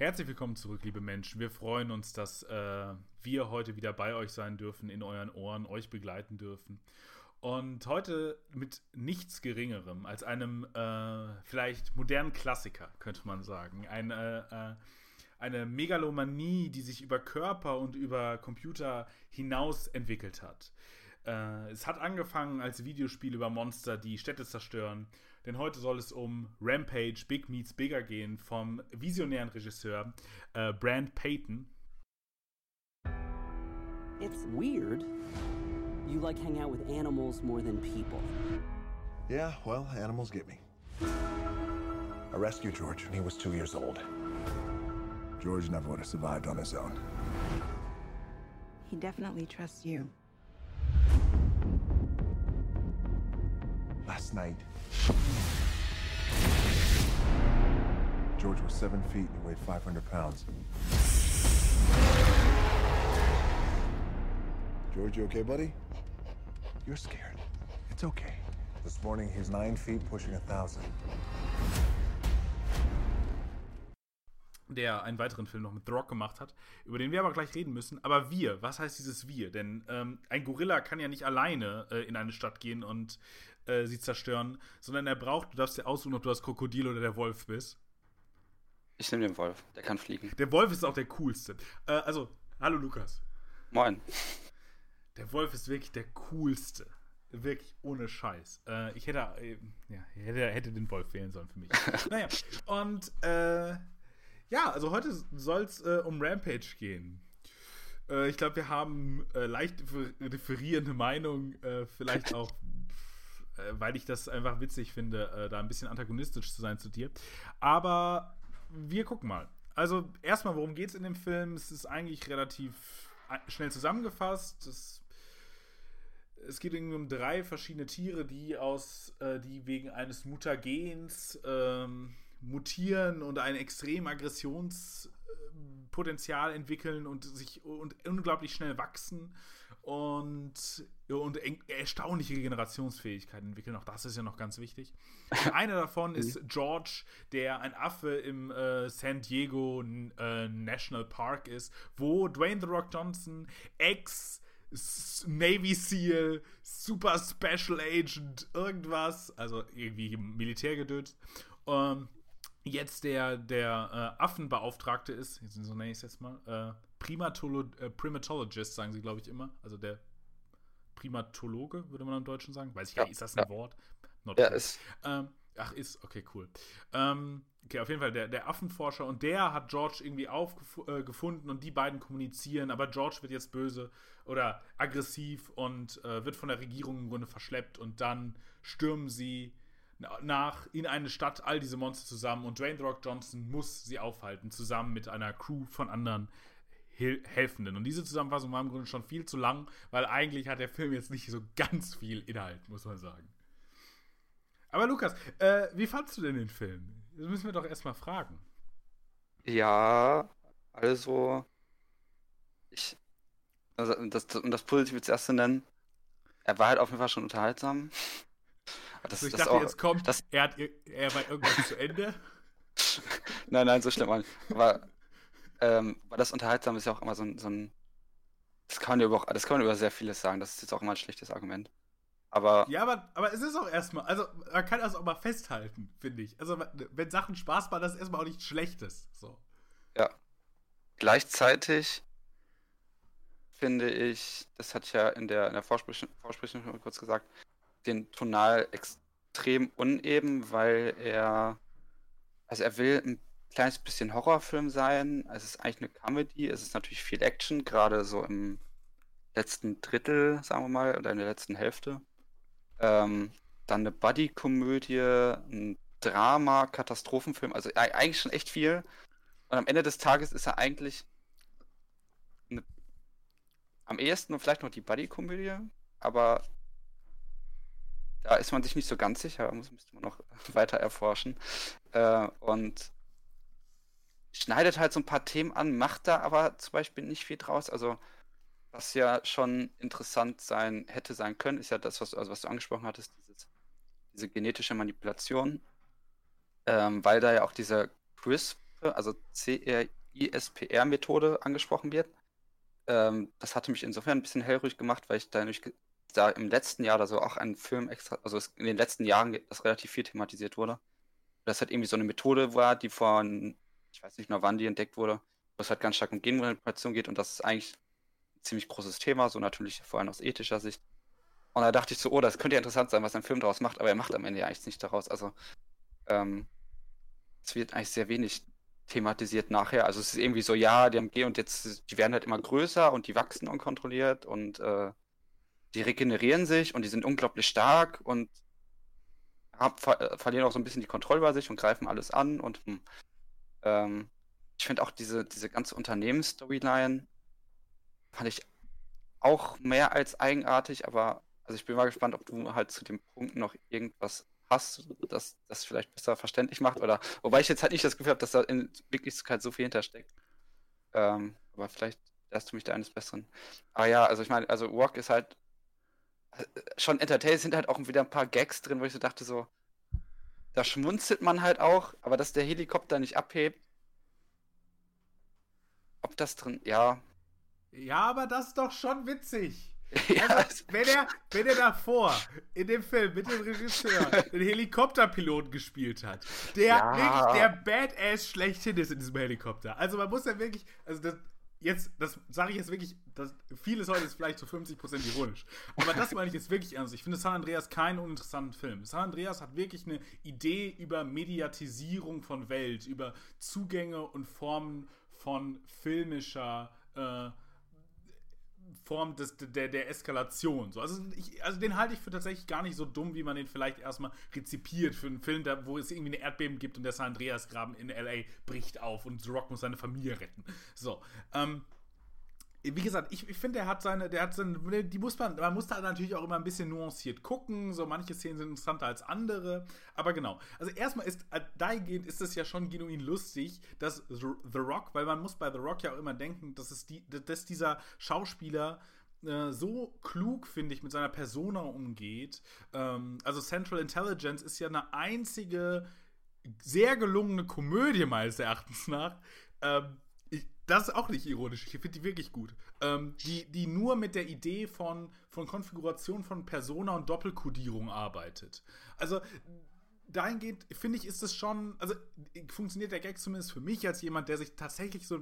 Herzlich willkommen zurück, liebe Menschen. Wir freuen uns, dass äh, wir heute wieder bei euch sein dürfen, in euren Ohren, euch begleiten dürfen. Und heute mit nichts Geringerem als einem äh, vielleicht modernen Klassiker, könnte man sagen. Ein, äh, eine Megalomanie, die sich über Körper und über Computer hinaus entwickelt hat. Äh, es hat angefangen als Videospiel über Monster, die Städte zerstören. Denn heute soll es um Rampage Big Meets Bigger gehen vom visionären Regisseur äh, Brand Payton. It's weird. You like hang out with animals more than people. Yeah, well, animals get me. I rescued George when he was two years old. George never would have survived on his own. He definitely trusts you. Last night, George was seven feet and he weighed 500 pounds. George, you okay, buddy? You're scared. It's okay. This morning, he's nine feet, pushing a thousand. der einen weiteren Film noch mit The Rock gemacht hat, über den wir aber gleich reden müssen. Aber wir, was heißt dieses Wir? Denn ähm, ein Gorilla kann ja nicht alleine äh, in eine Stadt gehen und äh, sie zerstören, sondern er braucht, du darfst dir aussuchen, ob du das Krokodil oder der Wolf bist. Ich nehme den Wolf, der kann fliegen. Der Wolf ist auch der coolste. Äh, also, hallo Lukas. Moin. Der Wolf ist wirklich der coolste. Wirklich ohne Scheiß. Äh, ich hätte, äh, ja, hätte, hätte den Wolf wählen sollen für mich. naja, und äh, ja, also heute soll es äh, um Rampage gehen. Äh, ich glaube, wir haben leicht differierende Meinungen, vielleicht auch, weil ich das einfach witzig finde, äh, da ein bisschen antagonistisch zu sein zu dir. Aber wir gucken mal. Also erstmal, worum geht es in dem Film? Es ist eigentlich relativ schnell zusammengefasst. Es, es geht irgendwie um drei verschiedene Tiere, die aus, die wegen eines Mutagens ähm, mutieren und ein extrem Aggressionspotenzial entwickeln und sich und unglaublich schnell wachsen und, und erstaunliche Generationsfähigkeiten entwickeln. Auch das ist ja noch ganz wichtig. Einer davon ist George, der ein Affe im äh, San Diego äh, National Park ist, wo Dwayne The Rock Johnson ex Navy SEAL, Super Special Agent, irgendwas, also irgendwie Militärgedöns, ähm, jetzt der, der äh, Affenbeauftragte ist, so nenne ich es jetzt mal, äh, Primatolo äh, Primatologist, sagen sie, glaube ich, immer. Also der Primatologe, würde man im Deutschen sagen. Weiß ich gar nicht, ist das ein ja. Wort? Not ja, ist. Ähm, ach, ist, okay, cool. Ähm, okay, auf jeden Fall der, der Affenforscher und der hat George irgendwie aufgefunden äh, und die beiden kommunizieren, aber George wird jetzt böse oder aggressiv und äh, wird von der Regierung im Grunde verschleppt und dann stürmen sie nach in eine Stadt all diese Monster zusammen und Dwayne The Rock Johnson muss sie aufhalten, zusammen mit einer Crew von anderen Hel Helfenden. Und diese Zusammenfassung war im Grunde schon viel zu lang, weil eigentlich hat der Film jetzt nicht so ganz viel Inhalt, muss man sagen. Aber Lukas, äh, wie fandst du denn den Film? Das müssen wir doch erstmal fragen. Ja, also ich also das, um das Positive zuerst zu nennen, er war halt auf jeden Fall schon unterhaltsam. Das, also ich das dachte, auch, jetzt kommt, das, er, hat, er war irgendwann zu Ende. nein, nein, so schlimm mal. Aber ähm, weil das unterhaltsam ist ja auch immer so ein, so ein das kann man über das kann man über sehr vieles sagen. Das ist jetzt auch immer ein schlechtes Argument. Aber ja, aber, aber es ist auch erstmal, also man kann das auch mal festhalten, finde ich. Also wenn Sachen Spaß machen, das ist erstmal auch nichts Schlechtes. So. Ja. Gleichzeitig finde ich, das hatte ich ja in der, in der Vorsprechung, Vorsprechung schon kurz gesagt, den tonal extrem uneben, weil er, also er will ein kleines bisschen Horrorfilm sein. Es ist eigentlich eine Comedy. Es ist natürlich viel Action, gerade so im letzten Drittel, sagen wir mal, oder in der letzten Hälfte. Ähm, dann eine Buddy-Komödie, ein Drama, Katastrophenfilm, also eigentlich schon echt viel. Und am Ende des Tages ist er eigentlich eine, am ehesten vielleicht noch die Buddy-Komödie, aber da ist man sich nicht so ganz sicher, muss, müsste man noch weiter erforschen. Äh, und schneidet halt so ein paar Themen an, macht da aber zum Beispiel nicht viel draus. Also, was ja schon interessant sein hätte sein können, ist ja das, was, also was du angesprochen hattest, dieses, diese genetische Manipulation. Ähm, weil da ja auch CRISP CRISPR, also C-R-I-S-P-R-Methode angesprochen wird. Ähm, das hatte mich insofern ein bisschen hellruhig gemacht, weil ich dadurch da im letzten Jahr oder so auch einen Film extra, also in den letzten Jahren das relativ viel thematisiert wurde. Das halt irgendwie so eine Methode war, die von, ich weiß nicht mehr wann die entdeckt wurde, wo es halt ganz stark um Genmanipulation geht und das ist eigentlich ein ziemlich großes Thema, so natürlich vor allem aus ethischer Sicht. Und da dachte ich so, oh, das könnte ja interessant sein, was ein Film daraus macht, aber er macht am Ende eigentlich nicht daraus. Also, ähm, es wird eigentlich sehr wenig thematisiert nachher. Also es ist irgendwie so, ja, die haben G und jetzt, die werden halt immer größer und die wachsen unkontrolliert und äh, die regenerieren sich und die sind unglaublich stark und hab, ver äh, verlieren auch so ein bisschen die Kontrolle über sich und greifen alles an und hm, ähm, ich finde auch diese, diese ganze Unternehmensstoryline fand ich auch mehr als eigenartig, aber also ich bin mal gespannt, ob du halt zu dem Punkt noch irgendwas hast, das das vielleicht besser verständlich macht. Oder wobei ich jetzt halt nicht das Gefühl habe, dass da in Wirklichkeit so viel hintersteckt. Ähm, aber vielleicht lässt du mich da eines Besseren. Aber ja, also ich meine, also Walk ist halt schon entertaining, sind halt auch wieder ein paar Gags drin, wo ich so dachte, so, da schmunzelt man halt auch, aber dass der Helikopter nicht abhebt. Ob das drin, ja. Ja, aber das ist doch schon witzig. ja Also, wenn er, wenn er davor in dem Film mit dem Regisseur den Helikopterpiloten gespielt hat, der Ja. wirklich der Badass schlechthin ist in diesem Helikopter. Also man muss ja wirklich, also das, jetzt, das sage ich jetzt wirklich, das, vieles heute ist vielleicht zu 50% ironisch, aber das meine ich jetzt wirklich ernst. Ich finde San Andreas keinen uninteressanten Film. San Andreas hat wirklich eine Idee über Mediatisierung von Welt, über Zugänge und Formen von filmischer äh, Form des, der, der Eskalation. So, also, ich, also den halte ich für tatsächlich gar nicht so dumm, wie man den vielleicht erstmal rezipiert für einen Film, da, wo es irgendwie eine Erdbeben gibt und der San Andreas-Graben in L.A. bricht auf und The Rock muss seine Familie retten. So, ähm, wie gesagt, ich, ich finde, der hat seine, der hat seine, die muss man, man muss da natürlich auch immer ein bisschen nuanciert gucken. So manche Szenen sind interessanter als andere. Aber genau. Also erstmal ist, äh, dahingehend ist es ja schon genuin lustig, dass The Rock, weil man muss bei The Rock ja auch immer denken, dass es die, dass dieser Schauspieler äh, so klug, finde ich, mit seiner Persona umgeht. Ähm, also Central Intelligence ist ja eine einzige sehr gelungene Komödie meines Erachtens nach. Ähm, das ist auch nicht ironisch. Ich finde die wirklich gut. Ähm, die, die nur mit der Idee von, von Konfiguration von Persona und Doppelkodierung arbeitet. Also dahingehend finde ich, ist es schon, also funktioniert der Gag zumindest für mich als jemand, der sich tatsächlich so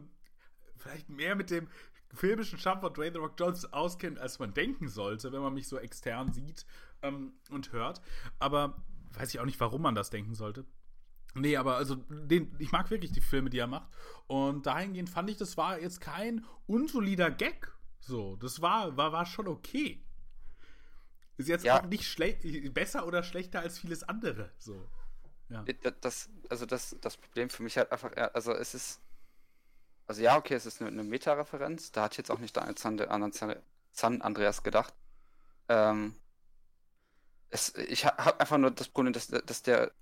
vielleicht mehr mit dem filmischen Schaffen von Dwayne The Rock Johnson auskennt, als man denken sollte, wenn man mich so extern sieht ähm, und hört. Aber weiß ich auch nicht, warum man das denken sollte. Nee, aber also den, ich mag wirklich die Filme, die er macht. Und dahingehend fand ich, das war jetzt kein unsolider Gag. So, das war, war, war schon okay. Ist jetzt Ja. auch nicht schlecht, besser oder schlechter als vieles andere. So. Ja. Das, das, also das, das Problem für mich halt einfach, also es ist, also ja, okay, es ist eine, eine Meta-Referenz, da hat jetzt auch nicht der San, an San, San Andreas gedacht. Ähm, es, ich habe einfach nur das Problem, dass, dass der,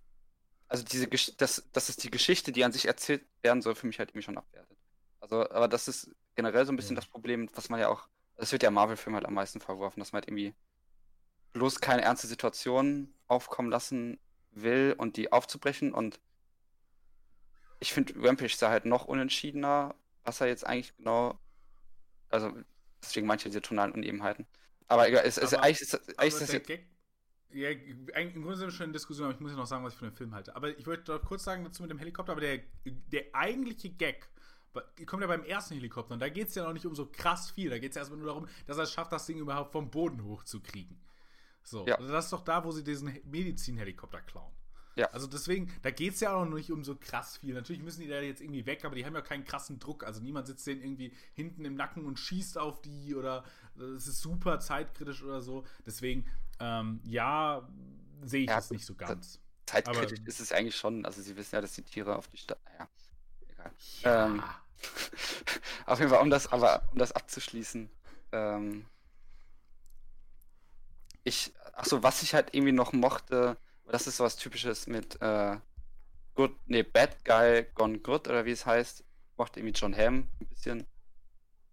also diese, Gesch- dass, dass es die Geschichte, die an sich erzählt werden soll, für mich halt irgendwie schon abwertet. Also, aber das ist generell so ein bisschen Ja. das Problem, was man ja auch, das wird ja Marvel-Film halt am meisten verworfen, dass man halt irgendwie bloß keine ernste Situation aufkommen lassen will und die aufzubrechen. Und ich finde, Rampage sah halt noch unentschiedener, was er jetzt eigentlich genau. Also, deswegen manche diese tonalen Unebenheiten. Aber egal, es, es, Aber- eigentlich ist, eigentlich ist das der jetzt. Gag, ja, im Grunde sind wir schon in Diskussion, aber ich muss ja noch sagen, was ich von dem Film halte. Aber ich wollte doch kurz sagen dazu mit dem Helikopter, aber der, der eigentliche Gag kommt ja beim ersten Helikopter und da geht es ja noch nicht um so krass viel. Da geht es ja erstmal nur darum, dass er es schafft, das Ding überhaupt vom Boden hochzukriegen. So, Ja. also das ist doch da, wo sie diesen He- Medizinhelikopter klauen. Ja. Also deswegen, da geht es ja auch noch nicht um so krass viel. Natürlich müssen die da jetzt irgendwie weg, aber die haben ja keinen krassen Druck. Also niemand sitzt denen irgendwie hinten im Nacken und schießt auf die oder es ist super zeitkritisch oder so. Deswegen, ähm, ja, sehe ich Ja, es nicht so ganz. Zeitkritisch aber- ist es eigentlich schon. Also, sie wissen ja, dass die Tiere auf die Stadt. Naja, egal. Ja. Ähm, auf jeden Fall, um das, aber um das abzuschließen. Ähm, ich, achso, was ich halt irgendwie noch mochte, das ist sowas Typisches mit äh, Good, nee, Bad Guy Gone Good oder wie es heißt. Ich mochte irgendwie John Hamm ein bisschen.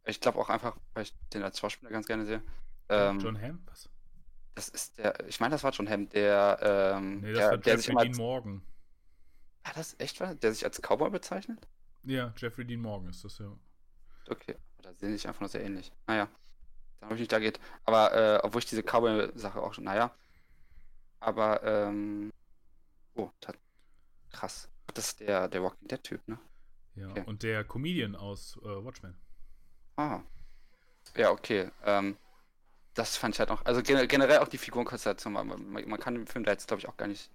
Ich glaube auch einfach, weil ich den als Schauspieler ganz gerne sehe. Ähm, John Hamm? Was? Das ist der, ich meine, das war John Hamm, der, ähm, Nee, das der, war der Jeff sich immer Dean als, Morgan. ah, das echt war, der sich als Cowboy bezeichnet? Ja, Jeffrey Dean Morgan ist das, ja. Okay, da sehen sich einfach nur sehr ähnlich. Naja, dann habe ich nicht da geht. Aber, äh, obwohl ich diese Cowboy-Sache auch schon, naja. Aber, ähm. Oh, das, krass. Das ist der, der Walking Dead-Typ, ne? Ja, Okay. und der Comedian aus äh, Watchmen. Ah. Ja, okay. Ähm, das fand ich halt auch. Also gen generell auch die Figurenkonstellation. Man, man, kann dem Film da jetzt, glaube ich, auch gar nicht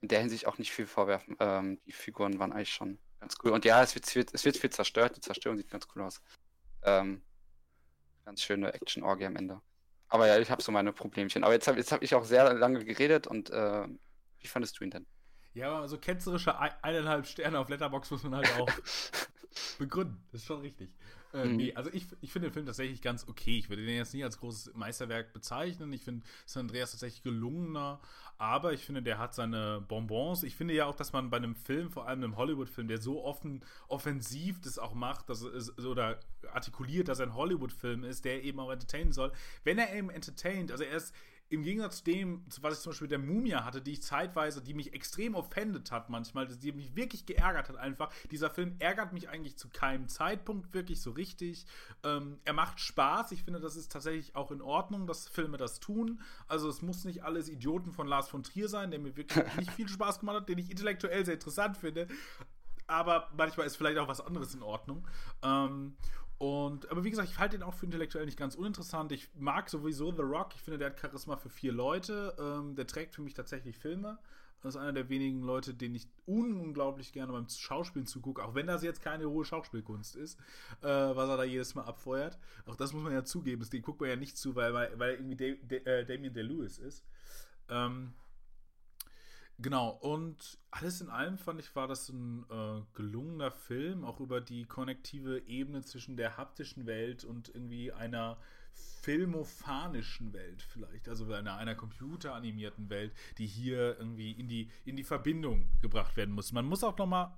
in der Hinsicht auch nicht viel vorwerfen. Ähm, die Figuren waren eigentlich schon ganz cool. Und ja, es wird, es wird, viel zerstört. Die Zerstörung sieht ganz cool aus. Ähm, ganz schöne Action-Orgie am Ende. Aber ja, ich habe so meine Problemchen. Aber jetzt habe jetzt hab ich auch sehr lange geredet und äh, wie fandest du ihn denn? Ja, aber so ketzerische ein- eineinhalb Sterne auf Letterbox muss man halt auch begründen. Das ist schon richtig. Äh, Mhm. Nee, also ich, ich finde den Film tatsächlich ganz okay. Ich würde den jetzt nicht als großes Meisterwerk bezeichnen. Ich finde San Andreas tatsächlich gelungener, aber ich finde, der hat seine Bonbons. Ich finde ja auch, dass man bei einem Film, vor allem einem Hollywood-Film, der so offen, offensiv das auch macht, dass es, oder artikuliert, dass er ein Hollywood-Film ist, der eben auch entertainen soll. Wenn er eben entertaint, also er ist im Gegensatz zu dem, was ich zum Beispiel mit der Mumia hatte, die ich zeitweise, die mich extrem offended hat manchmal, die mich wirklich geärgert hat einfach. Dieser Film ärgert mich eigentlich zu keinem Zeitpunkt wirklich so richtig. Ähm, er macht Spaß. Ich finde, das ist tatsächlich auch in Ordnung, dass Filme das tun. Also es muss nicht alles Idioten von Lars von Trier sein, der mir wirklich nicht viel Spaß gemacht hat, den ich intellektuell sehr interessant finde. Aber manchmal ist vielleicht auch was anderes in Ordnung. Ähm, und, aber wie gesagt, ich halte ihn auch für intellektuell nicht ganz uninteressant. Ich mag sowieso The Rock. Ich finde, der hat Charisma für vier Leute. Ähm, der trägt für mich tatsächlich Filme. Das ist einer der wenigen Leute, denen ich unglaublich gerne beim Schauspielen zugucke, auch wenn das jetzt keine hohe Schauspielkunst ist, äh, was er da jedes Mal abfeuert. Auch das muss man ja zugeben. Den guckt man ja nicht zu, weil, weil er irgendwie Da- Da- äh, Damien DeLewis ist. Ähm, Genau, und alles in allem fand ich, war das ein äh, gelungener Film, auch über die konnektive Ebene zwischen der haptischen Welt und irgendwie einer filmophanischen Welt vielleicht, also einer, einer computeranimierten Welt, die hier irgendwie in die, in die Verbindung gebracht werden muss. Man muss auch noch mal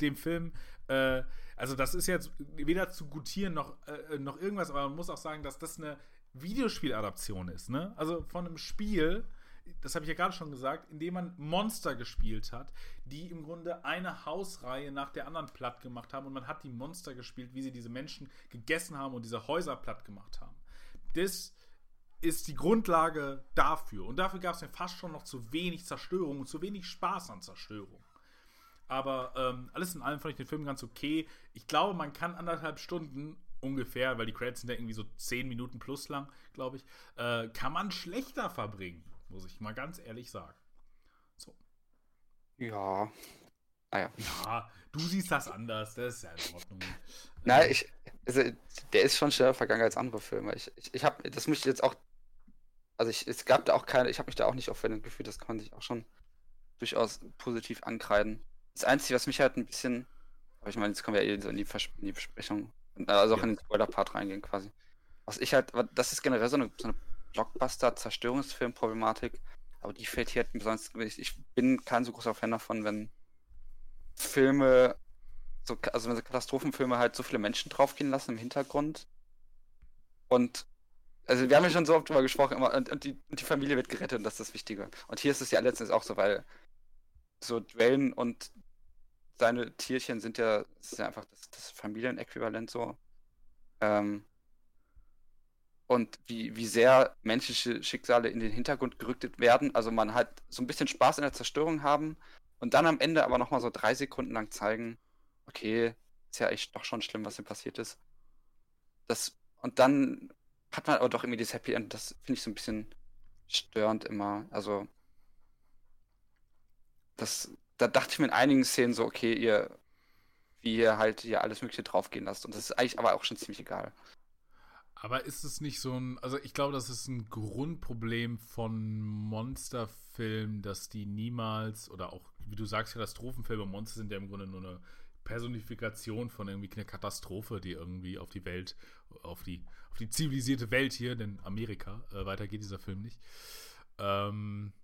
dem Film, äh, also das ist jetzt weder zu gutieren noch, äh, noch irgendwas, aber man muss auch sagen, dass das eine Videospieladaption ist, ne? Also von einem Spiel, das habe ich ja gerade schon gesagt, in dem man Monster gespielt hat, die im Grunde eine Hausreihe nach der anderen platt gemacht haben und man hat die Monster gespielt, wie sie diese Menschen gegessen haben und diese Häuser platt gemacht haben. Das ist die Grundlage dafür. Und dafür gab es mir fast schon noch zu wenig Zerstörung und zu wenig Spaß an Zerstörung. Aber ähm, alles in allem fand ich den Film ganz okay. Ich glaube, man kann anderthalb Stunden ungefähr, weil die Credits sind ja irgendwie so zehn Minuten plus lang, glaube ich, äh, kann man schlechter verbringen, muss ich mal ganz ehrlich sagen. So. Ja. Ah ja. Ja, du siehst das anders, das ist ja in Ordnung. Nein, Ähm, ich, also, der ist schon schneller vergangen als andere Filme. Ich, ich, ich habe, das muss ich jetzt auch, also ich, es gab da auch keine, ich habe mich da auch nicht offended gefühlt, das kann man sich auch schon durchaus positiv ankreiden. Das Einzige, was mich halt ein bisschen, aber ich meine, jetzt können wir ja eh so in die, Vers in die Besprechung, also auch Ja. in den Spoiler-Part reingehen quasi. Was ich halt, das ist generell so eine, so eine Blockbuster-Zerstörungsfilm-Problematik, aber die fällt hier halt besonders, ich, ich bin kein so großer Fan davon, wenn Filme so, also wenn so Katastrophenfilme halt so viele Menschen draufgehen lassen im Hintergrund. Und also wir haben ja schon so oft drüber gesprochen, immer, und, und, die, und die Familie wird gerettet und das ist das Wichtige. Und hier ist es ja letztens auch so, weil so Dwayne und seine Tierchen sind ja, ist ja einfach das, das Familienäquivalent so. Ähm, und wie, wie sehr menschliche Schicksale in den Hintergrund gerückt werden. Also man halt so ein bisschen Spaß in der Zerstörung haben und dann am Ende aber nochmal so drei Sekunden lang zeigen, okay, ist ja echt doch schon schlimm, was hier passiert ist. Das, und dann hat man aber doch irgendwie das Happy End, das finde ich so ein bisschen störend immer. Also, das, da dachte ich mir in einigen Szenen so, okay, ihr, wie ihr halt hier alles Mögliche draufgehen lasst. Und das ist eigentlich aber auch schon ziemlich egal. Aber ist es nicht so ein, also ich glaube, das ist ein Grundproblem von Monsterfilmen, dass die niemals, oder auch, wie du sagst, Katastrophenfilme, Monster sind ja im Grunde nur eine Personifikation von irgendwie einer Katastrophe, die irgendwie auf die Welt, auf die, auf die zivilisierte Welt hier, denn Amerika, äh, weiter geht dieser Film nicht, ähm,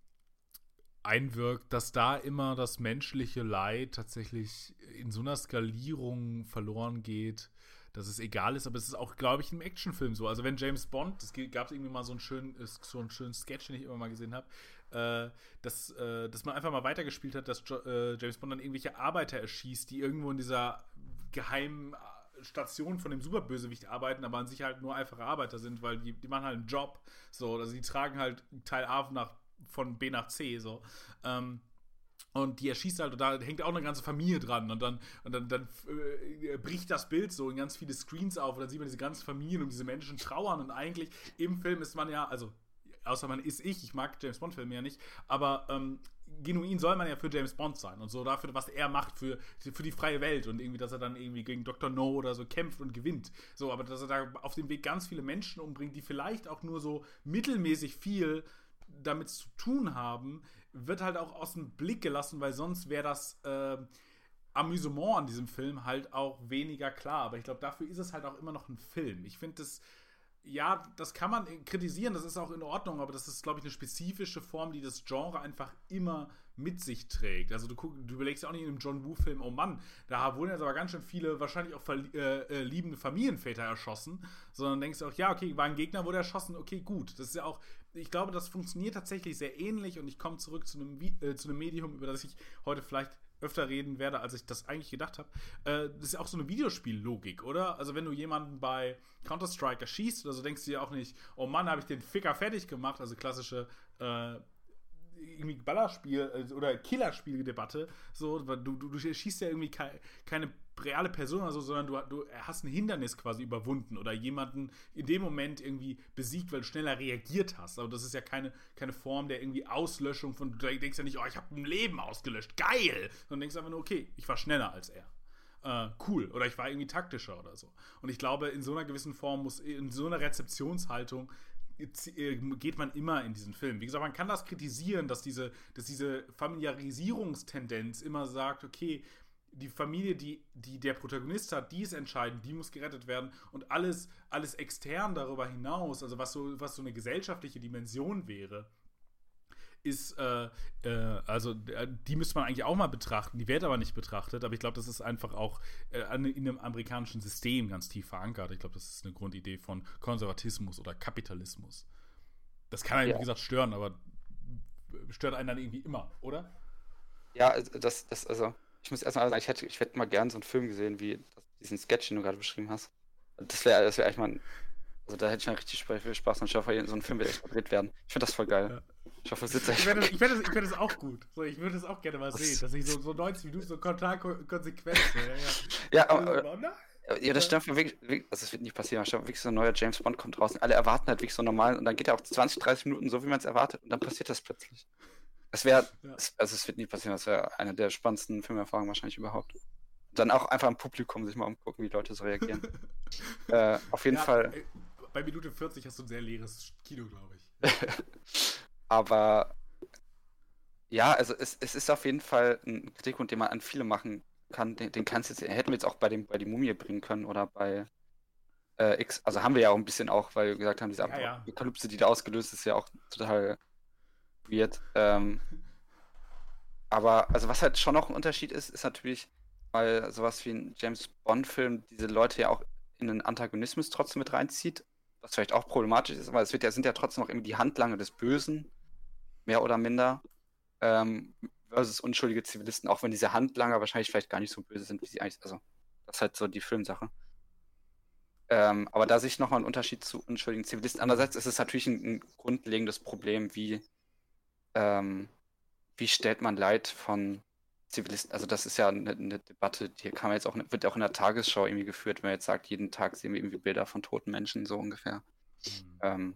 einwirkt, dass da immer das menschliche Leid tatsächlich in so einer Skalierung verloren geht, dass es egal ist, aber es ist auch, glaube ich, im Actionfilm so. Also wenn James Bond, es gab irgendwie mal so einen schönen, so einen schönen Sketch, den ich immer mal gesehen habe, äh, dass, äh, dass man einfach mal weitergespielt hat, dass jo äh, James Bond dann irgendwelche Arbeiter erschießt, die irgendwo in dieser geheimen äh, Station von dem Superbösewicht arbeiten, aber an sich halt nur einfache Arbeiter sind, weil die, die machen halt einen Job. So, also die tragen halt Teil A nach, von B nach C, so. Ähm, und die erschießt halt, und da hängt auch eine ganze Familie dran. Und dann, und dann, dann äh, bricht das Bild so in ganz viele Screens auf. Und dann sieht man diese ganzen Familien und diese Menschen trauern. Und eigentlich im Film ist man ja, also, außer man ist ich, ich mag James Bond-Filme ja nicht, aber ähm, genuin soll man ja für James Bond sein und so dafür, was er macht für, für die freie Welt und irgendwie, dass er dann irgendwie gegen Dr. No oder so kämpft und gewinnt. So, aber dass er da auf dem Weg ganz viele Menschen umbringt, die vielleicht auch nur so mittelmäßig viel damit zu tun haben, wird halt auch aus dem Blick gelassen, weil sonst wäre das äh, Amüsement an diesem Film halt auch weniger klar. Aber ich glaube, dafür ist es halt auch immer noch ein Film. Ich finde das ja, das kann man kritisieren, das ist auch in Ordnung, aber das ist, glaube ich, eine spezifische Form, die das Genre einfach immer mit sich trägt. Also du, du überlegst ja auch nicht in einem John Woo-Film, oh Mann, da wurden jetzt aber ganz schön viele, wahrscheinlich auch äh, äh, liebende Familienväter erschossen, sondern denkst auch, ja, okay, war ein Gegner, wurde erschossen, okay, gut. Das ist ja auch, ich glaube, das funktioniert tatsächlich sehr ähnlich und ich komme zurück zu einem, äh, zu einem Medium, über das ich heute vielleicht öfter reden werde, als ich das eigentlich gedacht habe. Äh, das ist ja auch so eine Videospiellogik, oder? Also wenn du jemanden bei Counter-Strike erschießt oder so, denkst du dir auch nicht, oh Mann, habe ich den Ficker fertig gemacht, also klassische äh, irgendwie Ballerspiel äh, oder Killerspieldebatte. So, du, du, du schießt ja irgendwie ke keine reale Person oder so, sondern du, du hast ein Hindernis quasi überwunden oder jemanden in dem Moment irgendwie besiegt, weil du schneller reagiert hast. Aber das ist ja keine, keine Form der irgendwie Auslöschung von, du denkst ja nicht, oh, ich habe ein Leben ausgelöscht, geil! Sondern denkst einfach nur, okay, ich war schneller als er. Äh, cool. Oder ich war irgendwie taktischer oder so. Und ich glaube, in so einer gewissen Form muss, in so einer Rezeptionshaltung äh, geht man immer in diesen Film. Wie gesagt, man kann das kritisieren, dass diese, dass diese Familiarisierungstendenz immer sagt, okay, die Familie, die, die der Protagonist hat, die ist entscheidend, die muss gerettet werden und alles, alles extern darüber hinaus, also was so, was so eine gesellschaftliche Dimension wäre, ist, äh, äh, also äh, die müsste man eigentlich auch mal betrachten, die wird aber nicht betrachtet, aber ich glaube, das ist einfach auch äh, in einem amerikanischen System ganz tief verankert. Ich glaube, das ist eine Grundidee von Konservatismus oder Kapitalismus. Das kann einen, ja. wie gesagt, stören, aber stört einen dann irgendwie immer, oder? Ja, also das, das, also, ich muss erstmal sagen, ich hätte, ich hätte mal gern so einen Film gesehen, wie diesen Sketch, den du gerade beschrieben hast. Das wäre das wär eigentlich mal ein, also da hätte ich mal richtig viel Spaß dran. Ich hoffe, so ein Film wird echt gedreht werden. Ich finde das voll geil. Ja. Ich hoffe, es sitzt echt. Ich finde das, find das auch gut. So, ich würde das auch gerne mal Was? sehen, dass ich so, so 90 Minuten so total konsequent. ja, ja, aber, aber, ja, das stimmt wirklich, also es wird nicht passieren, aber wirklich so ein neuer James Bond kommt draußen, alle erwarten halt wirklich so normal und dann geht er auch 20, 30 Minuten so, wie man es erwartet und dann passiert das plötzlich. Es wäre, ja. also es wird nie passieren, das wäre eine der spannendsten Filmerfahrungen wahrscheinlich überhaupt. Dann auch einfach im Publikum sich mal umgucken, wie Leute so reagieren. äh, auf jeden ja, Fall. Bei Minute 40 hast du ein sehr leeres Kino, glaube ich. Aber ja, also es, es ist auf jeden Fall ein Kritikpunkt, den man an viele machen kann. Den, den kannst jetzt, hätten wir jetzt auch bei dem bei die Mumie bringen können oder bei äh, X. Also haben wir ja auch ein bisschen auch, weil wir gesagt haben, diese ja, Apokalypse, die da ausgelöst ist, ja auch total weird. Ähm, aber also was halt schon noch ein Unterschied ist, ist natürlich, weil sowas wie ein James Bond-Film diese Leute ja auch in den Antagonismus trotzdem mit reinzieht, was vielleicht auch problematisch ist, aber es wird ja, sind ja trotzdem noch irgendwie die Handlanger des Bösen mehr oder minder, ähm, versus unschuldige Zivilisten, auch wenn diese Handlanger wahrscheinlich vielleicht gar nicht so böse sind, wie sie eigentlich, also das ist halt so die Filmsache. Ähm, aber da sehe ich nochmal einen Unterschied zu unschuldigen Zivilisten. Andererseits ist es natürlich ein, ein grundlegendes Problem, wie, ähm, wie stellt man Leid von Zivilisten, also das ist ja eine, eine, Debatte, die kann man jetzt auch, wird auch in der Tagesschau irgendwie geführt, wenn man jetzt sagt, jeden Tag sehen wir irgendwie Bilder von toten Menschen, so ungefähr. Mhm. Ähm,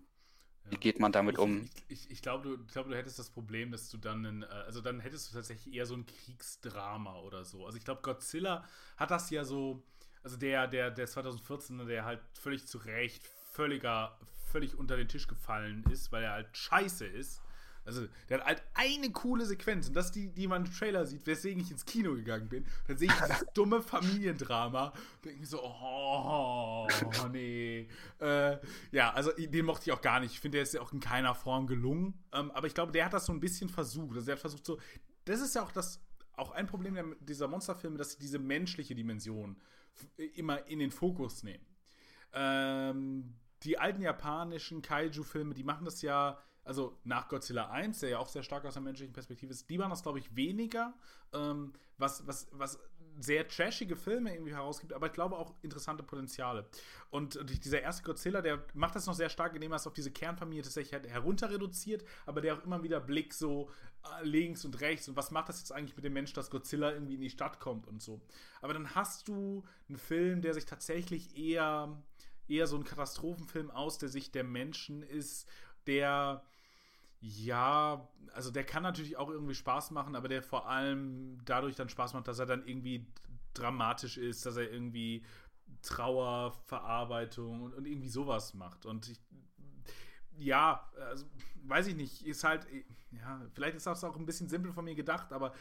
wie geht man damit um? Ich, ich, ich glaube, du, glaub, du hättest das Problem, dass du dann, in, äh, also dann hättest du tatsächlich eher so ein Kriegsdrama oder so. Also ich glaube, Godzilla hat das ja so, also der, der, der 2014, der halt völlig zu Recht völliger, völlig unter den Tisch gefallen ist, weil er halt scheiße ist. Also, der hat halt eine coole Sequenz und das ist die, die man im Trailer sieht, weswegen ich ins Kino gegangen bin. Dann sehe ich dieses dumme Familiendrama und denke so, oh, oh nee. äh, ja, also den mochte ich auch gar nicht. Ich finde, der ist ja auch in keiner Form gelungen. Ähm, aber ich glaube, der hat das so ein bisschen versucht. Also, er hat versucht so, das ist ja auch das, auch ein Problem dieser Monsterfilme, dass sie diese menschliche Dimension immer in den Fokus nehmen. Ähm, die alten japanischen Kaiju-Filme, die machen das ja also nach Godzilla 1, der ja auch sehr stark aus der menschlichen Perspektive ist, die waren das, glaube ich, weniger. Ähm, was, was, was sehr trashige Filme irgendwie herausgibt, aber ich glaube auch interessante Potenziale. Und dieser erste Godzilla, der macht das noch sehr stark, indem er es auf diese Kernfamilie tatsächlich halt herunter reduziert, aber der auch immer wieder Blick so äh, links und rechts und was macht das jetzt eigentlich mit dem Mensch, dass Godzilla irgendwie in die Stadt kommt und so. Aber dann hast du einen Film, der sich tatsächlich eher, eher so ein Katastrophenfilm aus der Sicht der Menschen ist, der ja, also der kann natürlich auch irgendwie Spaß machen, aber der vor allem dadurch dann Spaß macht, dass er dann irgendwie dramatisch ist, dass er irgendwie Trauerverarbeitung und, und irgendwie sowas macht. Und ich, ja, also, weiß ich nicht, ist halt, ja, vielleicht ist das auch ein bisschen simpel von mir gedacht, aber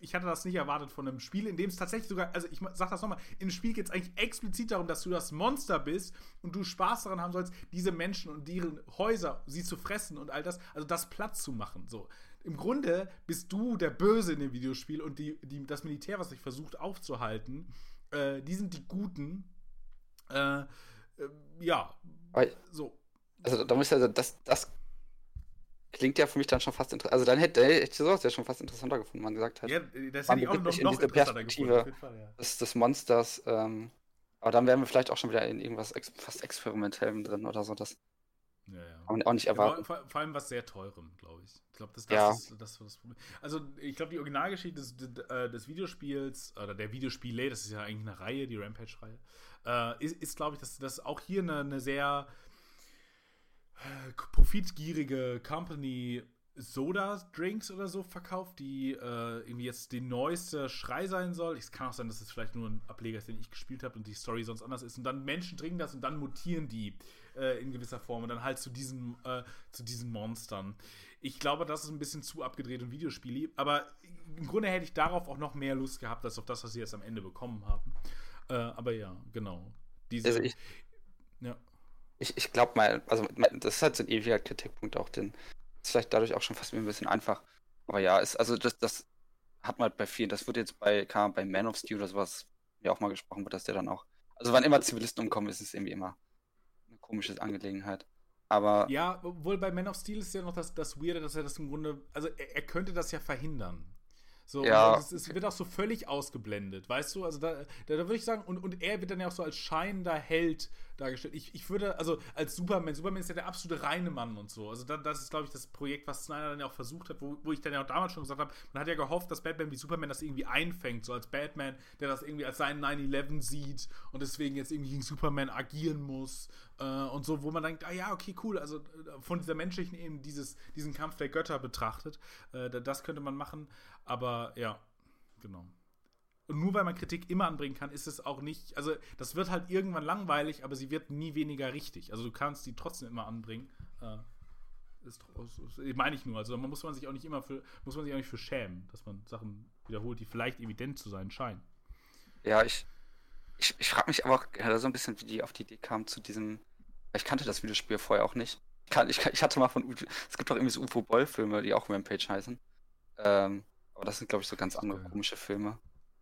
ich hatte das nicht erwartet von einem Spiel, in dem es tatsächlich sogar, also ich sag das nochmal, in dem Spiel geht es eigentlich explizit darum, dass du das Monster bist und du Spaß daran haben sollst, diese Menschen und deren Häuser, sie zu fressen und all das, also das Platz zu machen, so. Im Grunde bist du der Böse in dem Videospiel und die, die, das Militär, was sich versucht aufzuhalten, äh, die sind die Guten. Äh, äh, ja, so. Also da muss ich also das, das klingt ja für mich dann schon fast interessant. Also dann hätte, hätte ich sowas ja schon fast interessanter gefunden, man gesagt hat. Ja, das hätte ich auch noch, noch in diese Perspektive gefunden, Fall, ja. des, des, Monsters. Ähm, aber dann wären wir vielleicht auch schon wieder in irgendwas ex fast Experimentellem drin oder so. Das ja, ja. kann man auch nicht erwarten. Vor, vor, allem was sehr teurem, glaube ich. Ich glaube, das, das, ja. ist, das, das Problem. Also ich glaube, die Originalgeschichte des, äh, des, Videospiels, oder der Videospiele, das ist ja eigentlich eine Reihe, die Rampage-Reihe, äh, ist, ist glaube ich, dass das auch hier eine, eine sehr profitgierige Company Soda-Drinks oder so verkauft, die äh, irgendwie jetzt die neueste Schrei sein soll. Es kann auch sein, dass es vielleicht nur ein Ableger ist, den ich gespielt habe und die Story sonst anders ist. Und dann Menschen trinken das und dann mutieren die äh, in gewisser Form und dann halt zu diesen, äh, zu diesen Monstern. Ich glaube, das ist ein bisschen zu abgedreht und Videospiele, aber im Grunde hätte ich darauf auch noch mehr Lust gehabt, als auf das, was sie jetzt am Ende bekommen haben. Äh, aber ja, genau. Diese, also ich, ja ich, ich glaube mal, also das ist halt so ein ewiger Kritikpunkt auch, den ist vielleicht dadurch auch schon fast ein bisschen einfach. Aber ja, ist, also das, das hat man halt bei vielen, das wird jetzt bei, kam bei Man of Steel oder sowas ja auch mal gesprochen wird, dass der dann auch, also wann immer Zivilisten umkommen, ist es irgendwie immer eine komische Angelegenheit. Aber. Ja, obwohl bei Man of Steel ist ja noch das, das Weirde, dass er das im Grunde, also er, er könnte das ja verhindern. So, ja. es, es, wird auch so völlig ausgeblendet, weißt du? Also da, da, da, würde ich sagen, und, und er wird dann ja auch so als scheinender Held dargestellt. Ich, ich würde, also als Superman, Superman ist ja der absolute reine Mann und so. Also da, das ist, glaube ich, das Projekt, was Snyder dann ja auch versucht hat, wo, wo ich dann ja auch damals schon gesagt habe, man hat ja gehofft, dass Batman wie Superman das irgendwie einfängt, so als Batman, der das irgendwie als seinen 9-11 sieht und deswegen jetzt irgendwie gegen Superman agieren muss äh, und so, wo man denkt, ah ja, okay, cool, also äh, von dieser menschlichen eben dieses, diesen Kampf der Götter betrachtet, äh, das könnte man machen, aber ja, genau. Und nur weil man Kritik immer anbringen kann, ist es auch nicht, also das wird halt irgendwann langweilig, aber sie wird nie weniger richtig. Also du kannst die trotzdem immer anbringen. Äh, ist, ist, meine ich nur. Also man muss man sich auch nicht immer für, muss man sich auch nicht für schämen, dass man Sachen wiederholt, die vielleicht evident zu sein scheinen. Ja, ich, ich, ich frage mich aber auch so ein bisschen, wie die auf die Idee kam zu diesem. Ich kannte das Videospiel vorher auch nicht. Ich, kann, ich, ich hatte mal von es gibt doch irgendwie so UFO-Boll-Filme, die auch Rampage heißen. Ähm, aber das sind, glaube ich, so ganz andere komische Filme.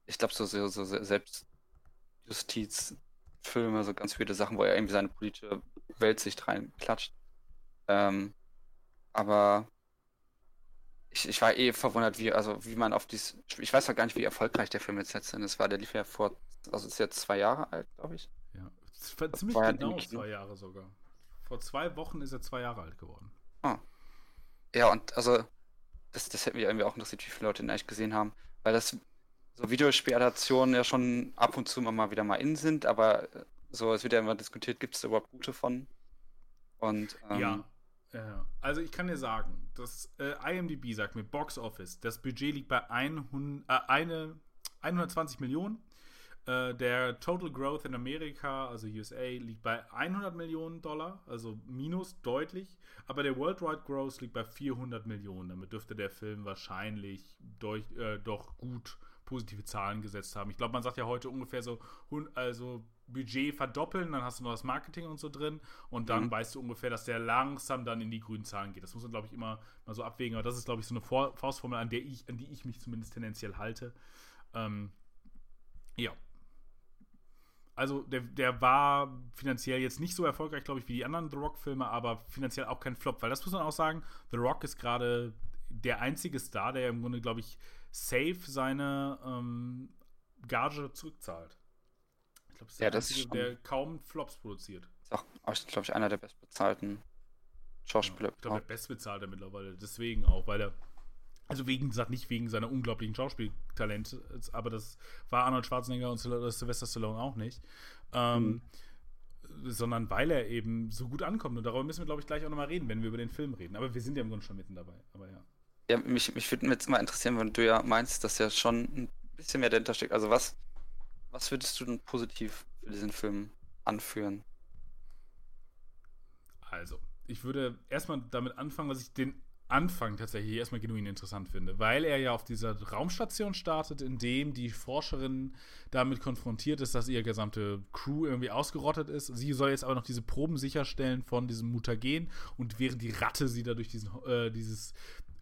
Ich glaube, so, so, so Selbstjustizfilme, so ganz viele Sachen, wo er irgendwie seine politische Weltsicht reinklatscht. Ähm, aber ich, ich war eh verwundert, wie, also wie man auf dies. Ich weiß auch gar nicht, wie erfolgreich der Film jetzt ist. Es war, der lief ja vor, also ist jetzt zwei Jahre alt, glaube ich. Ja, ziemlich war genau zwei Jahre sogar. Vor zwei Wochen ist er zwei Jahre alt geworden. Ah. Ja, und also das, das hätte mich irgendwie auch interessiert, wie viele Leute den eigentlich gesehen haben, weil das so Videospieladaptionen ja schon ab und zu mal wieder mal in sind, aber äh, so, es wird ja immer diskutiert, gibt es überhaupt gute von? Und, ähm, ja. ja. Also ich kann dir sagen, das äh, IMDb sagt mir Box Office, das Budget liegt bei 100, äh, eine, 120 Millionen. Äh, der Total Growth in Amerika, also USA, liegt bei 100 Millionen Dollar, also minus deutlich. Aber der Worldwide Growth liegt bei 400 Millionen. Damit dürfte der Film wahrscheinlich durch, äh, doch gut positive Zahlen gesetzt haben. Ich glaube, man sagt ja heute ungefähr so, also Budget verdoppeln, dann hast du noch das Marketing und so drin und dann mhm. weißt du ungefähr, dass der langsam dann in die grünen Zahlen geht. Das muss man, glaube ich, immer mal so abwägen, aber das ist, glaube ich, so eine Faustformel, an, der ich, an die ich mich zumindest tendenziell halte. Ähm, ja, also der, der war finanziell jetzt nicht so erfolgreich, glaube ich, wie die anderen The Rock-Filme, aber finanziell auch kein Flop, weil das muss man auch sagen, The Rock ist gerade der einzige Star, der im Grunde, glaube ich, safe seine, ähm, Gage zurückzahlt. Ich glaube, ja, das ist der kaum Flops produziert. Ist auch, glaube ich, einer der bestbezahlten Schauspieler. Ja, ich glaube, der bestbezahlte mittlerweile. Deswegen auch, weil er also wegen, sagt nicht wegen seiner unglaublichen Schauspieltalente, aber das war Arnold Schwarzenegger und Sylvester Stallone auch nicht. Ähm, mhm. Sondern weil er eben so gut ankommt. Und darüber müssen wir, glaube ich, gleich auch nochmal reden, wenn wir über den Film reden. Aber wir sind ja im Grunde schon mitten dabei. Aber ja. Ja, mich, mich würde jetzt mal interessieren, wenn du ja meinst, dass ja schon ein bisschen mehr dahinter steckt. Also was, was würdest du denn positiv für diesen Film anführen? Also, ich würde erstmal damit anfangen, was ich den Anfang tatsächlich erstmal genuin interessant finde, weil er ja auf dieser Raumstation startet, in dem die Forscherin damit konfrontiert ist, dass ihre gesamte Crew irgendwie ausgerottet ist. Sie soll jetzt aber noch diese Proben sicherstellen von diesem Mutagen und während die Ratte sie da durch diesen, äh, dieses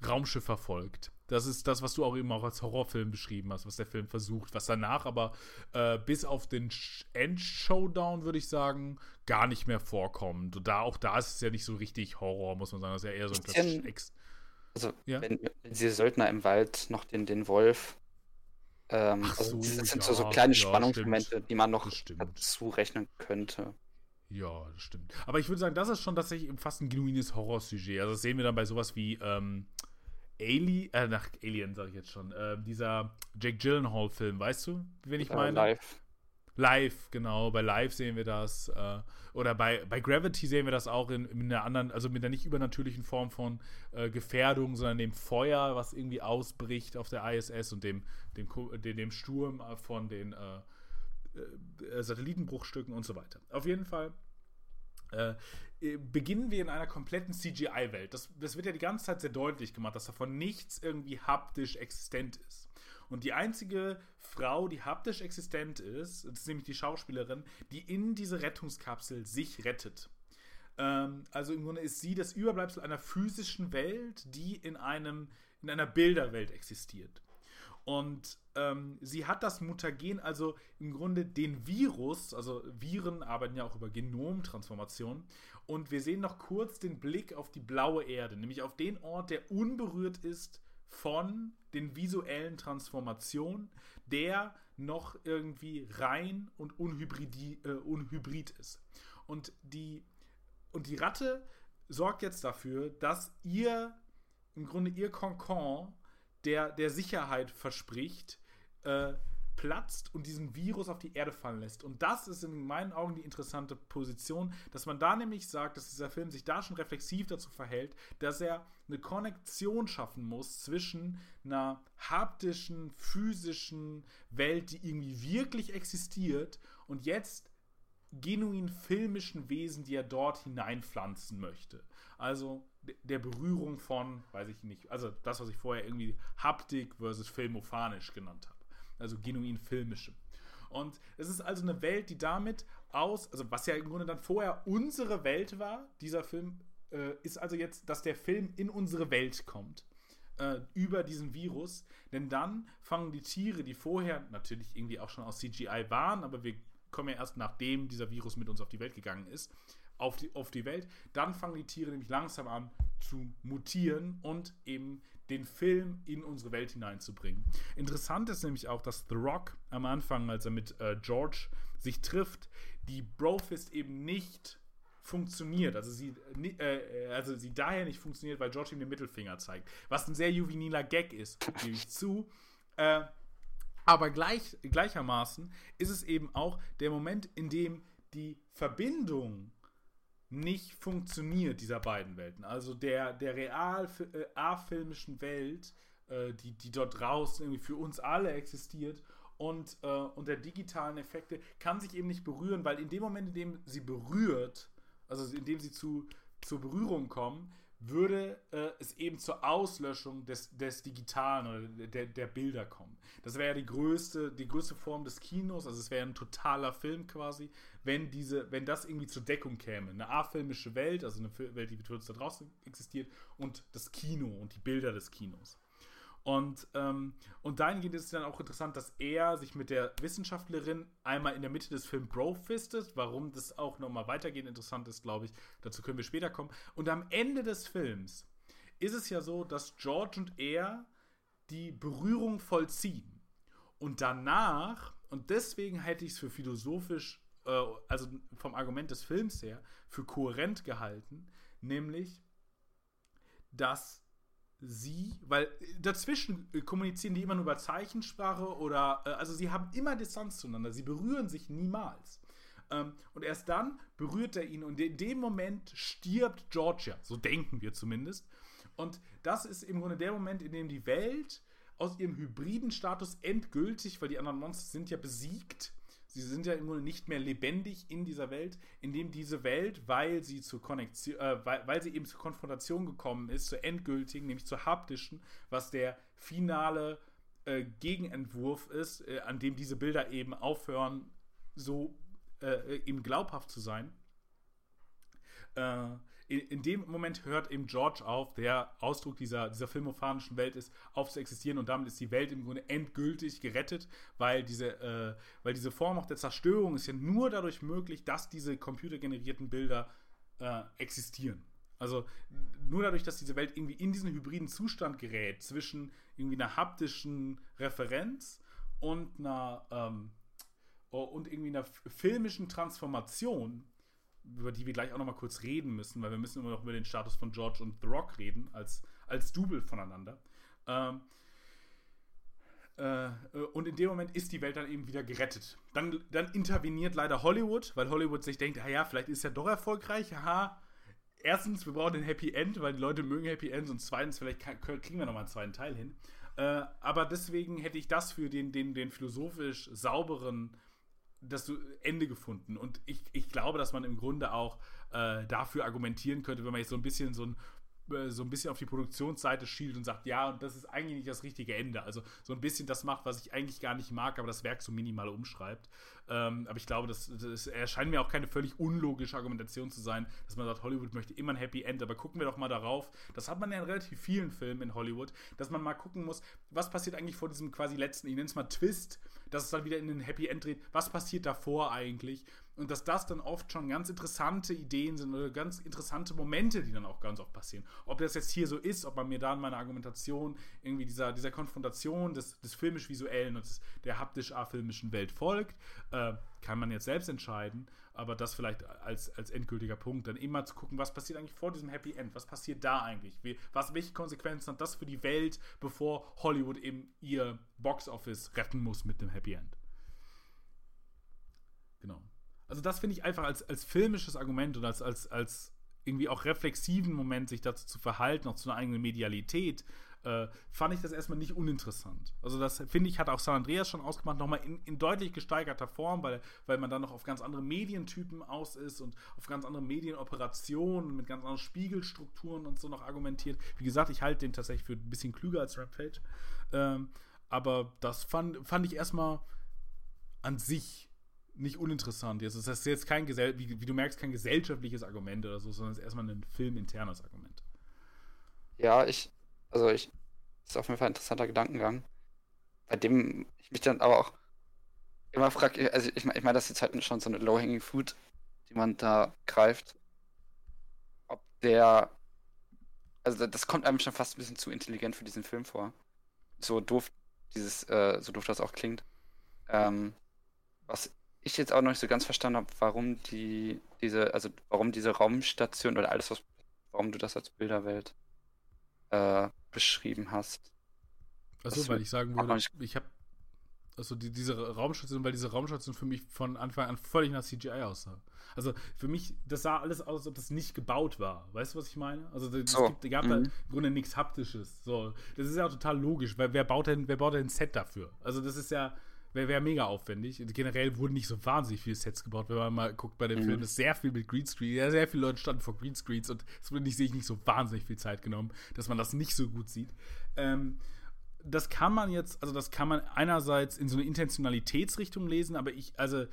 Raumschiff verfolgt. Das ist das, was du auch eben auch als Horrorfilm beschrieben hast, was der Film versucht, was danach aber äh, bis auf den End-Showdown, würde ich sagen, gar nicht mehr vorkommt. Und da auch da ist es ja nicht so richtig Horror, muss man sagen. Das ist ja eher so ein bisschen, Ex Also, ja? wenn, wenn diese Söldner im Wald noch den, den Wolf ähm, Ach also das sind ja, so, so kleine ja, Spannungsmomente, stimmt. die man noch dazu rechnen könnte. Ja, das stimmt. Aber ich würde sagen, das ist schon tatsächlich fast ein genuines Horrorsujet. Also das sehen wir dann bei sowas wie ähm, Alien, äh, nach Alien sage ich jetzt schon, äh, dieser Jake Gyllenhaal-Film, weißt du, wen ich meine? Live. Live, genau. Bei Live sehen wir das. Äh, oder bei, bei Gravity sehen wir das auch in, in einer anderen, also mit einer nicht übernatürlichen Form von äh, Gefährdung, sondern dem Feuer, was irgendwie ausbricht auf der ISS und dem, dem, dem, dem Sturm von den äh, äh Satellitenbruchstücken und so weiter. Auf jeden Fall äh, äh, beginnen wir in einer kompletten CGI-Welt. Das, das wird ja die ganze Zeit sehr deutlich gemacht, dass davon nichts irgendwie haptisch existent ist. Und die einzige Frau, die haptisch existent ist, ist nämlich die Schauspielerin, die in diese Rettungskapsel sich rettet. Ähm, also im Grunde ist sie das Überbleibsel einer physischen Welt, die in einem in einer Bilderwelt existiert. Und ähm, sie hat das Mutagen, also im Grunde den Virus, also Viren arbeiten ja auch über Genomtransformation. Und wir sehen noch kurz den Blick auf die blaue Erde, nämlich auf den Ort, der unberührt ist von den visuellen Transformationen, der noch irgendwie rein und unhybridi, äh, unhybrid ist. Und die, und die Ratte sorgt jetzt dafür, dass ihr im Grunde ihr Konkon der, der Sicherheit verspricht, äh, platzt und diesen Virus auf die Erde fallen lässt. Und das ist in meinen Augen die interessante Position, dass man da nämlich sagt, dass dieser Film sich da schon reflexiv dazu verhält, dass er eine Konnektion schaffen muss zwischen einer haptischen, physischen Welt, die irgendwie wirklich existiert und jetzt genuin filmischen Wesen, die er dort hineinpflanzen möchte. Also der Berührung von, weiß ich nicht, also das, was ich vorher irgendwie Haptik versus Filmophanisch genannt habe. Also genuin filmische. Und es ist also eine Welt, die damit aus, also was ja im Grunde dann vorher unsere Welt war, dieser Film äh, ist also jetzt, dass der Film in unsere Welt kommt. Äh, über diesen Virus, denn dann fangen die Tiere, die vorher natürlich irgendwie auch schon aus CGI waren, aber wir kommen ja erst nachdem dieser Virus mit uns auf die Welt gegangen ist, auf die, auf die Welt. Dann fangen die Tiere nämlich langsam an zu mutieren und eben den Film in unsere Welt hineinzubringen. Interessant ist nämlich auch, dass The Rock am Anfang, als er mit äh, George sich trifft, die Brofist eben nicht funktioniert. Also sie, äh, also sie daher nicht funktioniert, weil George ihm den Mittelfinger zeigt. Was ein sehr juveniler Gag ist, gebe ich zu. Äh, aber gleich, gleichermaßen ist es eben auch der Moment, in dem die Verbindung nicht funktioniert, dieser beiden Welten. Also der, der real äh, A-filmischen Welt, äh, die, die dort draußen irgendwie für uns alle existiert und, äh, und der digitalen Effekte, kann sich eben nicht berühren, weil in dem Moment, in dem sie berührt, also in dem sie zu, zur Berührung kommen, würde äh, es eben zur Auslöschung des, des Digitalen oder der, der Bilder kommen. Das wäre ja die größte, die größte Form des Kinos, also es wäre ein totaler Film quasi, wenn diese, wenn das irgendwie zur Deckung käme. Eine afilmische Welt, also eine Welt, die da draußen existiert, und das Kino und die Bilder des Kinos. Und, ähm, und dahingehend ist es dann auch interessant, dass er sich mit der Wissenschaftlerin einmal in der Mitte des Films brofistet. Warum das auch nochmal weitergehend interessant ist, glaube ich, dazu können wir später kommen. Und am Ende des Films ist es ja so, dass George und er die Berührung vollziehen. und danach, und deswegen hätte ich es für philosophisch, äh, also vom Argument des Films her, für kohärent gehalten, nämlich, dass sie, weil dazwischen kommunizieren die immer nur über Zeichensprache oder, äh, also sie haben immer Distanz zueinander, sie berühren sich niemals. Ähm, und erst dann berührt er ihn und in dem Moment stirbt Georgia, so denken wir zumindest. Und das ist im Grunde der Moment, in dem die Welt aus ihrem hybriden Status endgültig, weil die anderen Monster sind ja besiegt, sie sind ja im Grunde nicht mehr lebendig in dieser Welt, in dem diese Welt, weil sie zur Konnektion, äh, weil, weil sie eben zur Konfrontation gekommen ist, zur endgültigen, nämlich zur haptischen, was der finale äh, Gegenentwurf ist, äh, an dem diese Bilder eben aufhören, so äh, eben glaubhaft zu sein. In, in, dem Moment hört eben George auf, der Ausdruck dieser, dieser filmophanischen Welt ist, auf zu existieren und damit ist die Welt im Grunde endgültig gerettet, weil diese, äh, weil diese Form auch der Zerstörung ist ja nur dadurch möglich, dass diese computergenerierten Bilder äh, existieren. Also nur dadurch, dass diese Welt irgendwie in diesen hybriden Zustand gerät, zwischen irgendwie einer haptischen Referenz und einer ähm, und irgendwie einer filmischen Transformation, über die wir gleich auch noch mal kurz reden müssen, weil wir müssen immer noch über den Status von George und The Rock reden, als, als Double voneinander. Ähm, äh, und in dem Moment ist die Welt dann eben wieder gerettet. Dann, dann interveniert leider Hollywood, weil Hollywood sich denkt, ja, vielleicht ist ja doch erfolgreich. Aha, erstens, wir brauchen ein Happy End, weil die Leute mögen Happy Ends und zweitens, vielleicht kriegen wir noch mal einen zweiten Teil hin. Äh, aber deswegen hätte ich das für den, den, den philosophisch sauberen das Ende gefunden. Und ich, ich glaube, dass man im Grunde auch äh, dafür argumentieren könnte, wenn man jetzt so ein bisschen so ein äh, so ein bisschen auf die Produktionsseite schielt und sagt, ja, und das ist eigentlich nicht das richtige Ende. Also so ein bisschen das macht, was ich eigentlich gar nicht mag, aber das Werk so minimal umschreibt. Ähm, aber ich glaube, das, das erscheint mir auch keine völlig unlogische Argumentation zu sein, dass man sagt, Hollywood möchte immer ein Happy End. Aber gucken wir doch mal darauf, das hat man ja in relativ vielen Filmen in Hollywood, dass man mal gucken muss, was passiert eigentlich vor diesem quasi letzten, ich nenne es mal Twist, dass es dann wieder in den Happy End dreht. Was passiert davor eigentlich? Und dass das dann oft schon ganz interessante Ideen sind oder ganz interessante Momente, die dann auch ganz oft passieren. Ob das jetzt hier so ist, ob man mir da in meiner Argumentation irgendwie dieser, dieser Konfrontation des, des filmisch-visuellen und des, der haptisch-afilmischen Welt folgt, äh, kann man jetzt selbst entscheiden. Aber das vielleicht als, als endgültiger Punkt, dann immer zu gucken, was passiert eigentlich vor diesem Happy End? Was passiert da eigentlich? Wie, was, welche Konsequenzen hat das für die Welt, bevor Hollywood eben ihr Box-Office retten muss mit dem Happy End? Genau. Also das finde ich einfach als, als filmisches Argument und als, als, als irgendwie auch reflexiven Moment, sich dazu zu verhalten, auch zu einer eigenen Medialität, äh, fand ich das erstmal nicht uninteressant. Also das, finde ich, hat auch San Andreas schon ausgemacht, nochmal in, in deutlich gesteigerter Form, weil, weil man dann noch auf ganz andere Medientypen aus ist und auf ganz andere Medienoperationen mit ganz anderen Spiegelstrukturen und so noch argumentiert. Wie gesagt, ich halte den tatsächlich für ein bisschen klüger als Rampage. Ähm, aber das fand, fand ich erstmal an sich nicht uninteressant. Jetzt ist das jetzt kein, Gesell wie, wie, du merkst, kein gesellschaftliches Argument oder so, sondern es ist erstmal ein filminternes Argument. Ja, ich, also ich, das ist auf jeden Fall ein interessanter Gedankengang, bei dem ich mich dann aber auch immer frage, also ich meine, ich mein, das ist jetzt halt schon so eine Low-Hanging Food, die man da greift, ob der, also das kommt einem schon fast ein bisschen zu intelligent für diesen Film vor. So doof dieses, äh, so doof das auch klingt. Ähm, was ich jetzt auch noch nicht so ganz verstanden habe, warum die, diese, also warum diese Raumstation oder alles, was, warum du das als Bilderwelt äh, beschrieben hast. Achso, weil ich sagen würde, ich, ich habe also die, diese Raumstation, weil diese Raumstation für mich von Anfang an völlig nach CGI aussah. Also für mich, das sah alles aus, als ob das nicht gebaut war. Weißt du, was ich meine? Also es so. gibt, gab mhm. da im Grunde nichts Haptisches. So, das ist ja auch total logisch, weil wer baut denn, wer baut denn ein Set dafür? Also das ist ja, wäre wär mega aufwendig. Generell wurden nicht so wahnsinnig viele Sets gebaut, wenn man mal guckt bei dem mhm. Film. ist sehr viel mit Greenscreen. Ja, sehr viele Leute standen vor Greenscreens und es wurde nicht, sehe ich nicht so wahnsinnig viel Zeit genommen, dass man das nicht so gut sieht. Ähm, das kann man jetzt, also das kann man einerseits in so eine Intentionalitätsrichtung lesen, aber ich, also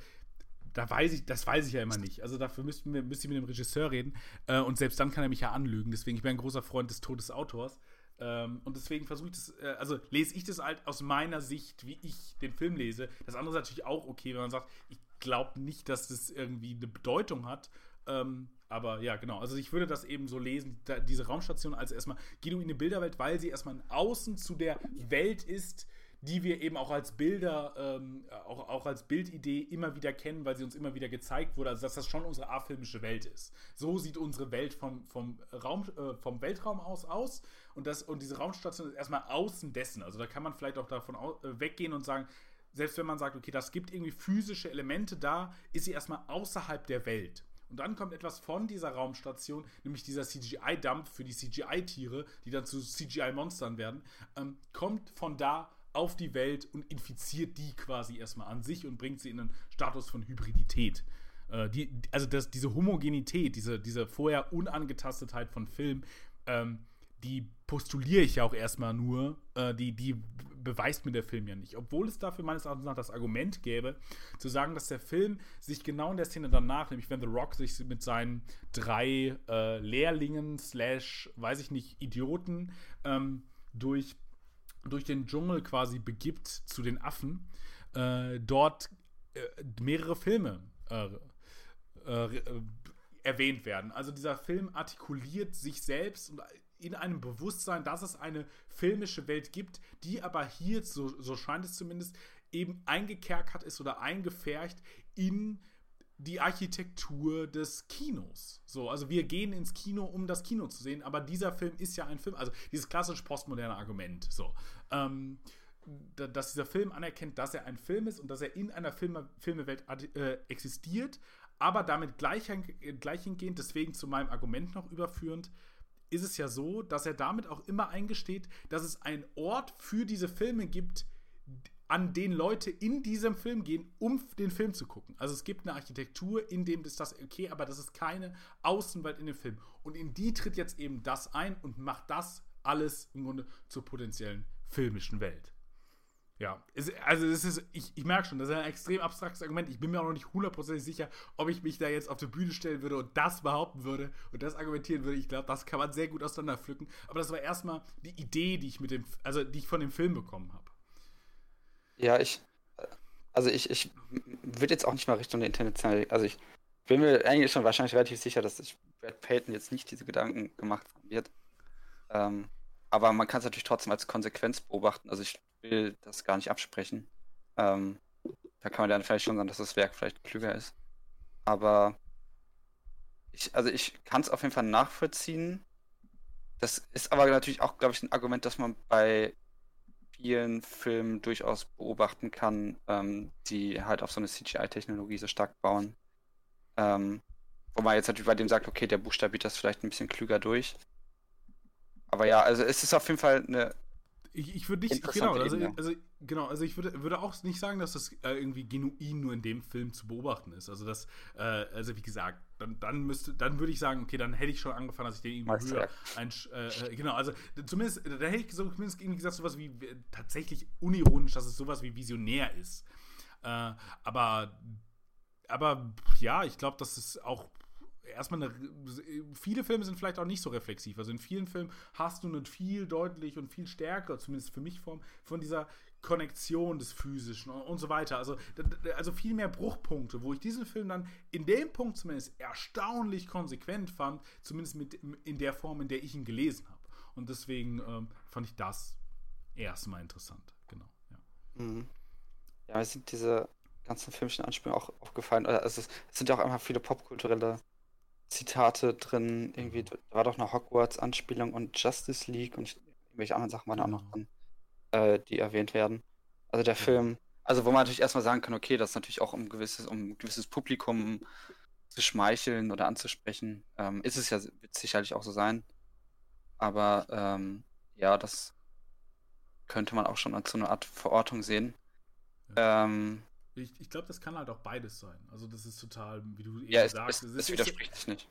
da weiß ich, das weiß ich ja immer nicht. Also dafür müssten wir, müsste ich mit dem Regisseur reden. Äh, und selbst dann kann er mich ja anlügen. Deswegen, ich bin ein großer Freund des Todes Autors. Ähm, und deswegen versuche ich das, äh, also lese ich das halt aus meiner Sicht, wie ich den Film lese. Das andere ist natürlich auch okay, wenn man sagt, ich glaube nicht, dass das irgendwie eine Bedeutung hat. Ähm, aber ja, genau. Also ich würde das eben so lesen, diese Raumstation als erstmal, geh du in die Bilderwelt, weil sie erstmal ein Außen zu der Welt ist, die wir eben auch als Bilder, ähm, auch, auch als Bildidee immer wieder kennen, weil sie uns immer wieder gezeigt wurde, also dass das schon unsere afilmische Welt ist. So sieht unsere Welt vom, vom, Raum, äh, vom Weltraum aus aus und, das, und diese Raumstation ist erstmal außen dessen. Also da kann man vielleicht auch davon aus, äh, weggehen und sagen, selbst wenn man sagt, okay, das gibt irgendwie physische Elemente da, ist sie erstmal außerhalb der Welt. Und dann kommt etwas von dieser Raumstation, nämlich dieser CGI-Dampf für die CGI-Tiere, die dann zu CGI-Monstern werden, ähm, kommt von da auf die Welt und infiziert die quasi erstmal an sich und bringt sie in einen Status von Hybridität. Äh, die, also das, diese Homogenität, diese, diese vorher Unangetastetheit von Film, ähm, die postuliere ich ja auch erstmal nur, äh, die, die beweist mir der Film ja nicht. Obwohl es dafür meines Erachtens nach das Argument gäbe, zu sagen, dass der Film sich genau in der Szene danach, nämlich wenn The Rock sich mit seinen drei äh, Lehrlingen, slash, weiß ich nicht, Idioten, ähm, durch, durch den Dschungel quasi begibt zu den Affen, äh, dort äh, mehrere Filme äh, äh, erwähnt werden. Also dieser Film artikuliert sich selbst und in einem Bewusstsein, dass es eine filmische Welt gibt, die aber hier, so, so scheint es zumindest, eben eingekerkert ist oder eingefärcht in die Architektur des Kinos. So, also wir gehen ins Kino, um das Kino zu sehen, aber dieser Film ist ja ein Film, also dieses klassisch postmoderne Argument, so, ähm, dass dieser Film anerkennt, dass er ein Film ist und dass er in einer Filme, Filmewelt äh, existiert, aber damit gleich, gleichgehend, deswegen zu meinem Argument noch überführend, ist es ja so, dass er damit auch immer eingesteht, dass es einen Ort für diese Filme gibt, an den Leute in diesem Film gehen, um den Film zu gucken. Also es gibt eine Architektur, in dem ist das okay, aber das ist keine Außenwelt in dem Film. Und in die tritt jetzt eben das ein und macht das alles im Grunde zur potenziellen filmischen Welt. Ja, es, also es ist, ich, ich merke schon, das ist ein extrem abstraktes Argument. Ich bin mir auch noch nicht hundertprozentig sicher, ob ich mich da jetzt auf die Bühne stellen würde und das behaupten würde und das argumentieren würde. Ich glaube, das kann man sehr gut auseinanderpflücken. Aber das war erstmal die Idee, die ich mit dem, also die ich von dem Film bekommen habe. Ja, ich, also ich, ich würde jetzt auch nicht mal Richtung der internationalen, also ich bin mir eigentlich schon wahrscheinlich relativ sicher, dass sich Brad Payton jetzt nicht diese Gedanken gemacht wird. Ähm, aber man kann es natürlich trotzdem als Konsequenz beobachten. Also ich will das gar nicht absprechen. Ähm, da kann man dann vielleicht schon sagen, dass das Werk vielleicht klüger ist. Aber ich, also ich kann es auf jeden Fall nachvollziehen. Das ist aber natürlich auch, glaube ich, ein Argument, das man bei vielen Filmen durchaus beobachten kann, ähm, die halt auf so eine CGI-Technologie so stark bauen. Ähm, wo man jetzt natürlich bei dem sagt, okay, der buchstabiert das vielleicht ein bisschen klüger durch. Aber ja, also es ist auf jeden Fall eine ich, ich würde nicht, genau, also, also, genau, also ich würde, würde auch nicht sagen, dass das äh, irgendwie genuin nur in dem Film zu beobachten ist. Also das, äh, also wie gesagt, dann, dann müsste, dann würde ich sagen, okay, dann hätte ich schon angefangen, dass ich den irgendwie höher ein, äh, äh, genau, also zumindest, da hätte ich so, zumindest irgendwie gesagt, sowas wie tatsächlich unironisch, dass es sowas wie visionär ist. Äh, aber, aber ja, ich glaube, das ist auch erstmal eine, viele Filme sind vielleicht auch nicht so reflexiv. Also in vielen Filmen hast du eine viel deutlich und viel stärker, zumindest für mich Form, von dieser Konnektion des Physischen und, und, so weiter. Also, also viel mehr Bruchpunkte, wo ich diesen Film dann in dem Punkt zumindest erstaunlich konsequent fand, zumindest mit, in der Form, in der ich ihn gelesen habe. Und deswegen ähm, fand ich das erstmal interessant. Genau. Ja, mhm. ja mir sind diese ganzen filmischen Anspielungen auch aufgefallen. Also es sind ja auch einfach viele popkulturelle Zitate drin. Irgendwie, da war doch eine Hogwarts-Anspielung und Justice League und irgendwelche anderen Sachen waren auch noch drin, äh, die erwähnt werden. Also der Film, also wo man natürlich erstmal sagen kann, okay, das ist natürlich auch um gewisses, um ein gewisses Publikum zu schmeicheln oder anzusprechen. Ähm, ist es ja, wird sicherlich auch so sein. Aber ähm, ja, das könnte man auch schon als so eine Art Verortung sehen. Ja. Ähm, ich, ich glaube, das kann halt auch beides sein. Also das ist total, wie du eben ja, es, sagst. Es, es, es widerspricht sich nicht.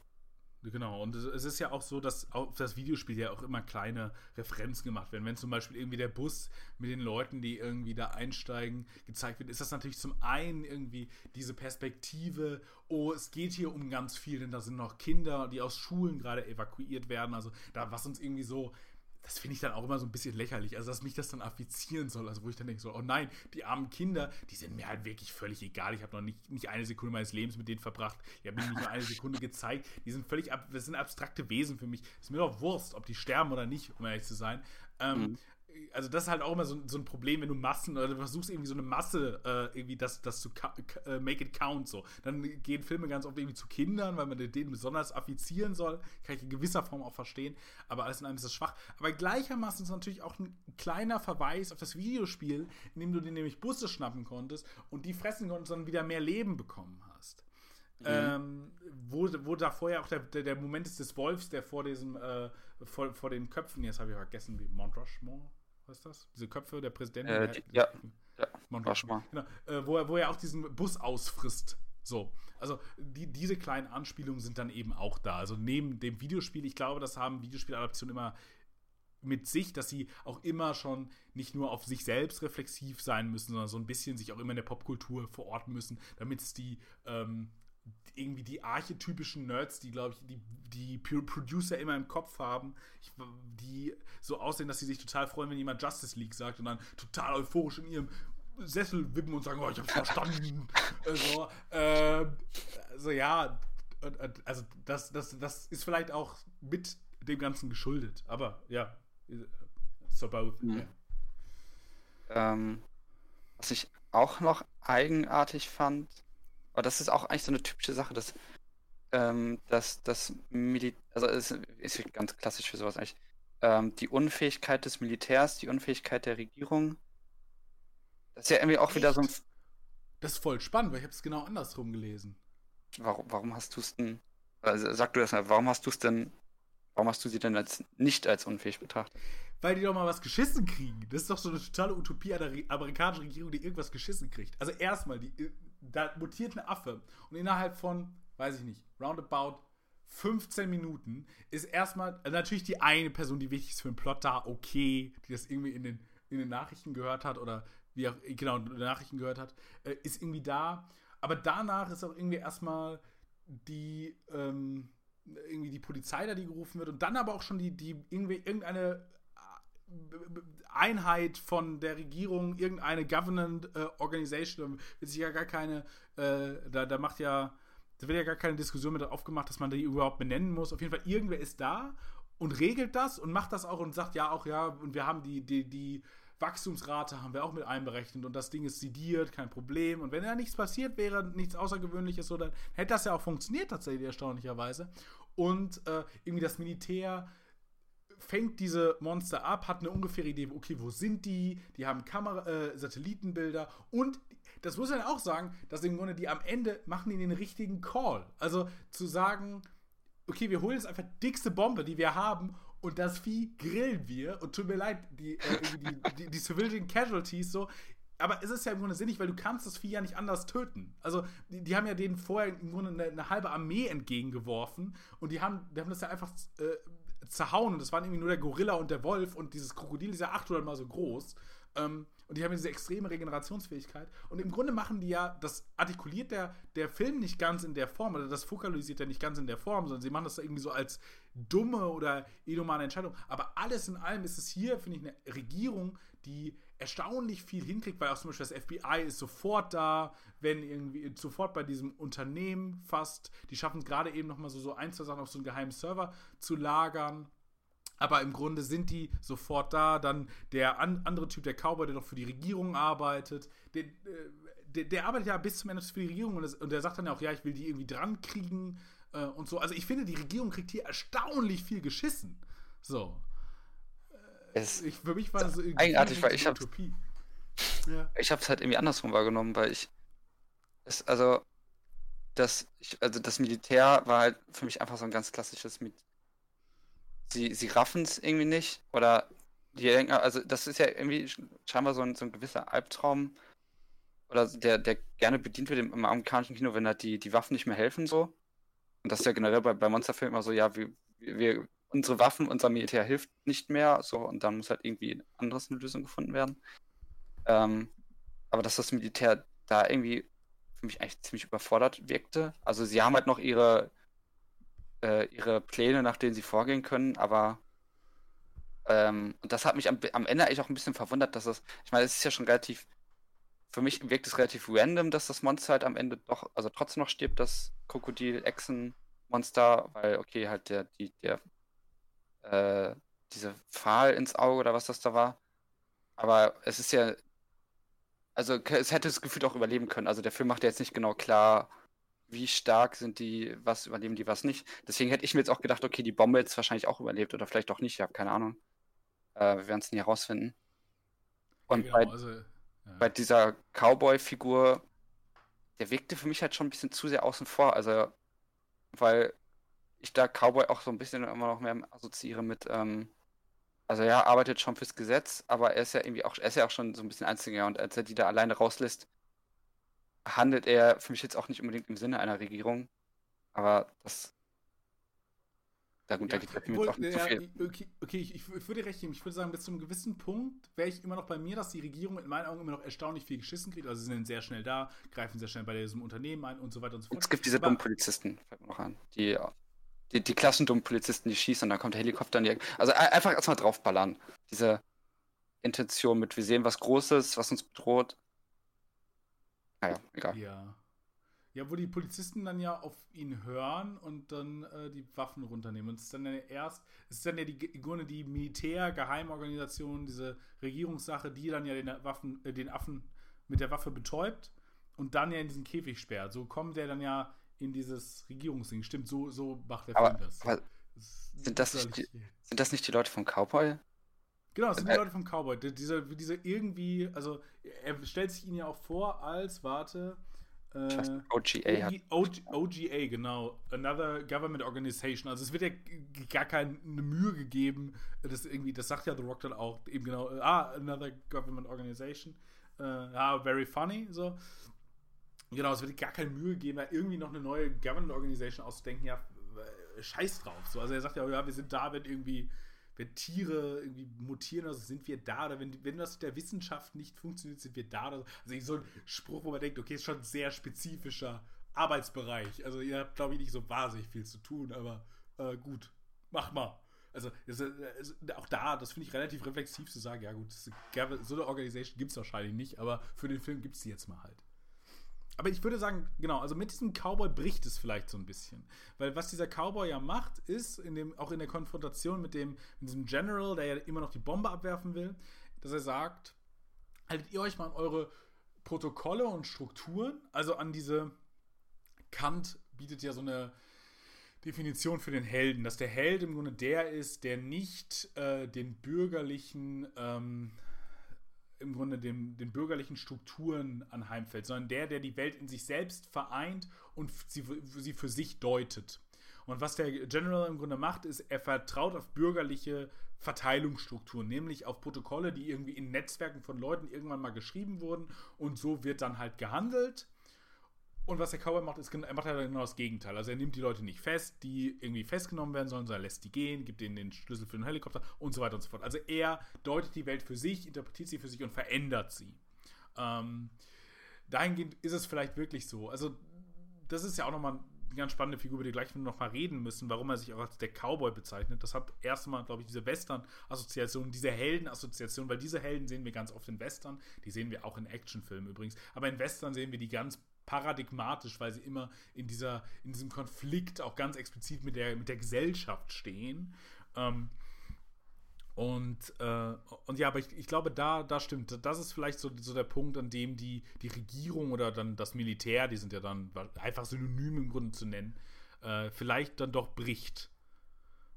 Genau, und es ist ja auch so, dass auf das Videospiel ja auch immer kleine Referenzen gemacht werden. Wenn zum Beispiel irgendwie der Bus mit den Leuten, die irgendwie da einsteigen, gezeigt wird, ist das natürlich zum einen irgendwie diese Perspektive, oh, es geht hier um ganz viel, denn da sind noch Kinder, die aus Schulen gerade evakuiert werden. Also da, was uns irgendwie so das finde ich dann auch immer so ein bisschen lächerlich. Also, dass mich das dann affizieren soll. Also, wo ich dann denke, so, oh nein, die armen Kinder, die sind mir halt wirklich völlig egal. Ich habe noch nicht, nicht eine Sekunde meines Lebens mit denen verbracht. Ich habe ihnen nicht nur eine Sekunde gezeigt. Die sind völlig, ab, das sind abstrakte Wesen für mich. Ist mir doch Wurst, ob die sterben oder nicht, um ehrlich zu sein. Ähm, mhm. Also das ist halt auch immer so, so ein Problem, wenn du Massen oder du versuchst irgendwie so eine Masse äh, irgendwie das, das zu äh, make it count so. Dann gehen Filme ganz oft irgendwie zu Kindern, weil man denen besonders affizieren soll. Kann ich in gewisser Form auch verstehen, aber alles in allem ist das schwach. Aber gleichermaßen ist es natürlich auch ein kleiner Verweis auf das Videospiel, in dem du dir nämlich Busse schnappen konntest und die fressen konntest und dann wieder mehr Leben bekommen hast. Mhm. Ähm, wo, wo da vorher auch der, der, der, Moment ist des Wolfs, der vor diesem, äh, vor, vor den Köpfen, jetzt habe ich vergessen, wie Mont Rushmore, was ist das? Diese Köpfe der Präsidenten? Äh, die, ja, ja, Mont Rushmore. Genau, äh, wo, er, wo er auch diesen Bus ausfrisst. So, also die, diese kleinen Anspielungen sind dann eben auch da. Also neben dem Videospiel, ich glaube, das haben Videospieladaptionen immer mit sich, dass sie auch immer schon nicht nur auf sich selbst reflexiv sein müssen, sondern so ein bisschen sich auch immer in der Popkultur verorten müssen, damit es die ähm, irgendwie die archetypischen Nerds, die, glaube ich, die, die Producer immer im Kopf haben, die so aussehen, dass sie sich total freuen, wenn jemand Justice League sagt und dann total euphorisch in ihrem Sessel wippen und sagen, oh, ich hab's verstanden. also, äh, also ja, also das, das, das ist vielleicht auch mit dem Ganzen geschuldet. Aber ja, so both. Mhm. Yeah. Ähm, was ich auch noch eigenartig fand, aber das ist auch eigentlich so eine typische Sache, dass ähm, dass das Militär, also es ist ganz klassisch für sowas eigentlich, ähm, die Unfähigkeit des Militärs, die Unfähigkeit der Regierung. Das ist ja irgendwie auch Echt? wieder so ein. Das ist voll spannend, weil ich habe es genau andersrum gelesen. Warum, warum hast du es denn? Also sag du das mal, warum hast du es denn, warum hast du sie denn als nicht als unfähig betrachtet? Weil die doch mal was geschissen kriegen. Das ist doch so eine totale Utopie einer amerikanischen Regierung, die irgendwas geschissen kriegt. Also erstmal, die da mutiert ein Affe und innerhalb von, weiß ich nicht, roundabout 15 Minuten ist erstmal also natürlich die eine Person, die wichtig ist für den Plot da, okay, die das irgendwie in den, in den Nachrichten gehört hat oder wie auch, genau, in den Nachrichten gehört hat, äh, ist irgendwie da. Aber danach ist auch irgendwie erstmal die, ähm, irgendwie die Polizei da, die gerufen wird und dann aber auch schon die, die irgendwie irgendeine Einheit von der Regierung, irgendeine Government äh, Organization, wird sich ja gar keine, äh, da, da macht ja, da wird ja gar keine Diskussion mit aufgemacht, dass man die überhaupt benennen muss. Auf jeden Fall, irgendwer ist da und regelt das und macht das auch und sagt ja auch, ja, und wir haben die, die, die Wachstumsrate haben wir auch mit einberechnet und das Ding ist sidiert, kein Problem. Und wenn da nichts passiert wäre, nichts Außergewöhnliches, so, dann hätte das ja auch funktioniert tatsächlich erstaunlicherweise. Und äh, irgendwie das Militär fängt diese Monster ab, hat eine ungefähre Idee, okay, wo sind die? Die haben Kamera, äh, Satellitenbilder und das muss man auch sagen, dass im Grunde die am Ende machen die den richtigen Call. Also zu sagen, okay, wir holen jetzt einfach dickste Bombe, die wir haben und das Vieh grillen wir und tut mir leid, die, äh, die, die, die Civilian Casualties so, aber es ist ja im Grunde sinnig, weil du kannst das Vieh ja nicht anders töten. Also, die, die haben ja denen vorher im Grunde eine, eine, halbe Armee entgegengeworfen und die haben, die haben das ja einfach äh, zerhauen. Und das waren irgendwie nur der Gorilla und der Wolf und dieses Krokodil ist ja 800 mal so groß. Ähm, und die haben diese extreme Regenerationsfähigkeit. Und im Grunde machen die ja, das artikuliert der, der Film nicht ganz in der Form, oder das fokalisiert er nicht ganz in der Form, sondern sie machen das irgendwie so als dumme oder inhumane Entscheidung. Aber alles in allem ist es hier, finde ich, eine Regierung, die erstaunlich viel hinkriegt, weil auch zum Beispiel das FBI ist sofort da, wenn irgendwie sofort bei diesem Unternehmen fast, die schaffen gerade eben nochmal so, so ein, zwei Sachen auf so einen geheimen Server zu lagern. Aber im Grunde sind die sofort da. Dann der an, andere Typ, der Cowboy, der noch für die Regierung arbeitet, der, äh, der, der arbeitet ja bis zum Ende für die Regierung und, das, und, der sagt dann ja auch, ja, ich will die irgendwie dran kriegen äh, und so. Also ich finde, die Regierung kriegt hier erstaunlich viel geschissen. So. Es ich, für mich war das so eigenartig, weil ich habe ja. ich habe es halt irgendwie andersrum wahrgenommen, weil ich es, also das ich, also das Militär war halt für mich einfach so ein ganz klassisches mit sie sie raffen es irgendwie nicht oder die denken also das ist ja irgendwie scheinbar so ein, so ein gewisser Albtraum oder der der gerne bedient wird im, im amerikanischen Kino, wenn halt die die Waffen nicht mehr helfen so und das ist ja generell bei, bei Monsterfilmen immer so ja wir wir unsere Waffen, unser Militär hilft nicht mehr, so, und dann muss halt irgendwie anderes eine Lösung gefunden werden. Ähm, aber dass das Militär da irgendwie für mich eigentlich ziemlich überfordert wirkte. Also sie haben halt noch ihre, äh, ihre Pläne, nach denen sie vorgehen können, aber ähm, und das hat mich am, am Ende eigentlich auch ein bisschen verwundert, dass das, ich meine, es ist ja schon relativ, für mich wirkt es relativ random, dass das Monster halt am Ende doch, also trotzdem noch stirbt, das Krokodil-Echsen-Monster, weil, okay, halt der, die, der äh, diese Pfahl ins Auge oder was das da war, Aber es ist ja. Also es hätte es gefühlt auch überleben können. Also der Film macht ja jetzt nicht genau klar, wie stark sind die, was überleben die, was nicht. Deswegen hätte ich mir jetzt auch gedacht, okay, die Bombe jetzt wahrscheinlich auch überlebt oder vielleicht auch nicht, ich habe keine Ahnung. Äh, wir werden es nie herausfinden. Und Ja, bei, genau, also, ja. bei dieser Cowboy-Figur, der wirkte für mich halt schon ein bisschen zu sehr außen vor. Also, weil ich da Cowboy auch so ein bisschen immer noch mehr assoziiere mit, ähm, also ja, arbeitet schon fürs Gesetz, aber er ist ja irgendwie auch, er ist ja auch schon so ein bisschen Einziger und als er die da alleine rauslässt, handelt er für mich jetzt auch nicht unbedingt im Sinne einer Regierung. Aber das. Da, gut, da Ja, so ja, viel. okay, okay ich, ich, ich würde recht geben. Ich würde sagen, bis zu einem gewissen Punkt wäre ich immer noch bei mir, dass die Regierung in meinen Augen immer noch erstaunlich viel geschissen kriegt. Also sie sind sehr schnell da, greifen sehr schnell bei diesem Unternehmen ein und so weiter und so fort. es gibt diese Aber- dummen Polizisten, fällt mir noch an. Die, die, die klassendummen Polizisten, die schießen und dann kommt der Helikopter in die Ecke. Also ein- einfach erstmal draufballern. Diese Intention mit, wir sehen was Großes, was uns bedroht. Naja, egal. Ja. Ja, wo die Polizisten dann ja auf ihn hören und dann äh, die Waffen runternehmen. Und es ist dann ja erst, es ist dann ja die, im die Militär-Geheimorganisation, diese Regierungssache, die dann ja den Waffen, äh, den Affen mit der Waffe betäubt und dann ja in diesen Käfig sperrt. So kommt der dann ja in dieses Regierungsding. Stimmt, so, so macht der Aber, Film das. aber Das sind das nicht sind das nicht die Leute vom Cowboy? Genau, das sind die Äh, Leute vom Cowboy. Die- Diese, diese irgendwie, also er stellt sich ihnen ja auch vor als, warte, äh, OGA hat. OG, OGA, genau. Another Government Organization. Also es wird ja gar keine Mühe gegeben, das irgendwie, das sagt ja The Rock dann auch, eben genau, äh, ah, Another Government Organization. Ah, very funny, so. Genau, es wird gar keine Mühe geben, irgendwie noch eine neue Government Organization auszudenken. Ja, äh, scheiß drauf. So. Also er sagt ja, ja, wir sind da, wenn irgendwie, wenn Tiere irgendwie mutieren, also sind wir da. Oder wenn, wenn das mit der Wissenschaft nicht funktioniert, sind wir da. Also so ein Spruch, wo man denkt, okay, ist schon ein sehr spezifischer Arbeitsbereich. Also ihr habt, glaube ich, nicht so wahnsinnig viel zu tun, aber äh, gut, mach mal. Also ist, es, auch da, das finde ich relativ reflexiv zu sagen, ja gut, so eine Organisation gibt es wahrscheinlich nicht, aber für den Film gibt es die jetzt mal halt. Aber ich würde sagen, genau, also mit diesem Cowboy bricht es vielleicht so ein bisschen. Weil was dieser Cowboy ja macht, ist, in dem, auch in der Konfrontation mit, dem, mit diesem General, der ja immer noch die Bombe abwerfen will, dass er sagt, haltet ihr euch mal an eure Protokolle und Strukturen, also an diese, Kant bietet ja so eine Definition für den Helden, dass der Held im Grunde der ist, der nicht äh, den bürgerlichen, ähm, im Grunde dem, den bürgerlichen Strukturen anheimfällt, sondern der, der die Welt in sich selbst vereint und sie, sie für sich deutet. Und was der General im Grunde macht, ist, er vertraut auf bürgerliche Verteilungsstrukturen, nämlich auf Protokolle, die irgendwie in Netzwerken von Leuten irgendwann mal geschrieben wurden und so wird dann halt gehandelt. Und was der Cowboy macht, ist, er macht halt genau das Gegenteil. Also er nimmt die Leute nicht fest, die irgendwie festgenommen werden sollen, sondern er lässt die gehen, gibt ihnen den Schlüssel für den Helikopter und so weiter und so fort. Also er deutet die Welt für sich, interpretiert sie für sich und verändert sie. Ähm, dahingehend ist es vielleicht wirklich so. Also das ist ja auch nochmal eine ganz spannende Figur, über die gleich noch mal reden müssen, warum er sich auch als der Cowboy bezeichnet. Das hat erstmal, glaube ich, diese Western-Assoziation, diese Helden-Assoziation, weil diese Helden sehen wir ganz oft in Western, die sehen wir auch in Actionfilmen übrigens, aber in Western sehen wir die ganz paradigmatisch, weil sie immer in, dieser, in diesem Konflikt auch ganz explizit mit der, mit der Gesellschaft stehen. Ähm, und, äh, und ja, aber ich, ich glaube, da, da stimmt. Das ist vielleicht so, so der Punkt, an dem die, die Regierung oder dann das Militär, die sind ja dann einfach synonym im Grunde zu nennen, äh, vielleicht dann doch bricht.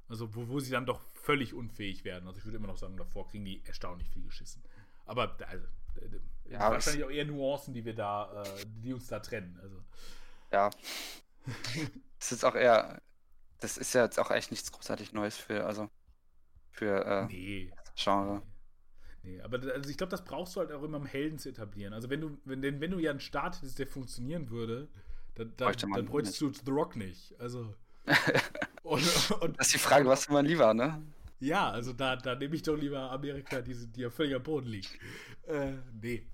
Also, wo, wo sie dann doch völlig unfähig werden. Also, ich würde immer noch sagen, davor kriegen die erstaunlich viel geschissen. Aber, also, äh, Ja, wahrscheinlich auch eher Nuancen, die wir da, äh, die uns da trennen. Also, Ja. Das ist auch eher. Das ist ja jetzt auch echt nichts großartig Neues für, also für äh, nee. Genre. Nee, aber also ich glaube, das brauchst du halt auch immer, um Helden zu etablieren. Also wenn du, wenn, denn wenn du ja einen Staat hättest, der funktionieren würde, dann, dann, dann bräuchtest du The Rock nicht. Also. und, und, Das ist die Frage, was man lieber, ne? ja, also da, da nehme ich doch lieber Amerika, die, die ja völlig am Boden liegt. Äh, nee,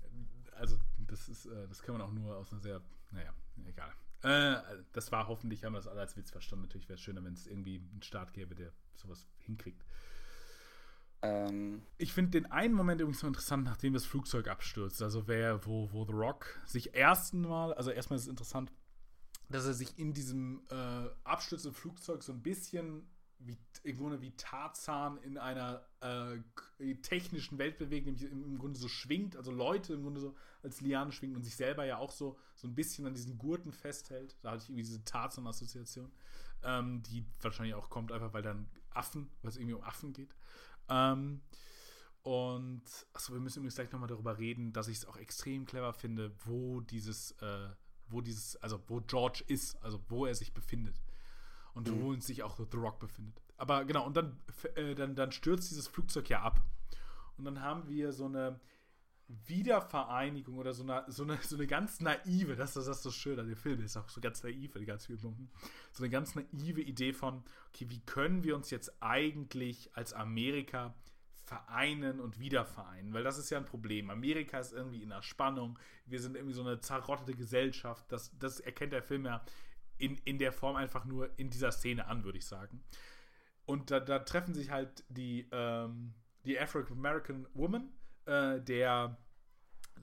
also das ist, äh, das kann man auch nur aus einer sehr, naja, egal. Äh, das war hoffentlich, haben wir das alle als Witz verstanden. Natürlich wäre es schöner, wenn es irgendwie einen Staat gäbe, der sowas hinkriegt. Ähm, Ich finde den einen Moment übrigens so interessant, nachdem das Flugzeug abstürzt. Also wer, wo, wo The Rock sich ersten Mal, also erstmal ist es interessant, dass er sich in diesem äh, abstürzenden Flugzeug so ein bisschen wie, im Grunde wie Tarzan in einer äh, technischen Welt bewegt, nämlich im, im, Grunde so schwingt, also Leute im Grunde so als Liane schwingt und sich selber ja auch so, so ein bisschen an diesen Gurten festhält. Da hatte ich irgendwie diese Tarzan-Assoziation, ähm, die wahrscheinlich auch kommt, einfach weil dann Affen, weil es irgendwie um Affen geht. Ähm, und achso, wir müssen übrigens gleich nochmal darüber reden, dass ich es auch extrem clever finde, wo dieses, äh, wo dieses, also wo George ist, also wo er sich befindet. Und mhm. wo sich auch The Rock befindet. Aber genau, und dann, äh, dann, dann stürzt dieses Flugzeug ja ab. Und dann haben wir so eine Wiedervereinigung oder so eine, so eine, so eine ganz naive, das, das ist so schön, der Film ist auch so ganz naiv, die ganz vielen Punkten, so eine ganz naive Idee von, okay, wie können wir uns jetzt eigentlich als Amerika vereinen und wiedervereinen, weil das ist ja ein Problem. Amerika ist irgendwie in der Spannung, wir sind irgendwie so eine zerrottete Gesellschaft, das, das erkennt der Film ja in, in der Form einfach nur in dieser Szene an, würde ich sagen. Und da, da treffen sich halt die, ähm, die African American Woman, äh, der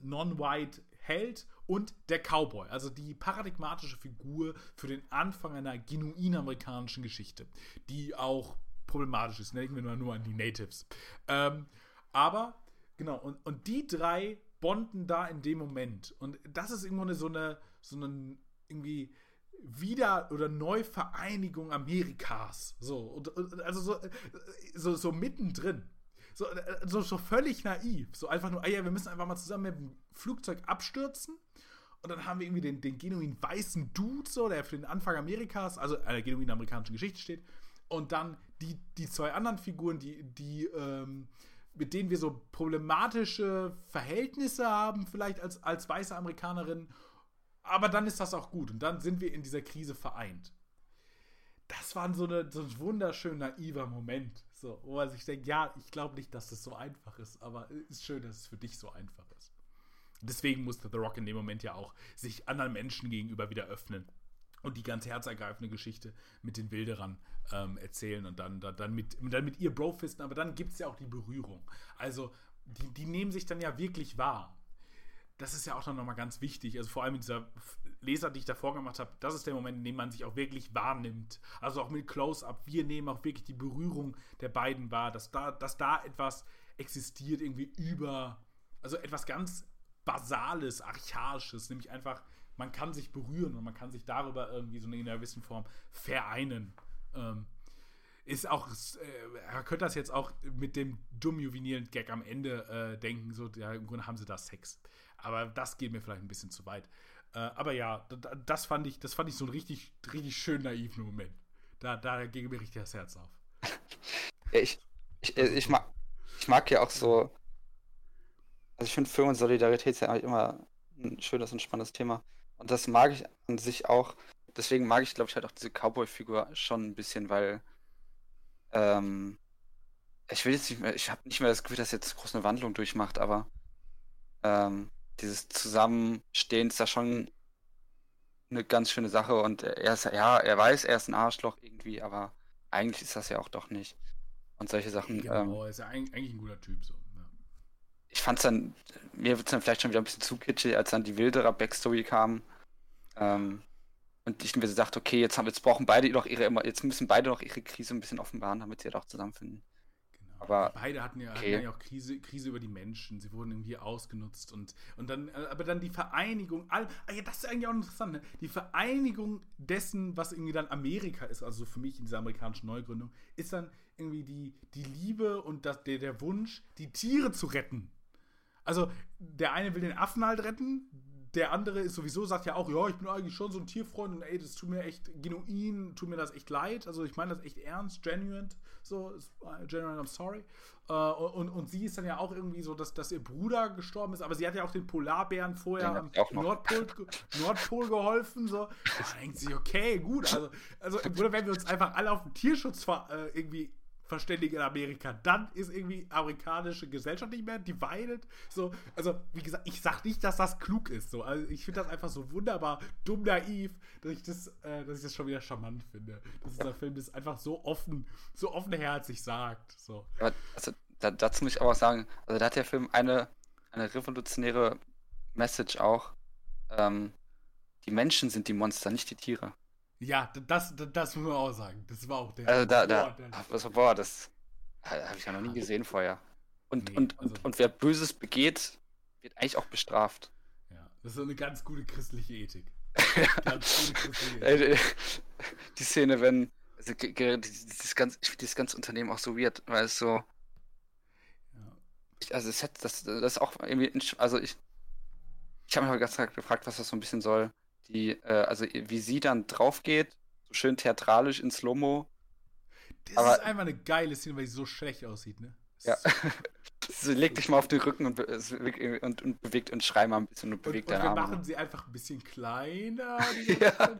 Non-White Held und der Cowboy, also die paradigmatische Figur für den Anfang einer genuin amerikanischen Geschichte, die auch problematisch ist. Denken wir nur, an die Natives. Ähm, aber, genau, und, und die drei bonden da in dem Moment. Und das ist irgendwo so eine, so eine irgendwie wieder- oder Neuvereinigung Amerikas. So, und, und, also so, so, so mittendrin. So, so, so völlig naiv. So einfach nur, ah ja, wir müssen einfach mal zusammen mit dem Flugzeug abstürzen. Und dann haben wir irgendwie den, den genuin weißen Dude, so, der für den Anfang Amerikas, also einer genuin amerikanischen Geschichte steht. Und dann die, die zwei anderen Figuren, die, die, ähm, mit denen wir so problematische Verhältnisse haben, vielleicht als, als weiße Amerikanerin. Aber dann ist das auch gut. Und dann sind wir in dieser Krise vereint. Das war so, eine, so ein wunderschön naiver Moment. So, wo man sich denkt, ja, ich glaube nicht, dass das so einfach ist, aber es ist schön, dass es für dich so einfach ist. Deswegen musste The Rock in dem Moment ja auch sich anderen Menschen gegenüber wieder öffnen und die ganz herzergreifende Geschichte mit den Wilderern ähm, erzählen und dann, dann, dann, mit, dann mit ihr Brofisten, aber dann gibt es ja auch die Berührung. Also, die, die nehmen sich dann ja wirklich wahr. Das ist ja auch dann nochmal ganz wichtig. Also vor allem in dieser Leser, die ich davor gemacht habe, das ist der Moment, in dem man sich auch wirklich wahrnimmt. Also auch mit Close-Up. Wir nehmen auch wirklich die Berührung der beiden wahr, dass da, dass da etwas existiert, irgendwie über, also etwas ganz Basales, Archaisches, nämlich einfach man kann sich berühren und man kann sich darüber irgendwie so in einer gewissen Form vereinen. Ähm, ist auch, äh, er könnte das jetzt auch mit dem dumm juvenilen Gag am Ende äh, denken, so, ja, im Grunde haben sie da Sex. Aber das geht mir vielleicht ein bisschen zu weit. Äh, aber ja, das fand ich, das fand ich so ein richtig, richtig schön naiven Moment. Da, da ging mir richtig das Herz auf. Ich, ich, äh, ich, mag, ich mag ja auch so, also ich finde Film und Solidarität ist ja eigentlich immer ein schönes und spannendes Thema. Und das mag ich an sich auch. Deswegen mag ich, glaube ich, halt auch diese Cowboy-Figur schon ein bisschen, weil ähm, ich will jetzt nicht mehr, ich habe nicht mehr das Gefühl, dass jetzt groß eine Wandlung durchmacht, aber ähm, dieses Zusammenstehen ist da schon eine ganz schöne Sache und er ist ja, er weiß, er ist ein Arschloch irgendwie, aber eigentlich ist das ja auch doch nicht. Und solche Sachen. Genau, ähm, ist ja eigentlich ein guter Typ so ich fand es dann, mir wird es dann vielleicht schon wieder ein bisschen zu kitschig, als dann die wilderer Backstory kam. Ähm, und ich mir so dachte, okay, jetzt, haben, jetzt brauchen beide doch ihre, jetzt müssen beide noch ihre Krise ein bisschen offenbaren, damit sie halt auch zusammenfinden. Genau. Aber beide hatten ja, okay. hatten ja auch Krise, Krise über die Menschen. Sie wurden irgendwie ausgenutzt und, und dann, äh, aber dann die Vereinigung, all, ah ja, das ist eigentlich auch interessant, ne? Die Vereinigung dessen, was irgendwie dann Amerika ist, also für mich in dieser amerikanischen Neugründung, ist dann irgendwie die, die Liebe und das, der, der Wunsch, die Tiere zu retten. Also, der eine will den Affen halt retten, der andere ist sowieso, sagt ja auch, ja, ich bin eigentlich schon so ein Tierfreund und ey, das tut mir echt genuin, tut mir das echt leid. Also ich meine das echt ernst, genuine, so, äh, genuine, I'm sorry. Äh, und, und sie ist dann ja auch irgendwie so, dass, dass ihr Bruder gestorben ist, aber sie hat ja auch den Polarbären vorher am Nordpol, Nordpol geholfen. So. Da denkt sie, okay, gut. Also, also im Grunde, wenn wir uns einfach alle auf den Tierschutz äh, irgendwie verständigen in Amerika. Dann ist irgendwie amerikanische Gesellschaft nicht mehr divided. So, also, wie gesagt, ich sag nicht, dass das klug ist. So, also ich finde das einfach so wunderbar dumm naiv, dass ich das, äh, dass ich das schon wieder charmant finde. Dass dieser Film das einfach so offen, so offenherzig sagt. So. Ja, also, da, dazu muss ich aber auch sagen, also da hat der Film eine, eine revolutionäre Message auch. Ähm, die Menschen sind die Monster, nicht die Tiere. Ja, das, das, das muss man auch sagen. Das war auch der. Also da, da, also, boah, das habe ich ja noch nie gesehen vorher. Und, Nee, und, also- und, und wer Böses begeht, wird eigentlich auch bestraft. Ja, das ist so eine ganz gute christliche Ethik. Ganz gute christliche Ethik. Die Szene, wenn. Also, dieses ganze, ich finde dieses ganze Unternehmen auch so weird, weil es so. Ja. Also, es hat, das, das ist auch irgendwie. Also, ich. Ich habe mich aber ganz gefragt, was das so ein bisschen soll. Die, äh, also, wie sie dann drauf geht, so schön theatralisch in Slow-Mo. Das Aber- ist einfach eine geile Szene, weil sie so schlecht aussieht, ne? Ja. Sie legt dich mal auf den Rücken und, und, und bewegt und schrei mal ein bisschen und Und, bewegt und deine wir Arme. machen sie einfach ein bisschen kleiner. Ja.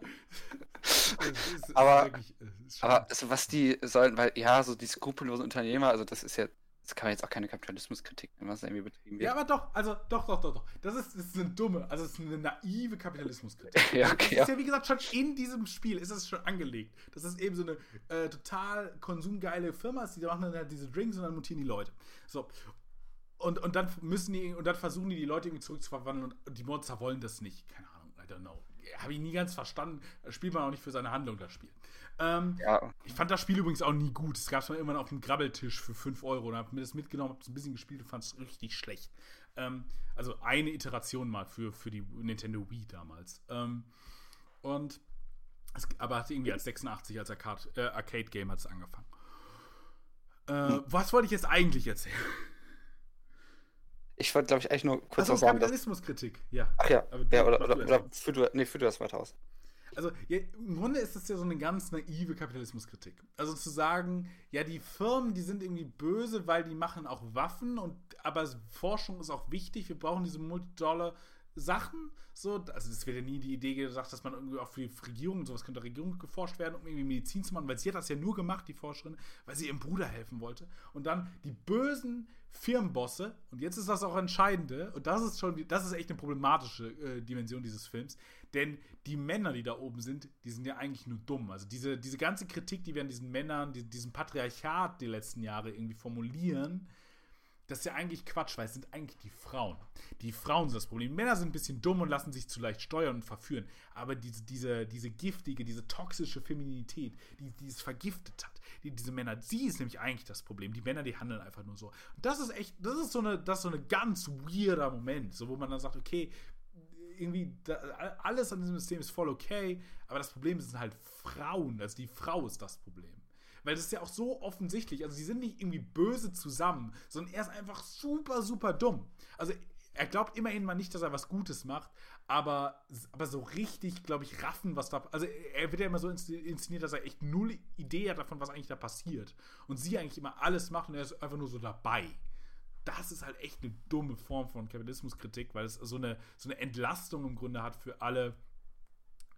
Aber- wirklich- Aber also, was die sollen, weil ja, so die skrupellosen Unternehmer, also das ist ja, das kann man jetzt auch keine Kapitalismuskritik nennen, was irgendwie betrieben wird. ja, aber doch, also doch, doch, doch, doch. Das ist, das ist eine dumme, also es ist eine naive Kapitalismuskritik. Ja, Das okay, ist ja. ja, wie gesagt, schon in diesem Spiel ist es schon angelegt. Das ist eben so eine äh, total konsumgeile Firma, ist, die machen dann halt diese Drinks und dann mutieren die Leute. So. Und, und dann müssen die, und dann versuchen die, die Leute irgendwie zurückzuverwandeln und die Monster wollen das nicht. Keine Ahnung, I don't know. Habe ich nie ganz verstanden. Spielt man auch nicht für seine Handlung, das Spiel. Ähm, Ja, ich fand das Spiel übrigens auch nie gut. Es gab es mal irgendwann auf dem Grabbeltisch für 5 Euro und habe mir das mitgenommen, habe es ein bisschen gespielt und fand es richtig schlecht. Ähm, also eine Iteration mal für, für die Nintendo Wii damals. Ähm, und es, aber hatte irgendwie als 86 als Arcade, äh, Arcade-Game hat es angefangen. Äh, Was wollte ich jetzt eigentlich erzählen? ich wollte, glaube ich, eigentlich nur kurz Also noch sagen. Kapitalismuskritik, ja. Ach ja, Aber ja oder, oder, oder erst. führ du, nee, führ du das weiter aus. Also ja, im Grunde ist das ja so eine ganz naive Kapitalismuskritik. Also zu sagen, ja, die Firmen, die sind irgendwie böse, weil die machen auch Waffen und aber Forschung ist auch wichtig. Wir brauchen diese Multidollar Sachen. So, also es wird ja nie die Idee gesagt, dass man irgendwie auch für die Regierung sowas könnte Regierung geforscht werden, um irgendwie Medizin zu machen, weil sie hat das ja nur gemacht, die Forscherin, weil sie ihrem Bruder helfen wollte. Und dann die bösen Firmenbosse, und jetzt ist das auch Entscheidende, und das ist schon, das ist echt eine problematische äh, Dimension dieses Films, denn die Männer, die da oben sind, die sind ja eigentlich nur dumm. Also diese, diese ganze Kritik, die wir an diesen Männern, die, diesem Patriarchat die letzten Jahre irgendwie formulieren, das ist ja eigentlich Quatsch, weil es sind eigentlich die Frauen. Die Frauen sind das Problem. Männer sind ein bisschen dumm und lassen sich zu leicht steuern und verführen. Aber diese, diese, diese giftige, diese toxische Femininität, die, die es vergiftet hat, die, diese Männer, sie ist nämlich eigentlich das Problem. Die Männer, die handeln einfach nur so. Und das ist echt, das ist so eine, das ist so eine ganz weirder Moment, so wo man dann sagt, okay, irgendwie da, alles an diesem System ist voll okay, aber das Problem sind halt Frauen. Also die Frau ist das Problem. Weil das ist ja auch so offensichtlich. Also, sie sind nicht irgendwie böse zusammen, sondern er ist einfach super, super dumm. Also, er glaubt immerhin mal nicht, dass er was Gutes macht, aber, aber so richtig, glaube ich, raffen, was da. Also, er wird ja immer so inszeniert, dass er echt null Idee hat davon, was eigentlich da passiert. Und sie eigentlich immer alles macht und er ist einfach nur so dabei. Das ist halt echt eine dumme Form von Kapitalismuskritik, weil es so eine, so eine Entlastung im Grunde hat für alle,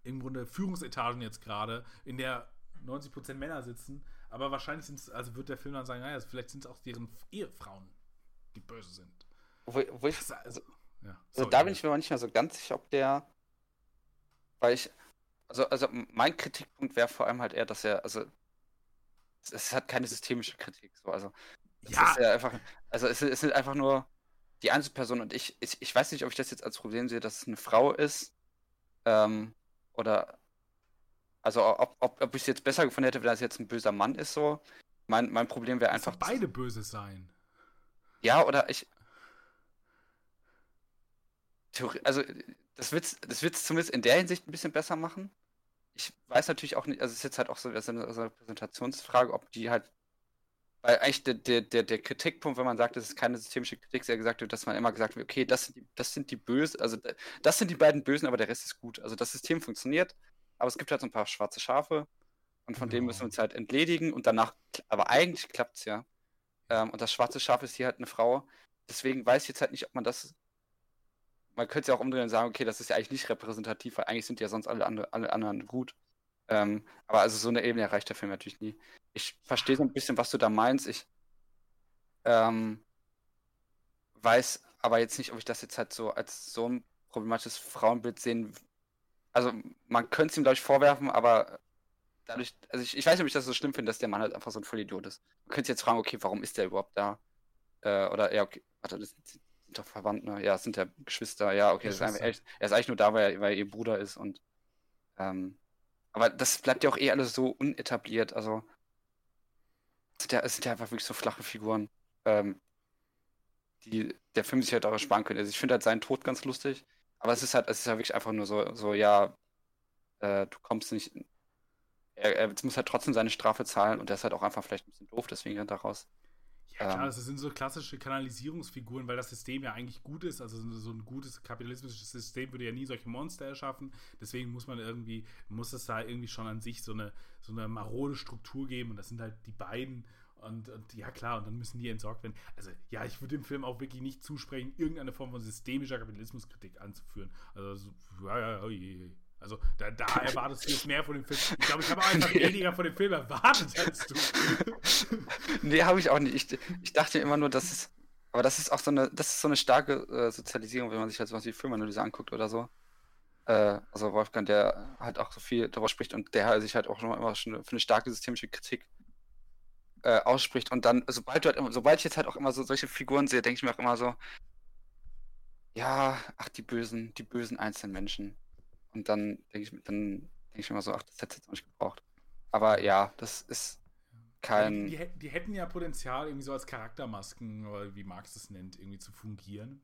im Grunde Führungsetagen jetzt gerade, in der 90% Männer sitzen, aber wahrscheinlich sind es, also wird der Film dann sagen, naja, vielleicht sind es auch deren Ehefrauen, die böse sind. Wo, wo ich, Das, also, ja, also sorry, da bin ich mir aber nicht mehr so ganz sicher, ob der. Weil ich. Also, also mein Kritikpunkt wäre vor allem halt eher, dass er, also es, es hat keine systemische Kritik. So, also es Ja. ist ja einfach, also es, es sind einfach nur die Einzelperson und ich, ich, ich weiß nicht, ob ich das jetzt als Problem sehe, dass es eine Frau ist. Ähm, oder also ob, ob, ob ich es jetzt besser gefunden hätte, wenn das jetzt ein böser Mann ist so. Mein, mein Problem wäre Einfach einfach. beide böse sein. Ja, oder ich. Also, das wird's, das wird's zumindest in der Hinsicht ein bisschen besser machen. Ich weiß natürlich auch nicht, also es ist jetzt halt auch so, das ist eine, so eine Präsentationsfrage, ob die halt. Weil eigentlich der, der, der, der Kritikpunkt, wenn man sagt, das ist keine systemische Kritik, sehr gesagt wird, dass man immer gesagt wird, okay, das sind die, das sind die Bösen, also das sind die beiden Bösen, aber der Rest ist gut. Also das System funktioniert, aber es gibt halt so ein paar schwarze Schafe und von denen Genau. müssen wir uns halt entledigen und danach, aber eigentlich klappt's ja. Ähm, und das schwarze Schaf ist hier halt eine Frau. Deswegen weiß ich jetzt halt nicht, ob man das. Man könnte es ja auch umdrehen und sagen, okay, das ist ja eigentlich nicht repräsentativ, weil eigentlich sind ja sonst alle, andere, alle anderen gut. Ähm, aber also so eine Ebene erreicht der Film natürlich nie. Ich verstehe so ein bisschen, was du da meinst. Ich ähm, weiß aber jetzt nicht, ob ich das jetzt halt so als so ein problematisches Frauenbild sehen. Also man könnte es ihm, glaube ich, vorwerfen, aber dadurch, also ich, ich weiß nicht, ob ich das so schlimm finde, dass der Mann halt einfach so ein Vollidiot ist. Man könnte jetzt fragen, okay, warum ist der überhaupt da? Äh, oder ja, okay, warte, das sind, sind doch Verwandte, ne? ja, es sind ja Geschwister, ja, okay, das ist einfach, Geschwister. er, ist- er ist eigentlich nur da, weil er, weil er ihr Bruder ist und ähm, Aber das bleibt ja auch eh alles so unetabliert. Also, es sind ja, es sind ja einfach wirklich so flache Figuren, ähm, die der Film sich halt auch sparen könnte. Also, ich finde halt seinen Tod ganz lustig, aber es ist halt, es ist halt wirklich einfach nur so, so ja, äh, du kommst nicht. Er, er muss halt trotzdem seine Strafe zahlen und der ist halt auch einfach vielleicht ein bisschen doof, deswegen rennt er raus. Ja, klar, das sind so klassische Kanalisierungsfiguren, weil das System ja eigentlich gut ist. Also so ein gutes kapitalistisches System würde ja nie solche Monster erschaffen. Deswegen muss man irgendwie, muss es da irgendwie schon an sich so eine, so eine marode Struktur geben. Und das sind halt die beiden. Und, und, ja, klar, und dann müssen die entsorgt werden. Also, ja, ich würde dem Film auch wirklich nicht zusprechen, irgendeine Form von systemischer Kapitalismuskritik anzuführen. Also, so, ja, ja, je, also da, da erwartest du jetzt mehr von dem Film. Ich glaube, ich habe einfach weniger von dem Film erwartet als du. nee, habe ich auch nicht. Ich, ich dachte immer nur, dass es. Aber das ist auch so eine, das ist so eine starke äh, Sozialisierung, wenn man sich halt sowas wie Filmanalyse anguckt oder so. Äh, also Wolfgang, der halt auch so viel darüber spricht und der sich halt auch schon immer schon für eine starke systemische Kritik äh, ausspricht. Und dann, sobald halt sobald ich jetzt halt auch immer so solche Figuren sehe, denke ich mir auch immer so, ja, ach, die bösen, die bösen einzelnen Menschen. Und dann denke ich, dann denke ich immer so, ach, das hätte es jetzt nicht gebraucht. Aber ja, das ist kein. Die, die, die, hätten ja Potenzial, irgendwie so als Charaktermasken, oder wie Marx es nennt, irgendwie zu fungieren.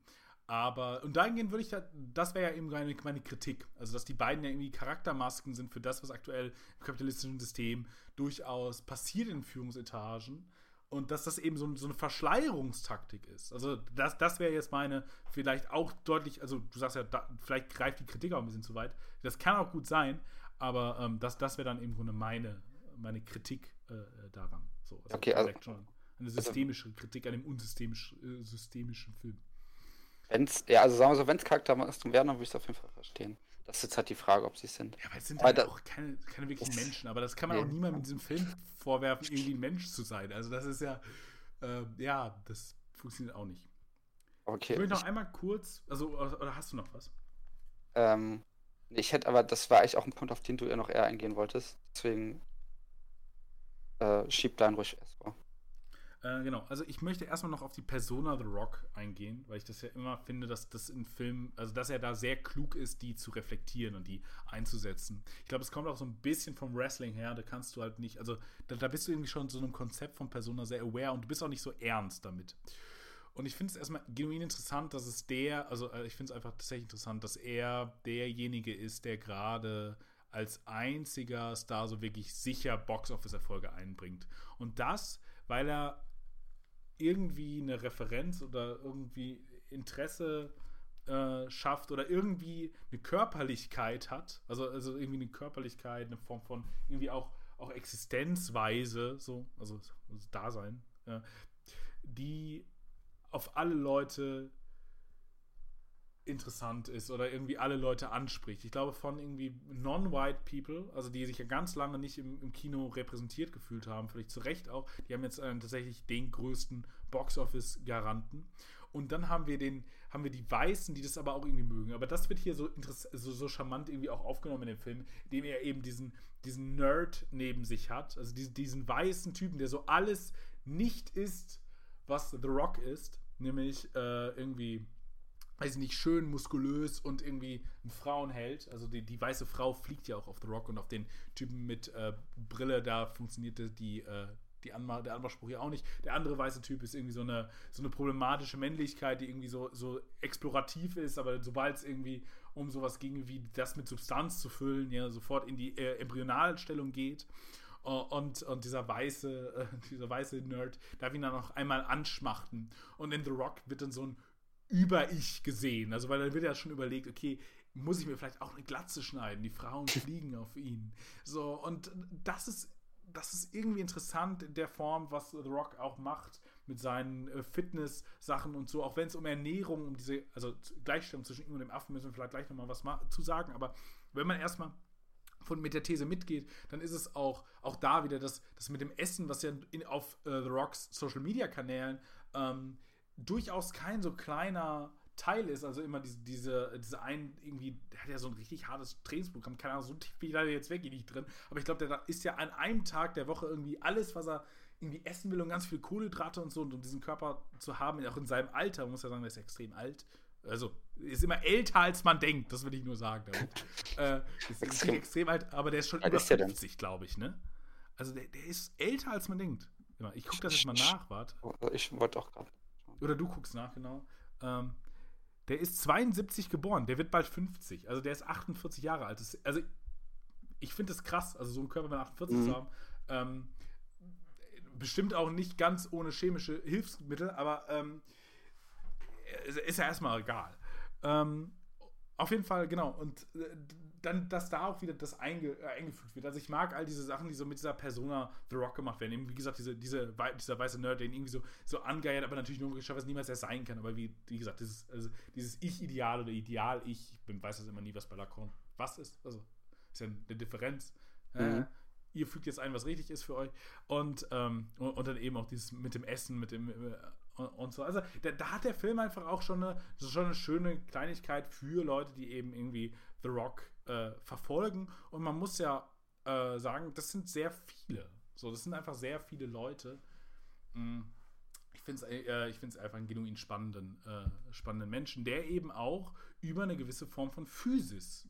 Aber, und dahingehend würde ich da, das wäre ja eben meine, meine Kritik. Also, dass die beiden ja irgendwie Charaktermasken sind für das, was aktuell im kapitalistischen System durchaus passiert in Führungsetagen und dass das eben so, so eine Verschleierungstaktik ist. Also das, das wäre jetzt meine, vielleicht auch deutlich, also du sagst ja, da, vielleicht greift die Kritik auch ein bisschen zu weit. Das kann auch gut sein, aber ähm, das, das wäre dann im Grunde meine, meine Kritik äh, daran. So, also okay, also, schon eine also systemische Kritik an dem unsystemisch, äh, systemischen Film. Wenn's, ja, also sagen wir so, wenn es Charaktermasken wären, dann würde ich es auf jeden Fall verstehen. Das ist jetzt halt die Frage, ob sie es sind. Ja, aber es sind halt auch keine, keine wirklichen Menschen. Aber das kann man nee. auch niemandem in diesem Film vorwerfen, irgendwie ein Mensch zu sein. Also das ist ja, äh, ja, das funktioniert auch nicht. Okay. Ich will noch einmal kurz, also, oder hast du noch was? Ähm, ich hätte aber, das war eigentlich auch ein Punkt, auf den du ja noch eher eingehen wolltest. Deswegen äh, schieb deinen ruhig erst vor. Äh, genau, also ich möchte erstmal noch auf die Persona The Rock eingehen, weil ich das ja immer finde, dass das in Filmen, also dass er da sehr klug ist, die zu reflektieren und die einzusetzen. Ich glaube, es kommt auch so ein bisschen vom Wrestling her, da kannst du halt nicht, also da, da bist du irgendwie schon so einem Konzept von Persona sehr aware und du bist auch nicht so ernst damit. Und ich finde es erstmal genuin interessant, dass es der, also äh, ich finde es einfach tatsächlich interessant, dass er derjenige ist, der gerade als einziger Star so wirklich sicher Box-Office-Erfolge einbringt. Und das, weil er irgendwie eine Referenz oder irgendwie Interesse äh, schafft oder irgendwie eine Körperlichkeit hat, also, also irgendwie eine Körperlichkeit, eine Form von irgendwie auch, auch Existenzweise, so, also, also Dasein, äh, die auf alle Leute interessant ist oder irgendwie alle Leute anspricht. Ich glaube, von irgendwie non-white people, also die sich ja ganz lange nicht im, im Kino repräsentiert gefühlt haben, vielleicht zu Recht auch, die haben jetzt äh, tatsächlich den größten Box-Office-Garanten. Und dann haben wir den, haben wir die Weißen, die das aber auch irgendwie mögen. Aber das wird hier so, so, so charmant irgendwie auch aufgenommen in dem Film, indem er eben diesen, diesen Nerd neben sich hat. Also diesen, diesen weißen Typen, der so alles nicht ist, was The Rock ist. Nämlich äh, irgendwie weiß ich nicht, schön, muskulös und irgendwie ein Frauenheld. Also die, die weiße Frau fliegt ja auch auf The Rock und auf den Typen mit äh, Brille, da funktionierte die, äh, die Anma der Anmachspruch ja auch nicht. Der andere weiße Typ ist irgendwie so eine, so eine problematische Männlichkeit, die irgendwie so, so explorativ ist, aber sobald es irgendwie um sowas ging, wie das mit Substanz zu füllen, ja, sofort in die äh, Embryonalstellung geht. Und, und dieser weiße, äh, dieser weiße Nerd darf ihn dann noch einmal anschmachten. Und in The Rock wird dann so ein über ich gesehen. Also, weil dann wird ja schon überlegt, okay, muss ich mir vielleicht auch eine Glatze schneiden? Die Frauen fliegen auf ihn. So, und das ist, das ist irgendwie interessant in der Form, was The Rock auch macht mit seinen äh, Fitness-Sachen und so, auch wenn es um Ernährung, um diese, also Gleichstellung zwischen ihm und dem Affen müssen wir vielleicht gleich nochmal was zu sagen, aber wenn man erstmal von, mit der These mitgeht, dann ist es auch, auch da wieder das, das mit dem Essen, was ja in, auf äh, The Rocks Social Media Kanälen ähm, durchaus kein so kleiner Teil ist, also immer diese, diese, diese ein, irgendwie, der hat ja so ein richtig hartes Trainingsprogramm, keine Ahnung, so tief bin ich leider jetzt wirklich nicht drin, aber ich glaube, der ist ja an einem Tag der Woche irgendwie alles, was er irgendwie essen will und ganz viel Kohlenhydrate und so und um diesen Körper zu haben, auch in seinem Alter, muss ja sagen, der ist extrem alt, Also ist immer älter, als man denkt, das will ich nur sagen. Damit. äh, ist extrem. extrem alt, aber der ist schon über ist der denn? 50, glaube ich, ne? Also der, der ist älter, als man denkt. Ich gucke das jetzt mal nach, warte. Ich wollte auch gerade. Oder du guckst nach, genau. Ähm, der ist 72 geboren, der wird bald 50. Also der ist 48 Jahre alt. Das, also ich finde das krass, also so einen Körper mit 48 Mhm. zu haben. Ähm, bestimmt auch nicht ganz ohne chemische Hilfsmittel, aber ähm, ist- ist ja erstmal egal. Ähm, auf jeden Fall, genau. Und äh, dann, dass da auch wieder das einge, äh, eingefügt wird. Also ich mag all diese Sachen, die so mit dieser Persona The Rock gemacht werden. Eben, wie gesagt, diese, diese, dieser weiße Nerd, der ihn irgendwie so, so angeiert, aber natürlich nur logischerweise niemals er sein kann. Aber wie, wie gesagt, dieses, also dieses Ich-Ideal oder Ideal-Ich, ich bin, weiß das immer nie, was bei Lacan was ist. Also ist ja eine Differenz. Äh, Mhm. ihr fügt jetzt ein, was richtig ist für euch. Und, ähm, und, und dann eben auch dieses mit dem Essen, mit dem äh, und, und so. Also da, da hat der Film einfach auch schon eine, schon eine schöne Kleinigkeit für Leute, die eben irgendwie The Rock äh, verfolgen. Und man muss ja äh, sagen, das sind sehr viele. So, das sind einfach sehr viele Leute. Mm. Ich finde es äh, einfach einen genuin spannenden, äh, spannenden Menschen, der eben auch über eine gewisse Form von Physis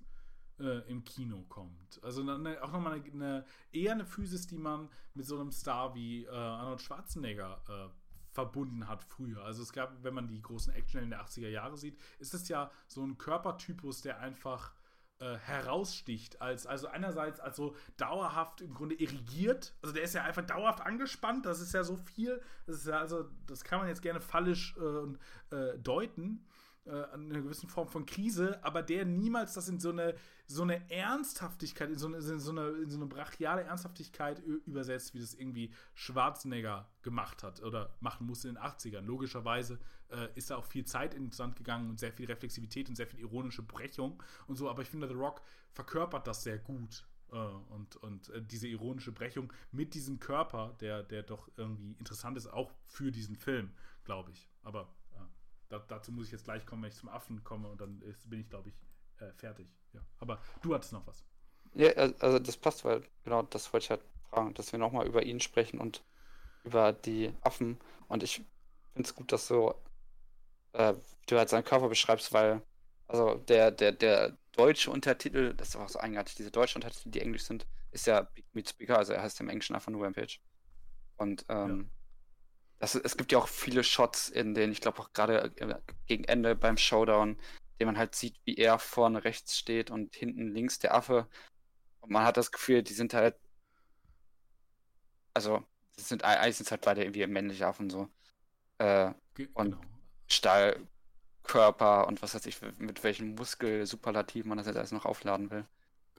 äh, im Kino kommt. Also eine, auch nochmal eine, eine, eher eine Physis, die man mit so einem Star wie äh, Arnold Schwarzenegger äh, verbunden hat früher. Also es gab, wenn man die großen Actionhelden der 80er Jahre sieht, ist es ja so ein Körpertypus, der einfach äh, heraussticht, als, also einerseits als so dauerhaft im Grunde irrigiert, also der ist ja einfach dauerhaft angespannt, das ist ja so viel, das ist ja also, das kann man jetzt gerne fallisch äh, äh, deuten, äh, einer gewissen Form von Krise, aber der niemals das in so eine, so eine Ernsthaftigkeit, in so eine, in so eine, in so eine brachiale Ernsthaftigkeit übersetzt, wie das irgendwie Schwarzenegger gemacht hat oder machen musste in den 80ern. Logischerweise äh, ist da auch viel Zeit ins Sand gegangen und sehr viel Reflexivität und sehr viel ironische Brechung und so, aber ich finde, The Rock verkörpert das sehr gut. Äh, und und äh, diese ironische Brechung mit diesem Körper, der, der doch irgendwie interessant ist, auch für diesen Film, glaube ich. Aber da, dazu muss ich jetzt gleich kommen, wenn ich zum Affen komme und dann ist, bin ich, glaube ich, äh, fertig. Ja. Aber du hattest noch was. Ja, al- also das passt, weil genau das wollte ich halt fragen, dass wir nochmal über ihn sprechen und über die Affen. Und ich finde es gut, dass du, äh, du halt seinen Körper beschreibst, weil, also der, der, der deutsche Untertitel, das ist auch so eigenartig, diese deutschen Untertitel, die englisch sind, ist ja Big Meat Speaker, also er heißt im Englischen einfach nur Rampage. Und ähm, das, es gibt ja auch viele Shots, in denen, ich glaube auch gerade äh, gegen Ende beim Showdown, den man halt sieht, wie er vorne rechts steht und hinten links der Affe. Und man hat das Gefühl, die sind halt. Also, das sind eigentlich sind halt beide irgendwie männliche Affen so. Äh, Und- genau. Stahlkörper und was weiß ich, mit welchen Muskelsuperlativen man das jetzt alles noch aufladen will.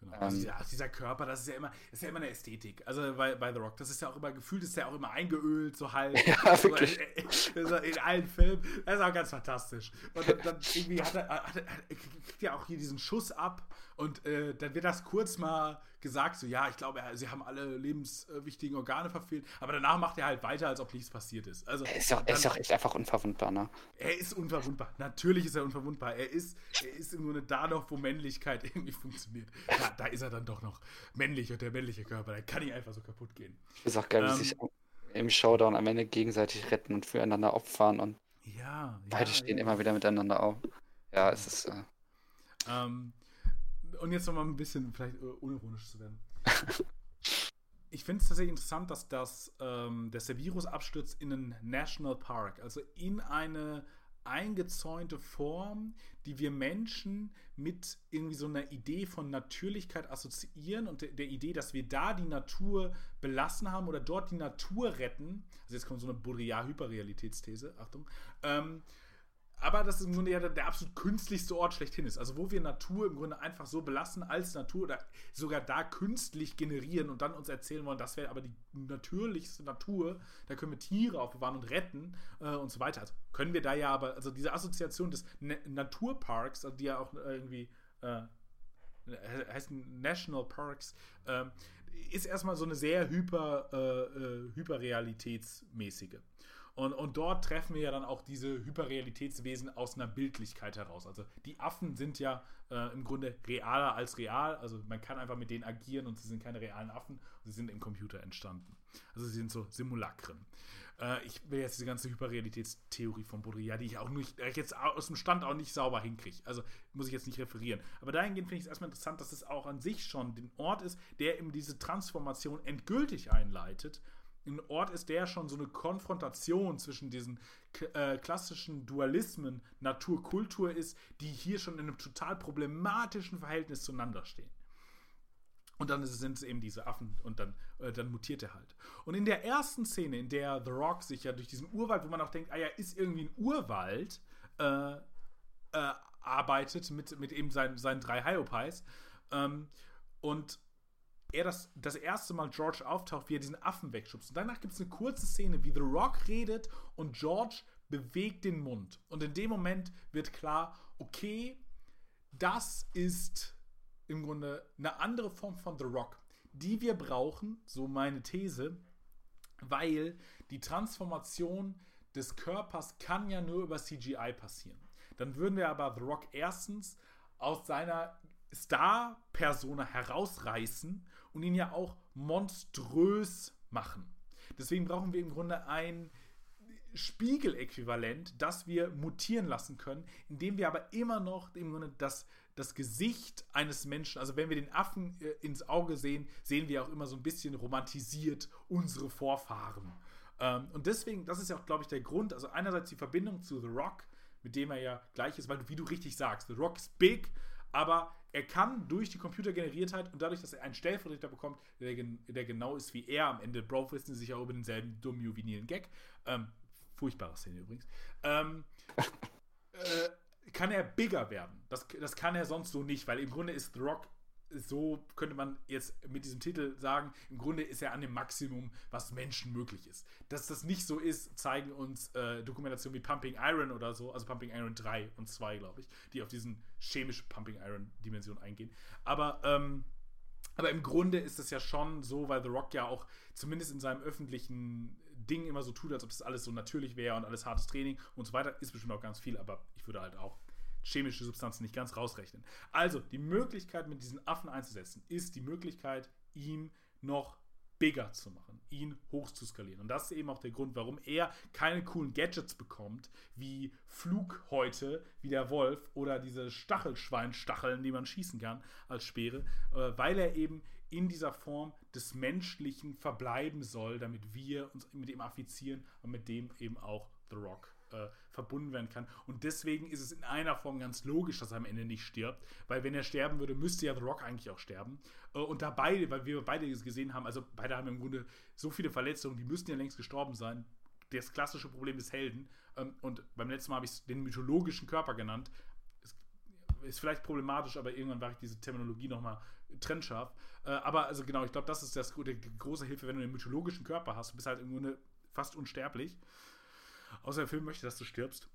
Genau. Ähm, also dieser, dieser Körper, das ist ja immer, ist ja immer eine Ästhetik. Also bei, bei The Rock, das ist ja auch immer gefühlt, ist ja auch immer eingeölt, so halb. Ja, so, wirklich. so in allen Filmen. Das ist auch ganz fantastisch. Und dann, dann irgendwie hat er, hat er, hat er kriegt ja auch hier diesen Schuss ab und äh, dann wird das kurz mal gesagt, so ja, ich glaube, sie haben alle lebenswichtigen Organe verfehlt, aber danach macht er halt weiter, als ob nichts passiert ist. Also Er ist doch, er ist doch echt einfach unverwundbar, ne? er ist unverwundbar. Natürlich ist er unverwundbar. Er ist, er ist im Grunde da noch, wo Männlichkeit irgendwie funktioniert. Da, da ist er dann doch noch männlich und der männliche Körper, der kann nicht einfach so kaputt gehen. Ist auch geil, wie Ähm, sie sich im Showdown am Ende gegenseitig retten und füreinander opfern und Ja, beide ja, stehen ja. immer wieder miteinander auf. Ja, es ist. Äh, Ähm, und jetzt nochmal ein bisschen vielleicht äh, unironisch zu werden. Ich finde es tatsächlich interessant, dass, das, ähm, dass der Virus abstürzt in einen National Park, also in eine eingezäunte Form, die wir Menschen mit irgendwie so einer Idee von Natürlichkeit assoziieren und der, der Idee, dass wir da die Natur belassen haben oder dort die Natur retten. Also jetzt kommt so eine Baudrillard-Hyperrealitätsthese, Achtung. Ähm, aber das ist im Grunde ja der, absolut künstlichste Ort schlechthin ist. Also wo wir Natur im Grunde einfach so belassen als Natur oder sogar da künstlich generieren und dann uns erzählen wollen, das wäre aber die natürlichste Natur, da können wir Tiere aufbewahren und retten äh, und so weiter. Also können wir da ja aber, also diese Assoziation des Na Naturparks, also die ja auch äh, irgendwie äh, heißen National Parks, ähm, ist erstmal so eine sehr hyper, äh, äh, hyperrealitätsmäßige. Und, und dort treffen wir ja dann auch diese Hyperrealitätswesen aus einer Bildlichkeit heraus. Also die Affen sind ja äh, im Grunde realer als real. Also man kann einfach mit denen agieren und sie sind keine realen Affen. Sie sind im Computer entstanden. Also sie sind so Simulakren. Äh, ich will jetzt diese ganze Hyperrealitätstheorie von Baudrillard, die ich auch nicht, jetzt aus dem Stand auch nicht sauber hinkriege. Also muss ich jetzt nicht referieren. Aber dahingehend finde ich es erstmal interessant, dass es auch an sich schon den Ort ist, der eben diese Transformation endgültig einleitet ein Ort ist, der schon so eine Konfrontation zwischen diesen äh, klassischen Dualismen Natur-Kultur ist, die hier schon in einem total problematischen Verhältnis zueinander stehen. Und dann sind es eben diese Affen und dann, äh, dann mutiert er halt. Und in der ersten Szene, in der The Rock sich ja durch diesen Urwald, wo man auch denkt, ah ja, ist irgendwie ein Urwald, äh, äh arbeitet mit, mit eben seinen, seinen drei Hyopies. Ähm, und er das, das erste Mal George auftaucht, wie er diesen Affen wegschubst. Und danach gibt es eine kurze Szene, wie The Rock redet und George bewegt den Mund. Und in dem Moment wird klar, okay, das ist im Grunde eine andere Form von The Rock, die wir brauchen, so meine These, weil die Transformation des Körpers kann ja nur über CGI passieren. Dann würden wir aber The Rock erstens aus seiner Star-Persona herausreißen und ihn ja auch monströs machen. Deswegen brauchen wir im Grunde ein Spiegeläquivalent, das wir mutieren lassen können, indem wir aber immer noch im Grunde das, das Gesicht eines Menschen, also wenn wir den Affen äh, ins Auge sehen, sehen wir auch immer so ein bisschen romantisiert unsere Vorfahren. Ähm, und deswegen, das ist ja auch, glaube ich, der Grund, also einerseits die Verbindung zu The Rock, mit dem er ja gleich ist, weil, wie du richtig sagst, The Rock ist big, aber er kann durch die Computergeneriertheit und dadurch, dass er einen Stellvertreter bekommt, der, der genau ist wie er, am Ende Bro wissen sie sich auch über denselben dummen juvenilen Gag, ähm, furchtbare Szene übrigens, ähm, äh, kann er bigger werden. Das, das kann er sonst so nicht, weil im Grunde ist The Rock so könnte man jetzt mit diesem Titel sagen, im Grunde ist er an dem Maximum, was Menschen möglich ist. Dass das nicht so ist, zeigen uns äh, Dokumentationen wie Pumping Iron oder so, also Pumping Iron 3 und 2, glaube ich, die auf diesen chemische Pumping Iron Dimension eingehen. Aber, ähm, aber im Grunde ist es ja schon so, weil The Rock ja auch zumindest in seinem öffentlichen Ding immer so tut, als ob das alles so natürlich wäre und alles hartes Training und so weiter, ist bestimmt auch ganz viel, aber ich würde halt auch chemische Substanzen nicht ganz rausrechnen. Also, die Möglichkeit, mit diesen Affen einzusetzen, ist die Möglichkeit, ihn noch bigger zu machen, ihn hoch zu skalieren. Und das ist eben auch der Grund, warum er keine coolen Gadgets bekommt, wie Flughäute, wie der Wolf oder diese Stachelschweinstacheln, die man schießen kann als Speere, äh, weil er eben in dieser Form des Menschlichen verbleiben soll, damit wir uns mit ihm affizieren und mit dem eben auch The Rock äh, verbunden werden kann. Und deswegen ist es in einer Form ganz logisch, dass er am Ende nicht stirbt, weil wenn er sterben würde, müsste ja The Rock eigentlich auch sterben. Äh, und da beide, weil wir beide gesehen haben, also beide haben im Grunde so viele Verletzungen, die müssten ja längst gestorben sein. Das klassische Problem des Helden. Ähm, und beim letzten Mal habe ich es den mythologischen Körper genannt. Ist vielleicht problematisch, aber irgendwann war ich diese Terminologie nochmal trennscharf. Äh, aber also genau, ich glaube, das ist das, die große Hilfe, wenn du einen mythologischen Körper hast. Du bist halt im Grunde fast unsterblich. Außer der Film möchte, dass du stirbst.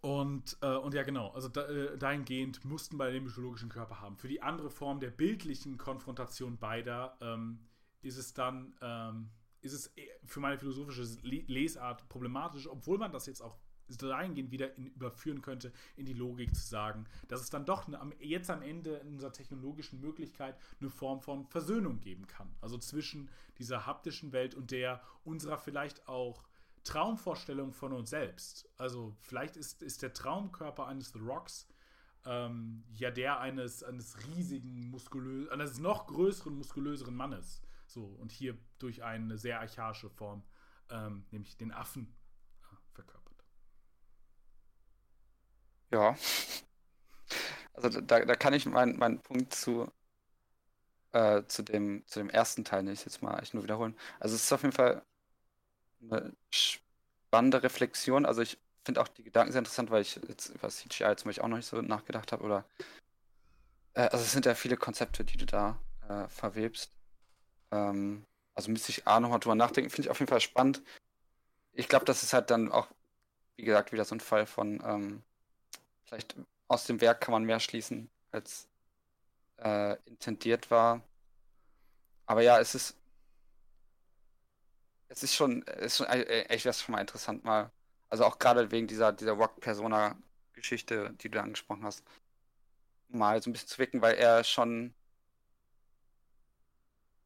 Und, äh, und ja, genau, also da, äh, dahingehend mussten beide den mythologischen Körper haben. Für die andere Form der bildlichen Konfrontation beider ähm, ist es dann, ähm, ist es für meine philosophische Lesart problematisch, obwohl man das jetzt auch dahingehend wieder in, überführen könnte, in die Logik zu sagen, dass es dann doch eine, jetzt am Ende in unserer technologischen Möglichkeit eine Form von Versöhnung geben kann. Also zwischen dieser haptischen Welt und der unserer vielleicht auch Traumvorstellung von uns selbst. Also vielleicht ist, ist der Traumkörper eines The Rocks ähm, ja der eines, eines riesigen, muskulösen, eines noch größeren, muskulöseren Mannes. So, und hier durch eine sehr archaische Form, ähm, nämlich den Affen, äh, verkörpert. Ja. Also da, da kann ich meinen mein Punkt zu, äh, zu, dem, zu dem ersten Teil nicht jetzt mal echt nur wiederholen. Also es ist auf jeden Fall eine spannende Reflexion. Also ich finde auch die Gedanken sehr interessant, weil ich jetzt über CGI zum Beispiel auch noch nicht so nachgedacht habe. Oder äh, also es sind ja viele Konzepte, die du da äh, verwebst. Ähm, also müsste ich A nochmal drüber nachdenken. Finde ich auf jeden Fall spannend. Ich glaube, das ist halt dann auch, wie gesagt, wieder so ein Fall von ähm, vielleicht aus dem Werk kann man mehr schließen, als äh, intendiert war. Aber ja, es ist es ist schon, es ist schon äh, echt wäre schon mal interessant mal. Also auch gerade wegen dieser, dieser Rock-Persona-Geschichte, die du angesprochen hast, mal so ein bisschen zu wirken, weil er schon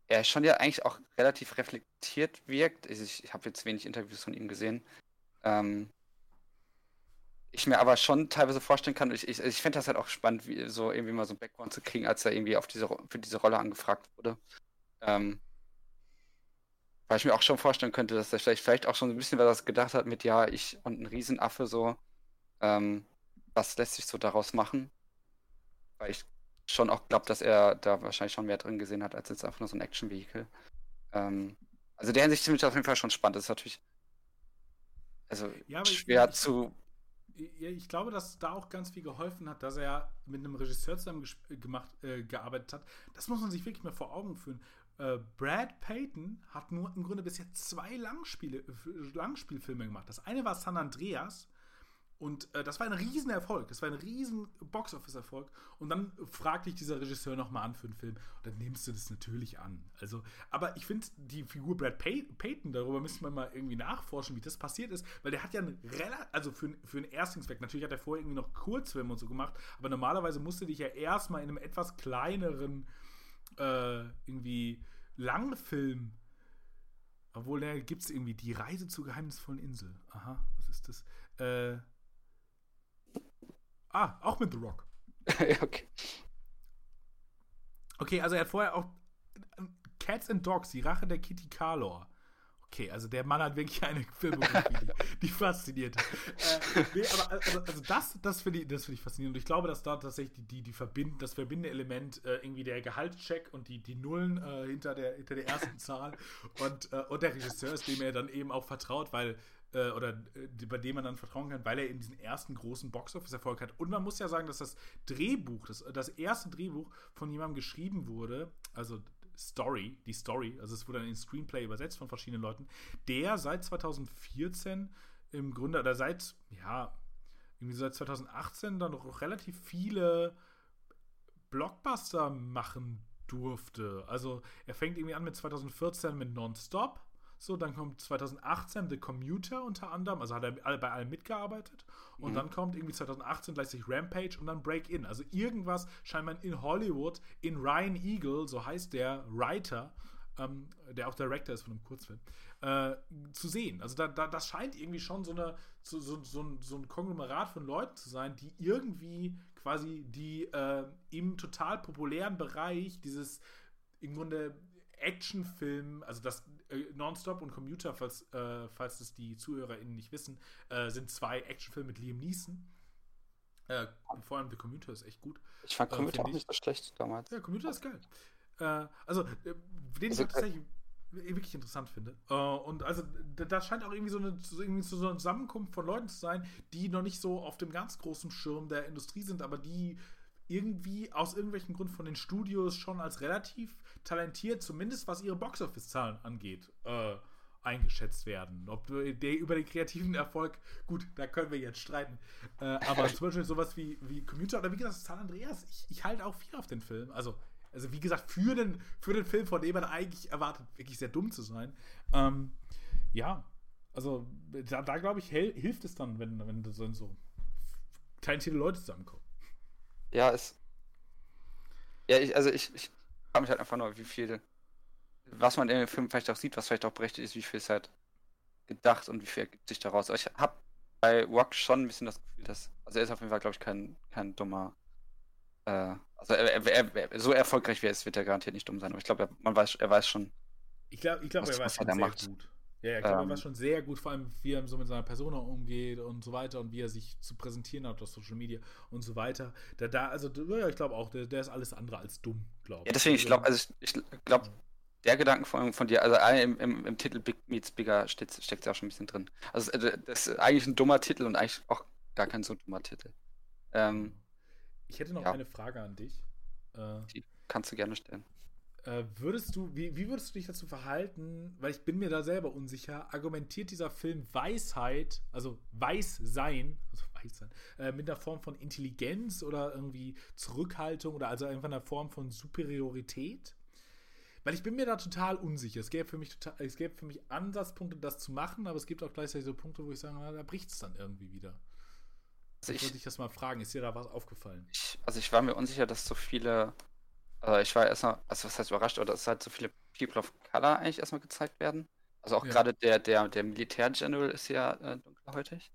er schon ja eigentlich auch relativ reflektiert wirkt. Ich, ich habe jetzt wenig Interviews von ihm gesehen. Ähm, ich mir aber schon teilweise vorstellen kann, ich, ich, ich fände das halt auch spannend, wie, so irgendwie mal so ein Background zu kriegen, als er irgendwie auf diese, für diese Rolle angefragt wurde. Ähm, weil ich mir auch schon vorstellen könnte, dass er vielleicht, vielleicht auch schon ein bisschen was gedacht hat mit, ja, ich und ein Riesenaffe so. Ähm, was lässt sich so daraus machen? Weil ich schon auch glaube, dass er da wahrscheinlich schon mehr drin gesehen hat, als jetzt einfach nur so ein Action-Vehikel. Ähm, also der Hinsicht finde ich auf jeden Fall schon spannend. Das ist natürlich also Ja, schwer ich, zu. Ich glaube, dass da auch ganz viel geholfen hat, dass er mit einem Regisseur zusammen gemacht, äh, gearbeitet hat. Das muss man sich wirklich mal vor Augen führen. Äh, Brad Payton hat nur im Grunde bisher zwei Langspiele, Langspielfilme gemacht. Das eine war San Andreas und äh, das war ein Riesenerfolg. Das war ein riesen Box-Office-Erfolg. Und dann fragt dich dieser Regisseur nochmal an für einen Film. Und dann nimmst du das natürlich an. Also, aber ich finde die Figur Brad Pay Payton, darüber müssen wir mal irgendwie nachforschen, wie das passiert ist. Weil der hat ja einen relativ, also für, für einen Erstlingswerk, natürlich hat er vorher irgendwie noch Kurzfilme und so gemacht. Aber normalerweise musste dich ja erstmal in einem etwas kleineren, äh, irgendwie Langfilm obwohl, da gibt es irgendwie die Reise zur geheimnisvollen Insel. Aha, was ist das? Äh, ah, auch mit The Rock. okay. Okay, also er hat vorher auch ähm, Cats and Dogs, die Rache der Kitty Carlor. Okay, also der Mann hat wirklich eine Filmografie, die, die fasziniert. Äh, nee, aber also, also das, das finde ich, find ich faszinierend. Und ich glaube, dass da tatsächlich die, die, die verbind, das verbindende Element äh, irgendwie der Gehaltscheck und die, die Nullen äh, hinter, der, hinter der ersten Zahl und, äh, und der Regisseur ist, dem er dann eben auch vertraut, weil äh, oder bei dem man dann vertrauen kann, weil er eben diesen ersten großen Box-Office-Erfolg hat. Und man muss ja sagen, dass das Drehbuch, das, das erste Drehbuch von jemandem geschrieben wurde, also Story, die Story, also es wurde dann in Screenplay übersetzt von verschiedenen Leuten, der seit 2014 im Grunde, oder seit, ja, irgendwie seit 2018 dann noch relativ viele Blockbuster machen durfte. Also er fängt irgendwie an mit 2014 mit Nonstop. So, dann kommt 2018 The Commuter unter anderem, also hat er bei allem mitgearbeitet. Und Mhm. dann kommt irgendwie 2018 gleichzeitig Rampage und dann Break In. Also irgendwas scheint man in Hollywood, in Ryan Eagle, so heißt der Writer, ähm, der auch Director ist von einem Kurzfilm, äh, zu sehen. Also da, da, das scheint irgendwie schon so, eine, so, so, so, ein, so ein Konglomerat von Leuten zu sein, die irgendwie quasi die äh, im total populären Bereich dieses im Grunde Actionfilm, also das äh, Nonstop und Commuter, falls, äh, falls das die ZuhörerInnen nicht wissen, äh, sind zwei Actionfilme mit Liam Neeson. Äh, vor allem The Commuter ist echt gut. Ich fand Äh, Commuter auch ich- nicht so schlecht damals. Ja, Computer ist geil. Äh, also, den ich Also, auch tatsächlich wirklich interessant finde. Und also, da, scheint auch irgendwie so eine, irgendwie so eine Zusammenkunft von Leuten zu sein, die noch nicht so auf dem ganz großen Schirm der Industrie sind, aber die irgendwie aus irgendwelchen Gründen von den Studios schon als relativ talentiert, zumindest was ihre Boxoffice-Zahlen angeht, äh, eingeschätzt werden. Ob der über den kreativen Erfolg, gut, da können wir jetzt streiten. Äh, aber zum Beispiel sowas wie, wie Commuter oder wie gesagt, San Andreas, ich, ich halte auch viel auf den Film. Also, also wie gesagt, für den, für den Film, von dem man eigentlich erwartet, wirklich sehr dumm zu sein. Ähm, ja, also da, da glaube ich, hilft es dann, wenn, wenn so, so talentierte Leute zusammenkommen. Ja, es. Ja, ich, also ich, ich frage mich halt einfach nur, wie viel, was man in dem Film vielleicht auch sieht, was vielleicht auch berechtigt ist, wie viel ist halt gedacht und wie viel ergibt sich daraus. Aber ich habe bei Rock schon ein bisschen das Gefühl, dass, also er ist auf jeden Fall, glaube ich, kein, kein dummer, äh, also er, er, er, so erfolgreich wie er ist, wird er garantiert nicht dumm sein. Aber ich glaube, er, man weiß, er weiß schon, Ich glaube, ich glaub, Was- er weiß schon er sehr macht. gut. Ja, ja, ich glaube, er Ähm. weiß schon sehr gut, vor allem wie er so mit seiner Persona umgeht und so weiter und wie er sich zu präsentieren hat auf Social Media und so weiter. Da, da also, ja, ich glaube auch, der, der ist alles andere als dumm, glaube ich. Ja, deswegen, ich glaube, also ich, ich glaube, der Gedanken von, von dir, also allein im, im, im Titel Big Meets Bigger steckt ja auch schon ein bisschen drin. Also äh, das ist eigentlich ein dummer Titel und eigentlich auch gar kein so dummer Titel. Ähm, Ich hätte noch Ja. eine Frage an dich. Äh, die kannst du gerne stellen. Äh, würdest du, wie, wie würdest du dich dazu verhalten, weil ich bin mir da selber unsicher, argumentiert dieser Film Weisheit, also Weißsein, also Weißsein, äh, mit einer Form von Intelligenz oder irgendwie Zurückhaltung oder also einfach einer Form von Superiorität? Weil ich bin mir da total unsicher. Es gäbe für mich total, es gäbe für mich Ansatzpunkte, das zu machen, aber es gibt auch gleichzeitig so Punkte, wo ich sage, na, da bricht es dann irgendwie wieder. Also ich wollte dich das mal fragen, ist dir da was aufgefallen? Ich, also ich war mir unsicher, dass so viele, also ich war erstmal, also was heißt überrascht, oder dass halt so viele People of Color eigentlich erstmal gezeigt werden. Also auch Ja. gerade der, der, der Militär-General ist ja äh, dunkelhäutig.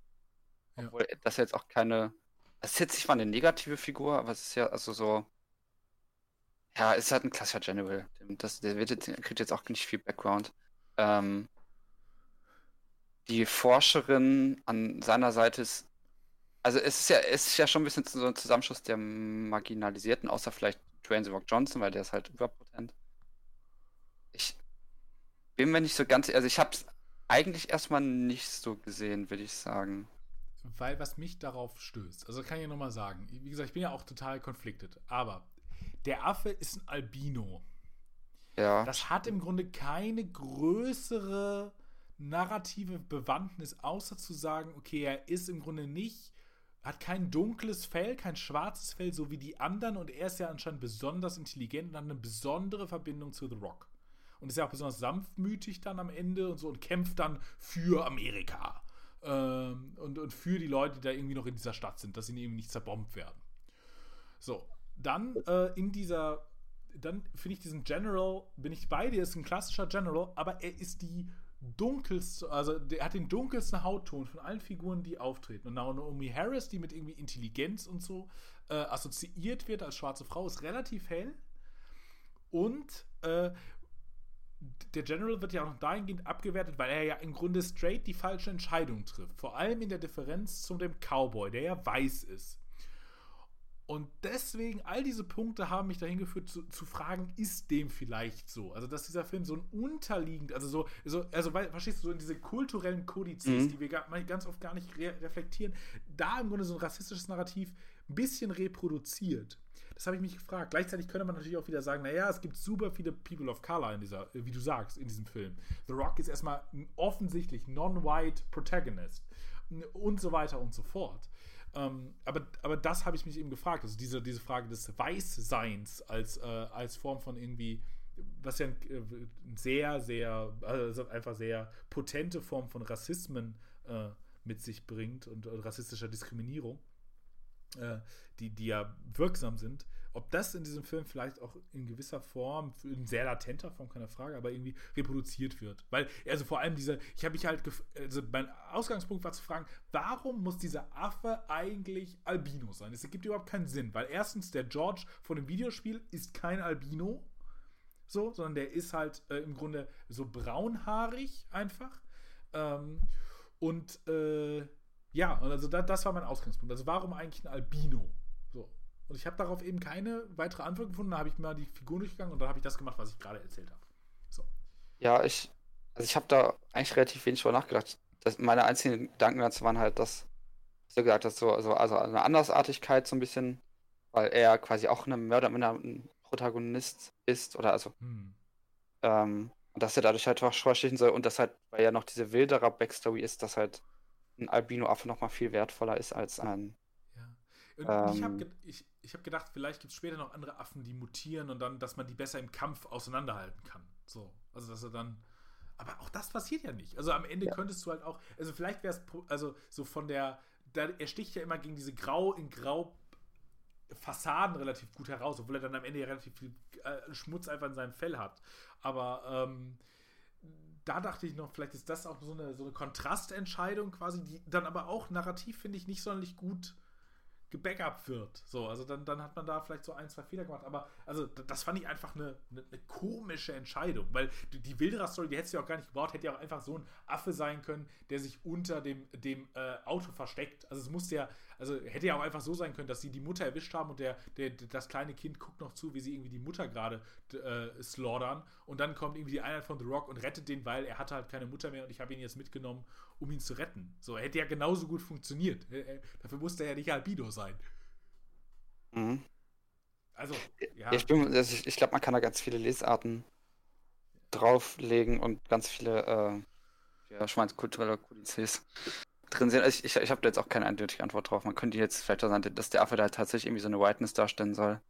Ja. Obwohl das jetzt auch keine, es ist jetzt nicht mal eine negative Figur, aber es ist ja also so, ja, es ist halt ein klassischer General. Das, der wird jetzt, kriegt jetzt auch nicht viel Background. Ähm, die Forscherin an seiner Seite ist also es ist ja, es ist ja schon ein bisschen so ein Zusammenschluss der Marginalisierten, außer vielleicht Dwayne Rock Johnson, weil der ist halt überpotent. Ich bin mir nicht so ganz, also ich habe es eigentlich erstmal nicht so gesehen, würde ich sagen. Weil was mich darauf stößt, also kann ich nochmal sagen, wie gesagt, ich bin ja auch total konfliktet, aber der Affe ist ein Albino. Ja, Das hat im Grunde keine größere narrative Bewandtnis, außer zu sagen, okay, er ist im Grunde nicht, hat kein dunkles Fell, kein schwarzes Fell, so wie die anderen und er ist ja anscheinend besonders intelligent und hat eine besondere Verbindung zu The Rock. Und ist ja auch besonders sanftmütig dann am Ende und so und kämpft dann für Amerika. Ähm, und, und für die Leute, die da irgendwie noch in dieser Stadt sind, dass sie irgendwie nicht zerbombt werden. So, dann äh, in dieser, dann finde ich diesen General, bin ich bei dir, ist ein klassischer General, aber er ist die dunkelste, also der hat den dunkelsten Hautton von allen Figuren, die auftreten. Und Naomi Harris, die mit irgendwie Intelligenz und so äh, assoziiert wird als schwarze Frau, ist relativ hell. Und äh, der General wird ja auch noch dahingehend abgewertet, weil er ja im Grunde straight die falsche Entscheidung trifft. Vor allem in der Differenz zu dem Cowboy, der ja weiß ist. Und deswegen, all diese Punkte haben mich dahin geführt, zu, zu fragen, ist dem vielleicht so? Also, dass dieser Film so ein unterliegend, also so, so also, weil, verstehst du, so in diese kulturellen Kodizes, Mhm. die wir ga, ganz oft gar nicht re reflektieren, da im Grunde so ein rassistisches Narrativ ein bisschen reproduziert. Das habe ich mich gefragt. Gleichzeitig könnte man natürlich auch wieder sagen, naja, es gibt super viele People of Color in dieser, wie du sagst, in diesem Film. The Rock ist erstmal offensichtlich non-white Protagonist und so weiter und so fort. Ähm, aber, aber das habe ich mich eben gefragt. Also diese, diese Frage des Weißseins als, äh, als Form von irgendwie, was ja ein, äh, ein sehr, sehr, also einfach sehr potente Form von Rassismen äh, mit sich bringt und, und rassistischer Diskriminierung, die, die ja wirksam sind. Ob das in diesem Film vielleicht auch in gewisser Form, in sehr latenter Form, keine Frage, aber irgendwie reproduziert wird. Weil, also vor allem diese, ich habe mich halt, also mein Ausgangspunkt war zu fragen, warum muss dieser Affe eigentlich Albino sein? Es ergibt überhaupt keinen Sinn, weil erstens der George von dem Videospiel ist kein Albino, so, sondern der ist halt äh, im Grunde so braunhaarig einfach. Ähm, und äh, ja, und also da, das war mein Ausgangspunkt. Also warum eigentlich ein Albino? So. Und ich habe darauf eben keine weitere Antwort gefunden. Da habe ich mal die Figur durchgegangen und dann habe ich das gemacht, was ich gerade erzählt habe. So. ja, ich, also ich habe da eigentlich relativ wenig drüber nachgedacht. Das, meine einzigen Gedanken dazu waren halt, dass, was du gesagt hast, so, also, also eine Andersartigkeit so ein bisschen, weil er quasi auch eine Mörder, ein Protagonist ist, oder also Hm. Ähm, und dass er dadurch halt vorstechen soll und dass halt, weil ja noch diese wilderer Backstory ist, dass halt ein Albino-Affe nochmal viel wertvoller ist als ein. Ja. Und ich habe Ähm. ge ich, ich hab gedacht, vielleicht gibt es später noch andere Affen, die mutieren und dann, dass man die besser im Kampf auseinanderhalten kann. So. Also, dass er dann. Aber auch das passiert ja nicht. Also am Ende Ja. könntest du halt auch. Also vielleicht wäre es. Also so von der. Da, er sticht ja immer gegen diese Grau in Grau Fassaden relativ gut heraus, obwohl er dann am Ende ja relativ viel äh, Schmutz einfach in seinem Fell hat. Aber ähm, da dachte ich noch, vielleicht ist das auch so eine, so eine Kontrastentscheidung quasi, die dann aber auch narrativ, finde ich, nicht sonderlich gut gebackupt wird. So, also dann, dann hat man da vielleicht so ein, zwei Fehler gemacht. Aber also das fand ich einfach eine, eine, eine komische Entscheidung, weil die, die Wilderer-Story, die hättest du ja auch gar nicht gebraucht, hätte ja auch einfach so ein Affe sein können, der sich unter dem, dem äh, Auto versteckt. Also es musste ja, also hätte ja auch einfach so sein können, dass sie die Mutter erwischt haben und der, der, das kleine Kind guckt noch zu, wie sie irgendwie die Mutter gerade äh, slaughtern und dann kommt irgendwie die Einheit von The Rock und rettet den, weil er hatte halt keine Mutter mehr und ich habe ihn jetzt mitgenommen, um ihn zu retten. So, hätte ja genauso gut funktioniert. Äh, äh, Dafür musste er ja nicht Albino sein. Mhm. Also, ja. Ich, bin- ich, ich glaube, man kann da ganz viele Lesarten drauflegen und ganz viele, äh, ja, kulturelle Kodizes drin sehen. Also ich, ich, ich habe da jetzt auch keine eindeutige Antwort drauf. Man könnte jetzt vielleicht auch sagen, dass der Affe da halt tatsächlich irgendwie so eine Whiteness darstellen soll.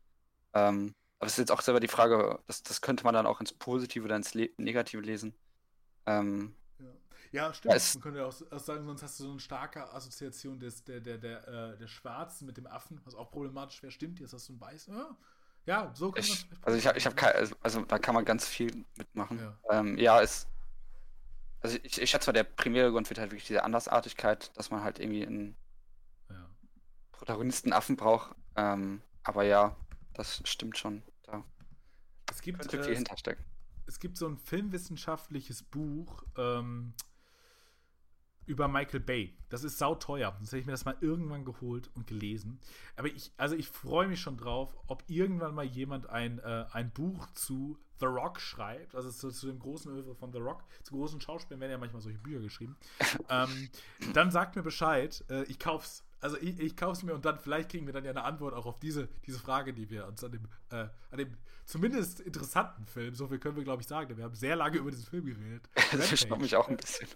Ähm, Aber es ist jetzt auch selber die Frage, das, das könnte man dann auch ins Positive oder ins Le Negative lesen. Ähm, Ja, stimmt. es- Man könnte auch, auch sagen, sonst hast du so eine starke Assoziation des, der, der, der, äh, der Schwarzen mit dem Affen, was auch problematisch wäre. Stimmt, jetzt hast du einen Weißen. Ja, ja so kann man ich, also ich habe ich hab kein, also, also da kann man ganz viel mitmachen. Ja. Ähm, ja, es. Also ich, ich schätze mal, der primäre Grund wird halt wirklich diese Andersartigkeit, dass man halt irgendwie einen Ja. Protagonisten-Affen braucht. Ähm, aber ja, das stimmt schon. Da Es gibt, könnte äh, viel hinterstecken. es gibt so ein filmwissenschaftliches Buch ähm, über Michael Bay. Das ist sauteuer. Sonst hätte ich mir das mal irgendwann geholt und gelesen. Aber ich, also ich freue mich schon drauf, ob irgendwann mal jemand ein, äh, ein Buch zu The Rock schreibt. Also zu, zu dem großen Övre von The Rock. Zu großen Schauspielern werden ja manchmal solche Bücher geschrieben. ähm, dann sagt mir Bescheid. Äh, ich kauf's. Also ich, ich kauf's mir und dann vielleicht kriegen wir dann ja eine Antwort auch auf diese, diese Frage, die wir uns an dem, äh, an dem zumindest interessanten Film, so viel können wir glaube ich sagen, denn wir haben sehr lange über diesen Film geredet. Das stört mich auch ein bisschen.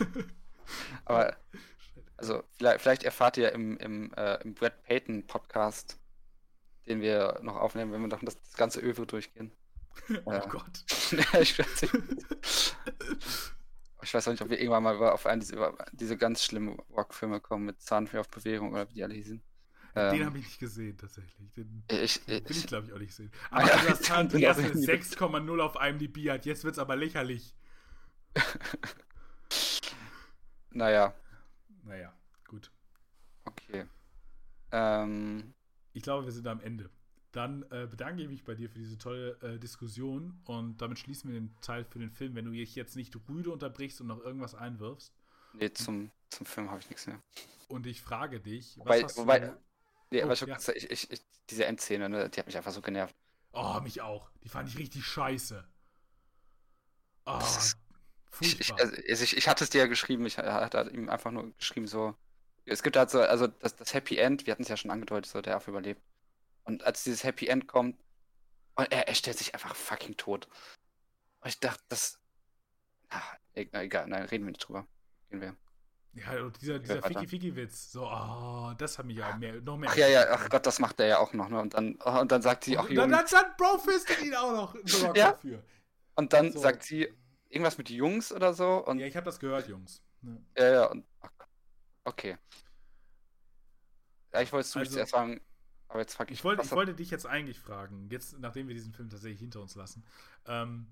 aber, also, vielleicht, vielleicht erfahrt ihr im, im, äh, im Brad Payton Podcast, den wir noch aufnehmen, wenn wir noch das, das ganze Övre durchgehen. Oh Äh, Gott. Ich. Ich weiß auch nicht, ob wir irgendwann mal auf einen diese, diese ganz schlimmen Rock-Filme kommen mit Zahnfee auf Bewegung oder wie die alle hießen. Den Ähm, habe ich nicht gesehen, tatsächlich. Den ich, will ich, ich, glaube ich, auch nicht sehen. Aber ja, das auch eine irgendwie 6,0 auf IMDb hat. Jetzt wird es aber lächerlich. naja, Naja, gut. okay. Ähm, Ich glaube, wir sind am Ende. Dann äh, bedanke ich mich bei dir für diese tolle äh, Diskussion und damit schließen wir den Teil für den Film. Wenn du dich jetzt nicht rüde unterbrichst und noch irgendwas einwirfst nee, zum, zum Film habe ich nichts mehr. und ich frage dich, was Wobei, hast wobei, du... nee, Oh, aber schon, ja. ich, ich, diese Endszene, ne, die hat mich einfach so genervt. Oh, mich auch. Die fand ich richtig scheiße. Oh, ist- Ich, ich, furchtbar. also, ich, ich hatte es dir ja geschrieben, ich hatte ihm einfach nur geschrieben, so. Es gibt halt so, also das, das Happy End, wir hatten es ja schon angedeutet, so der Affe überlebt. Und als dieses Happy End kommt, und er, er stellt sich einfach fucking tot. Und ich dachte, das. Ach, e- egal, nein, reden wir nicht drüber. Gehen wir. Ja, und dieser, dieser weiter. Ficky-Ficky-Witz. So, oh, das hat mich ja mehr, noch mehr. Ach ja, ja, ach Gott, das macht er ja auch noch, ne? Und dann, oh, und dann sagt sie, ach Und dann, dann, dann Brofistet ihn auch noch Rock Ja. dafür. Und dann so. sagt sie irgendwas mit Jungs oder so. Und Ja, ich habe das gehört, Jungs. Ne? Ja, ja, und. Okay. Ja, ich wollte es Also- zuerst sagen, aber jetzt frag ich. Ich wollte, ich wollte dich jetzt eigentlich fragen, jetzt nachdem wir diesen Film tatsächlich hinter uns lassen. Ähm,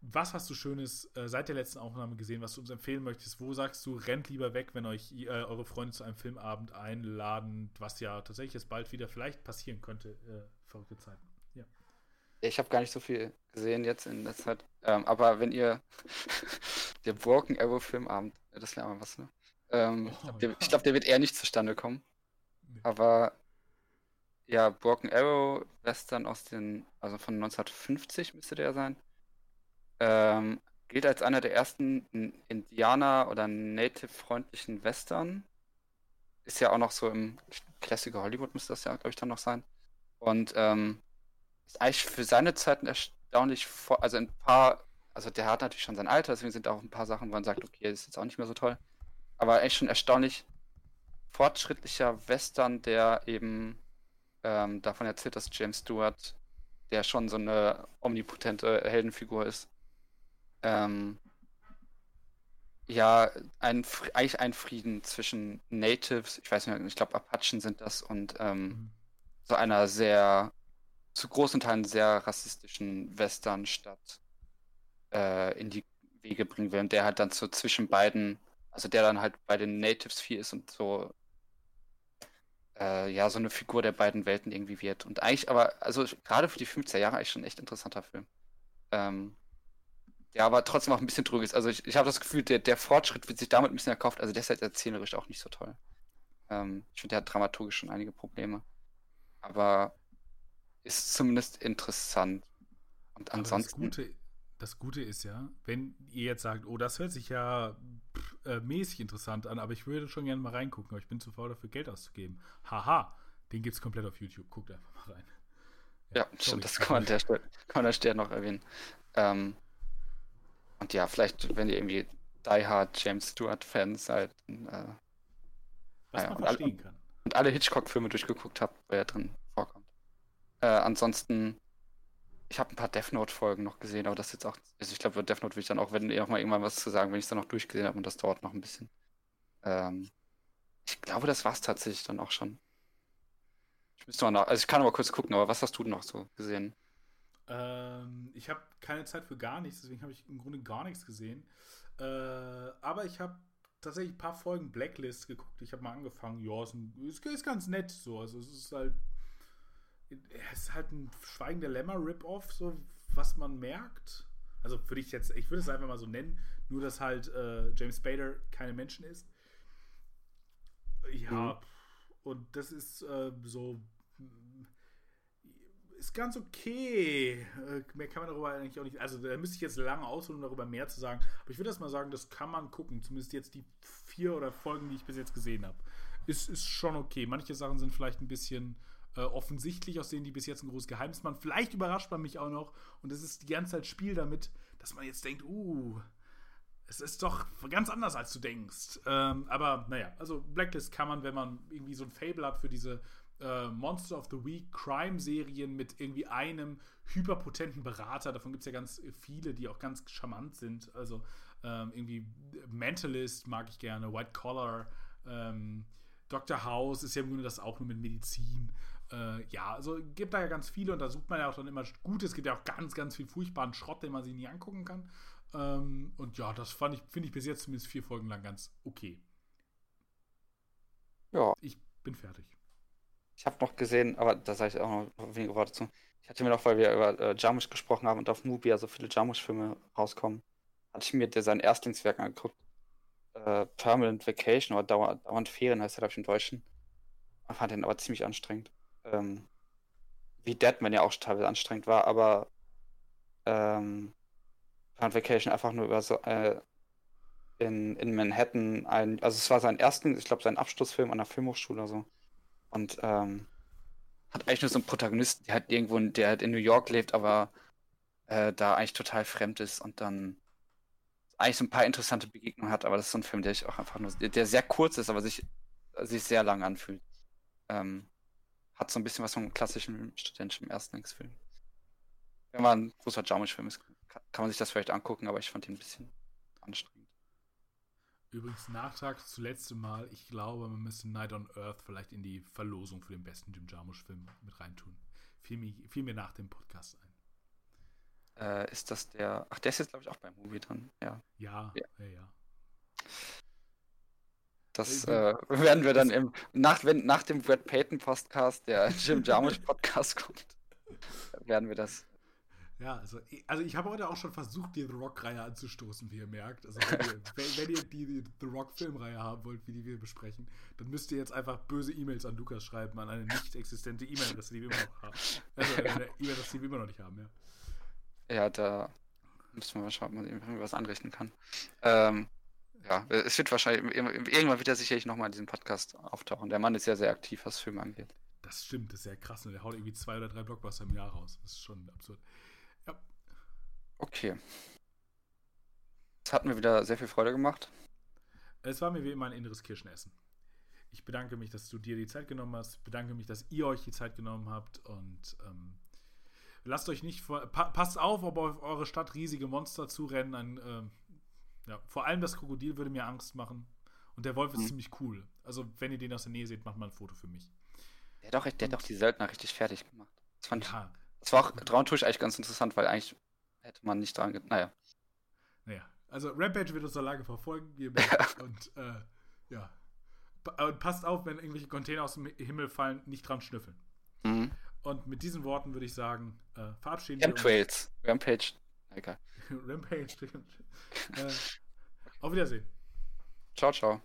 was hast du Schönes äh, seit der letzten Aufnahme gesehen, was du uns empfehlen möchtest? Wo sagst du, rennt lieber weg, wenn euch äh, eure Freunde zu einem Filmabend einladen, was ja tatsächlich jetzt bald wieder vielleicht passieren könnte, äh, verrückte Zeiten. Ja. Ich habe gar nicht so viel gesehen jetzt in der Zeit. Ähm, aber wenn ihr der Broken Arrow Filmabend, ja, das wäre mal was, ne? Ähm, ich Oh, glaube, der, ja. ich glaub, der wird eher nicht zustande kommen. Nee. Aber ja, Broken Arrow Western aus den, also von 1950 müsste der sein. Ähm, gilt als einer der ersten Indianer- oder Native-freundlichen Western. Ist ja auch noch so im Klassiker Hollywood müsste das ja, glaube ich, dann noch sein. Und ähm, ist eigentlich für seine Zeit erstaunlich, vor, also ein paar, also der hat natürlich schon sein Alter, deswegen sind auch ein paar Sachen, wo man sagt, okay, ist jetzt auch nicht mehr so toll. Aber echt schon erstaunlich fortschrittlicher Western, der eben ähm, davon erzählt, dass James Stewart, der schon so eine omnipotente Heldenfigur ist, ähm, ja, ein, eigentlich ein Frieden zwischen Natives, ich weiß nicht, ich glaube Apachen sind das, und ähm, Mhm. so einer sehr, zu großen Teilen sehr rassistischen Westernstadt äh, in die Wege bringen will und der halt dann so zwischen beiden, also der dann halt bei den Natives viel ist und so, äh, ja, so eine Figur der beiden Welten irgendwie wird. Und eigentlich aber, also gerade für die 50er Jahre eigentlich schon ein echt interessanter Film. Ähm, der aber trotzdem auch ein bisschen trüg ist. Also ich, ich habe das Gefühl, der, der Fortschritt wird sich damit ein bisschen erkauft. Also der ist halt erzählerisch auch nicht so toll. Ähm, ich finde, der hat dramaturgisch schon einige Probleme. Aber ist zumindest interessant. Und Aber das ansonsten. Gute, das Gute ist ja, wenn ihr jetzt sagt, oh, das hört sich ja äh, mäßig interessant an, aber ich würde schon gerne mal reingucken, aber ich bin zu faul dafür Geld auszugeben. Haha, den gibt es komplett auf YouTube. Guckt einfach mal rein. Ja, sorry. stimmt, das kann man, an der Stelle, kann man an der Stelle noch erwähnen. Ähm, und ja, vielleicht, wenn ihr irgendwie Die Hard James Stewart-Fans seid und, äh, Was Ja, man und alle- verstehen kann. und alle Hitchcock-Filme durchgeguckt habt, wo er drin vorkommt. Äh, ansonsten, ich habe ein paar Death Note-Folgen noch gesehen, aber das jetzt auch, also ich glaube, Death Note will ich dann auch, wenn ihr auch mal irgendwann was zu sagen, wenn ich es dann noch durchgesehen habe und das dauert noch ein bisschen. Ähm, ich glaube, das war es tatsächlich dann auch schon. Ich müsste mal nach, also ich kann aber kurz gucken, aber was hast du noch so gesehen? Ähm, ich habe keine Zeit für gar nichts, deswegen habe ich im Grunde gar nichts gesehen. Äh, aber ich habe tatsächlich ein paar Folgen Blacklist geguckt. Ich habe mal angefangen. Ja, ist, ist, ganz nett so. Also es ist halt. Es ist halt ein Schweigen der Lämmer Rip-Off, so was man merkt. Also würde ich jetzt, ich würde es einfach mal so nennen, nur dass halt äh, James Spader keine Menschen ist. Ja, mhm. und das ist äh, so ist ganz okay. Äh, mehr kann man darüber eigentlich auch nicht. Also, da müsste ich jetzt lange ausholen, um darüber mehr zu sagen. Aber ich würde das mal sagen, das kann man gucken. Zumindest jetzt die vier oder Folgen, die ich bis jetzt gesehen habe. Ist, ist schon okay. Manche Sachen sind vielleicht ein bisschen äh, offensichtlich, aus denen die bis jetzt ein großes Geheimnis waren. Vielleicht überrascht man mich auch noch. Und es ist die ganze Zeit Spiel damit, dass man jetzt denkt, uh, es ist doch ganz anders, als du denkst. Ähm, aber naja, also Blacklist kann man, wenn man irgendwie so ein Fable hat für diese äh, Monster of the Week Crime-Serien mit irgendwie einem hyperpotenten Berater. Davon gibt es ja ganz viele, die auch ganz charmant sind. Also ähm, irgendwie Mentalist mag ich gerne, White Collar, ähm, Dr. House ist ja im Grunde das auch nur mit Medizin. Äh, ja, also gibt da ja ganz viele und da sucht man ja auch dann immer Gutes. Es gibt ja auch ganz, ganz viel furchtbaren Schrott, den man sich nie angucken kann. Ähm, und ja, das fand ich, finde ich bis jetzt zumindest vier Folgen lang ganz okay. Ja. Ich bin fertig. Ich habe noch gesehen, aber da sage ich auch noch wenige Worte zu. Ich hatte mir noch, weil wir über äh, Jarmusch gesprochen haben und auf Mubi ja so viele Jarmusch-Filme rauskommen, hatte ich mir der, sein Erstlingswerk angeguckt. Äh, Permanent Vacation oder Dauer, Dauernd Ferien heißt er, glaube ich, im Deutschen. Ich fand den aber ziemlich anstrengend. Ähm, wie Deadman ja auch teilweise anstrengend war, aber ähm, Vacation einfach nur über so äh, in, in Manhattan ein, also es war sein ersten, ich glaube, sein Abschlussfilm an der Filmhochschule oder so. Und ähm, hat eigentlich nur so einen Protagonisten, der halt irgendwo, der halt in New York lebt, aber äh, da eigentlich total fremd ist und dann eigentlich so ein paar interessante Begegnungen hat, aber das ist so ein Film, der ich auch einfach nur, der sehr kurz ist, aber sich, sich sehr lang anfühlt. Ähm, hat so ein bisschen was von einem klassischen studentischen Erstlingsfilm. Wenn man ein großer Jarmusch-Film ist, kann, man sich das vielleicht angucken, aber ich fand ihn ein bisschen anstrengend. Übrigens, Nachtrag zuletzt Mal, ich glaube, man müsste Night on Earth vielleicht in die Verlosung für den besten Jim Jarmusch-Film mit reintun. Fiel mir, fiel mir nach dem Podcast ein. Äh, ist das der. Ach, der ist jetzt, glaube ich, auch beim Movie drin. Ja. Ja, ja, ja. ja. Das äh, werden wir dann im. Nach, wenn, nach dem Brad Payton Podcast, der Jim Jarmusch Podcast kommt, werden wir das ja, also, also ich habe heute auch schon versucht, die The Rock-Reihe anzustoßen, wie ihr merkt. Also wenn ihr, wenn ihr die, die The Rock-Filmreihe haben wollt, wie die wir besprechen, dann müsst ihr jetzt einfach böse E-Mails an Lukas schreiben, an eine nicht existente E-Mail-Adresse, die wir immer noch haben. Also eine E-Mail-Adresse, die wir immer noch nicht haben, ja. Ja, da müssen wir mal schauen, ob man was anrichten kann. Ähm, ja, es wird wahrscheinlich, irgendwann wird er sicherlich nochmal in diesem Podcast auftauchen. Der Mann ist ja sehr aktiv, was Filme angeht. Das stimmt, das ist ja krass. Und der haut irgendwie zwei oder drei Blockbuster im Jahr raus. Das ist schon absurd. Okay. Es hat mir wieder sehr viel Freude gemacht. Es war mir wie immer ein inneres Kirschenessen. Ich bedanke mich, dass du dir die Zeit genommen hast. Ich bedanke mich, dass ihr euch die Zeit genommen habt. Und ähm, lasst euch nicht vor, pa passt auf, ob auf eure Stadt riesige Monster zurennen. Ein, ähm, ja, vor allem das Krokodil würde mir Angst machen. Und der Wolf ist mhm. ziemlich cool. Also, wenn ihr den aus der Nähe seht, macht mal ein Foto für mich. Der hat doch, der hat doch die Söldner richtig fertig gemacht. Das fand ja. ich. Das war auch dramaturgisch eigentlich ganz interessant, weil eigentlich hätte man nicht dran. Naja. Naja, also Rampage wird uns so lange verfolgen, und äh, ja. Und passt auf, wenn irgendwelche Container aus dem Himmel fallen, nicht dran schnüffeln. Mhm. Und mit diesen Worten würde ich sagen, äh, verabschieden Chemtrails. wir uns. Rampage. Egal. Rampage. äh, auf Wiedersehen. Ciao, ciao.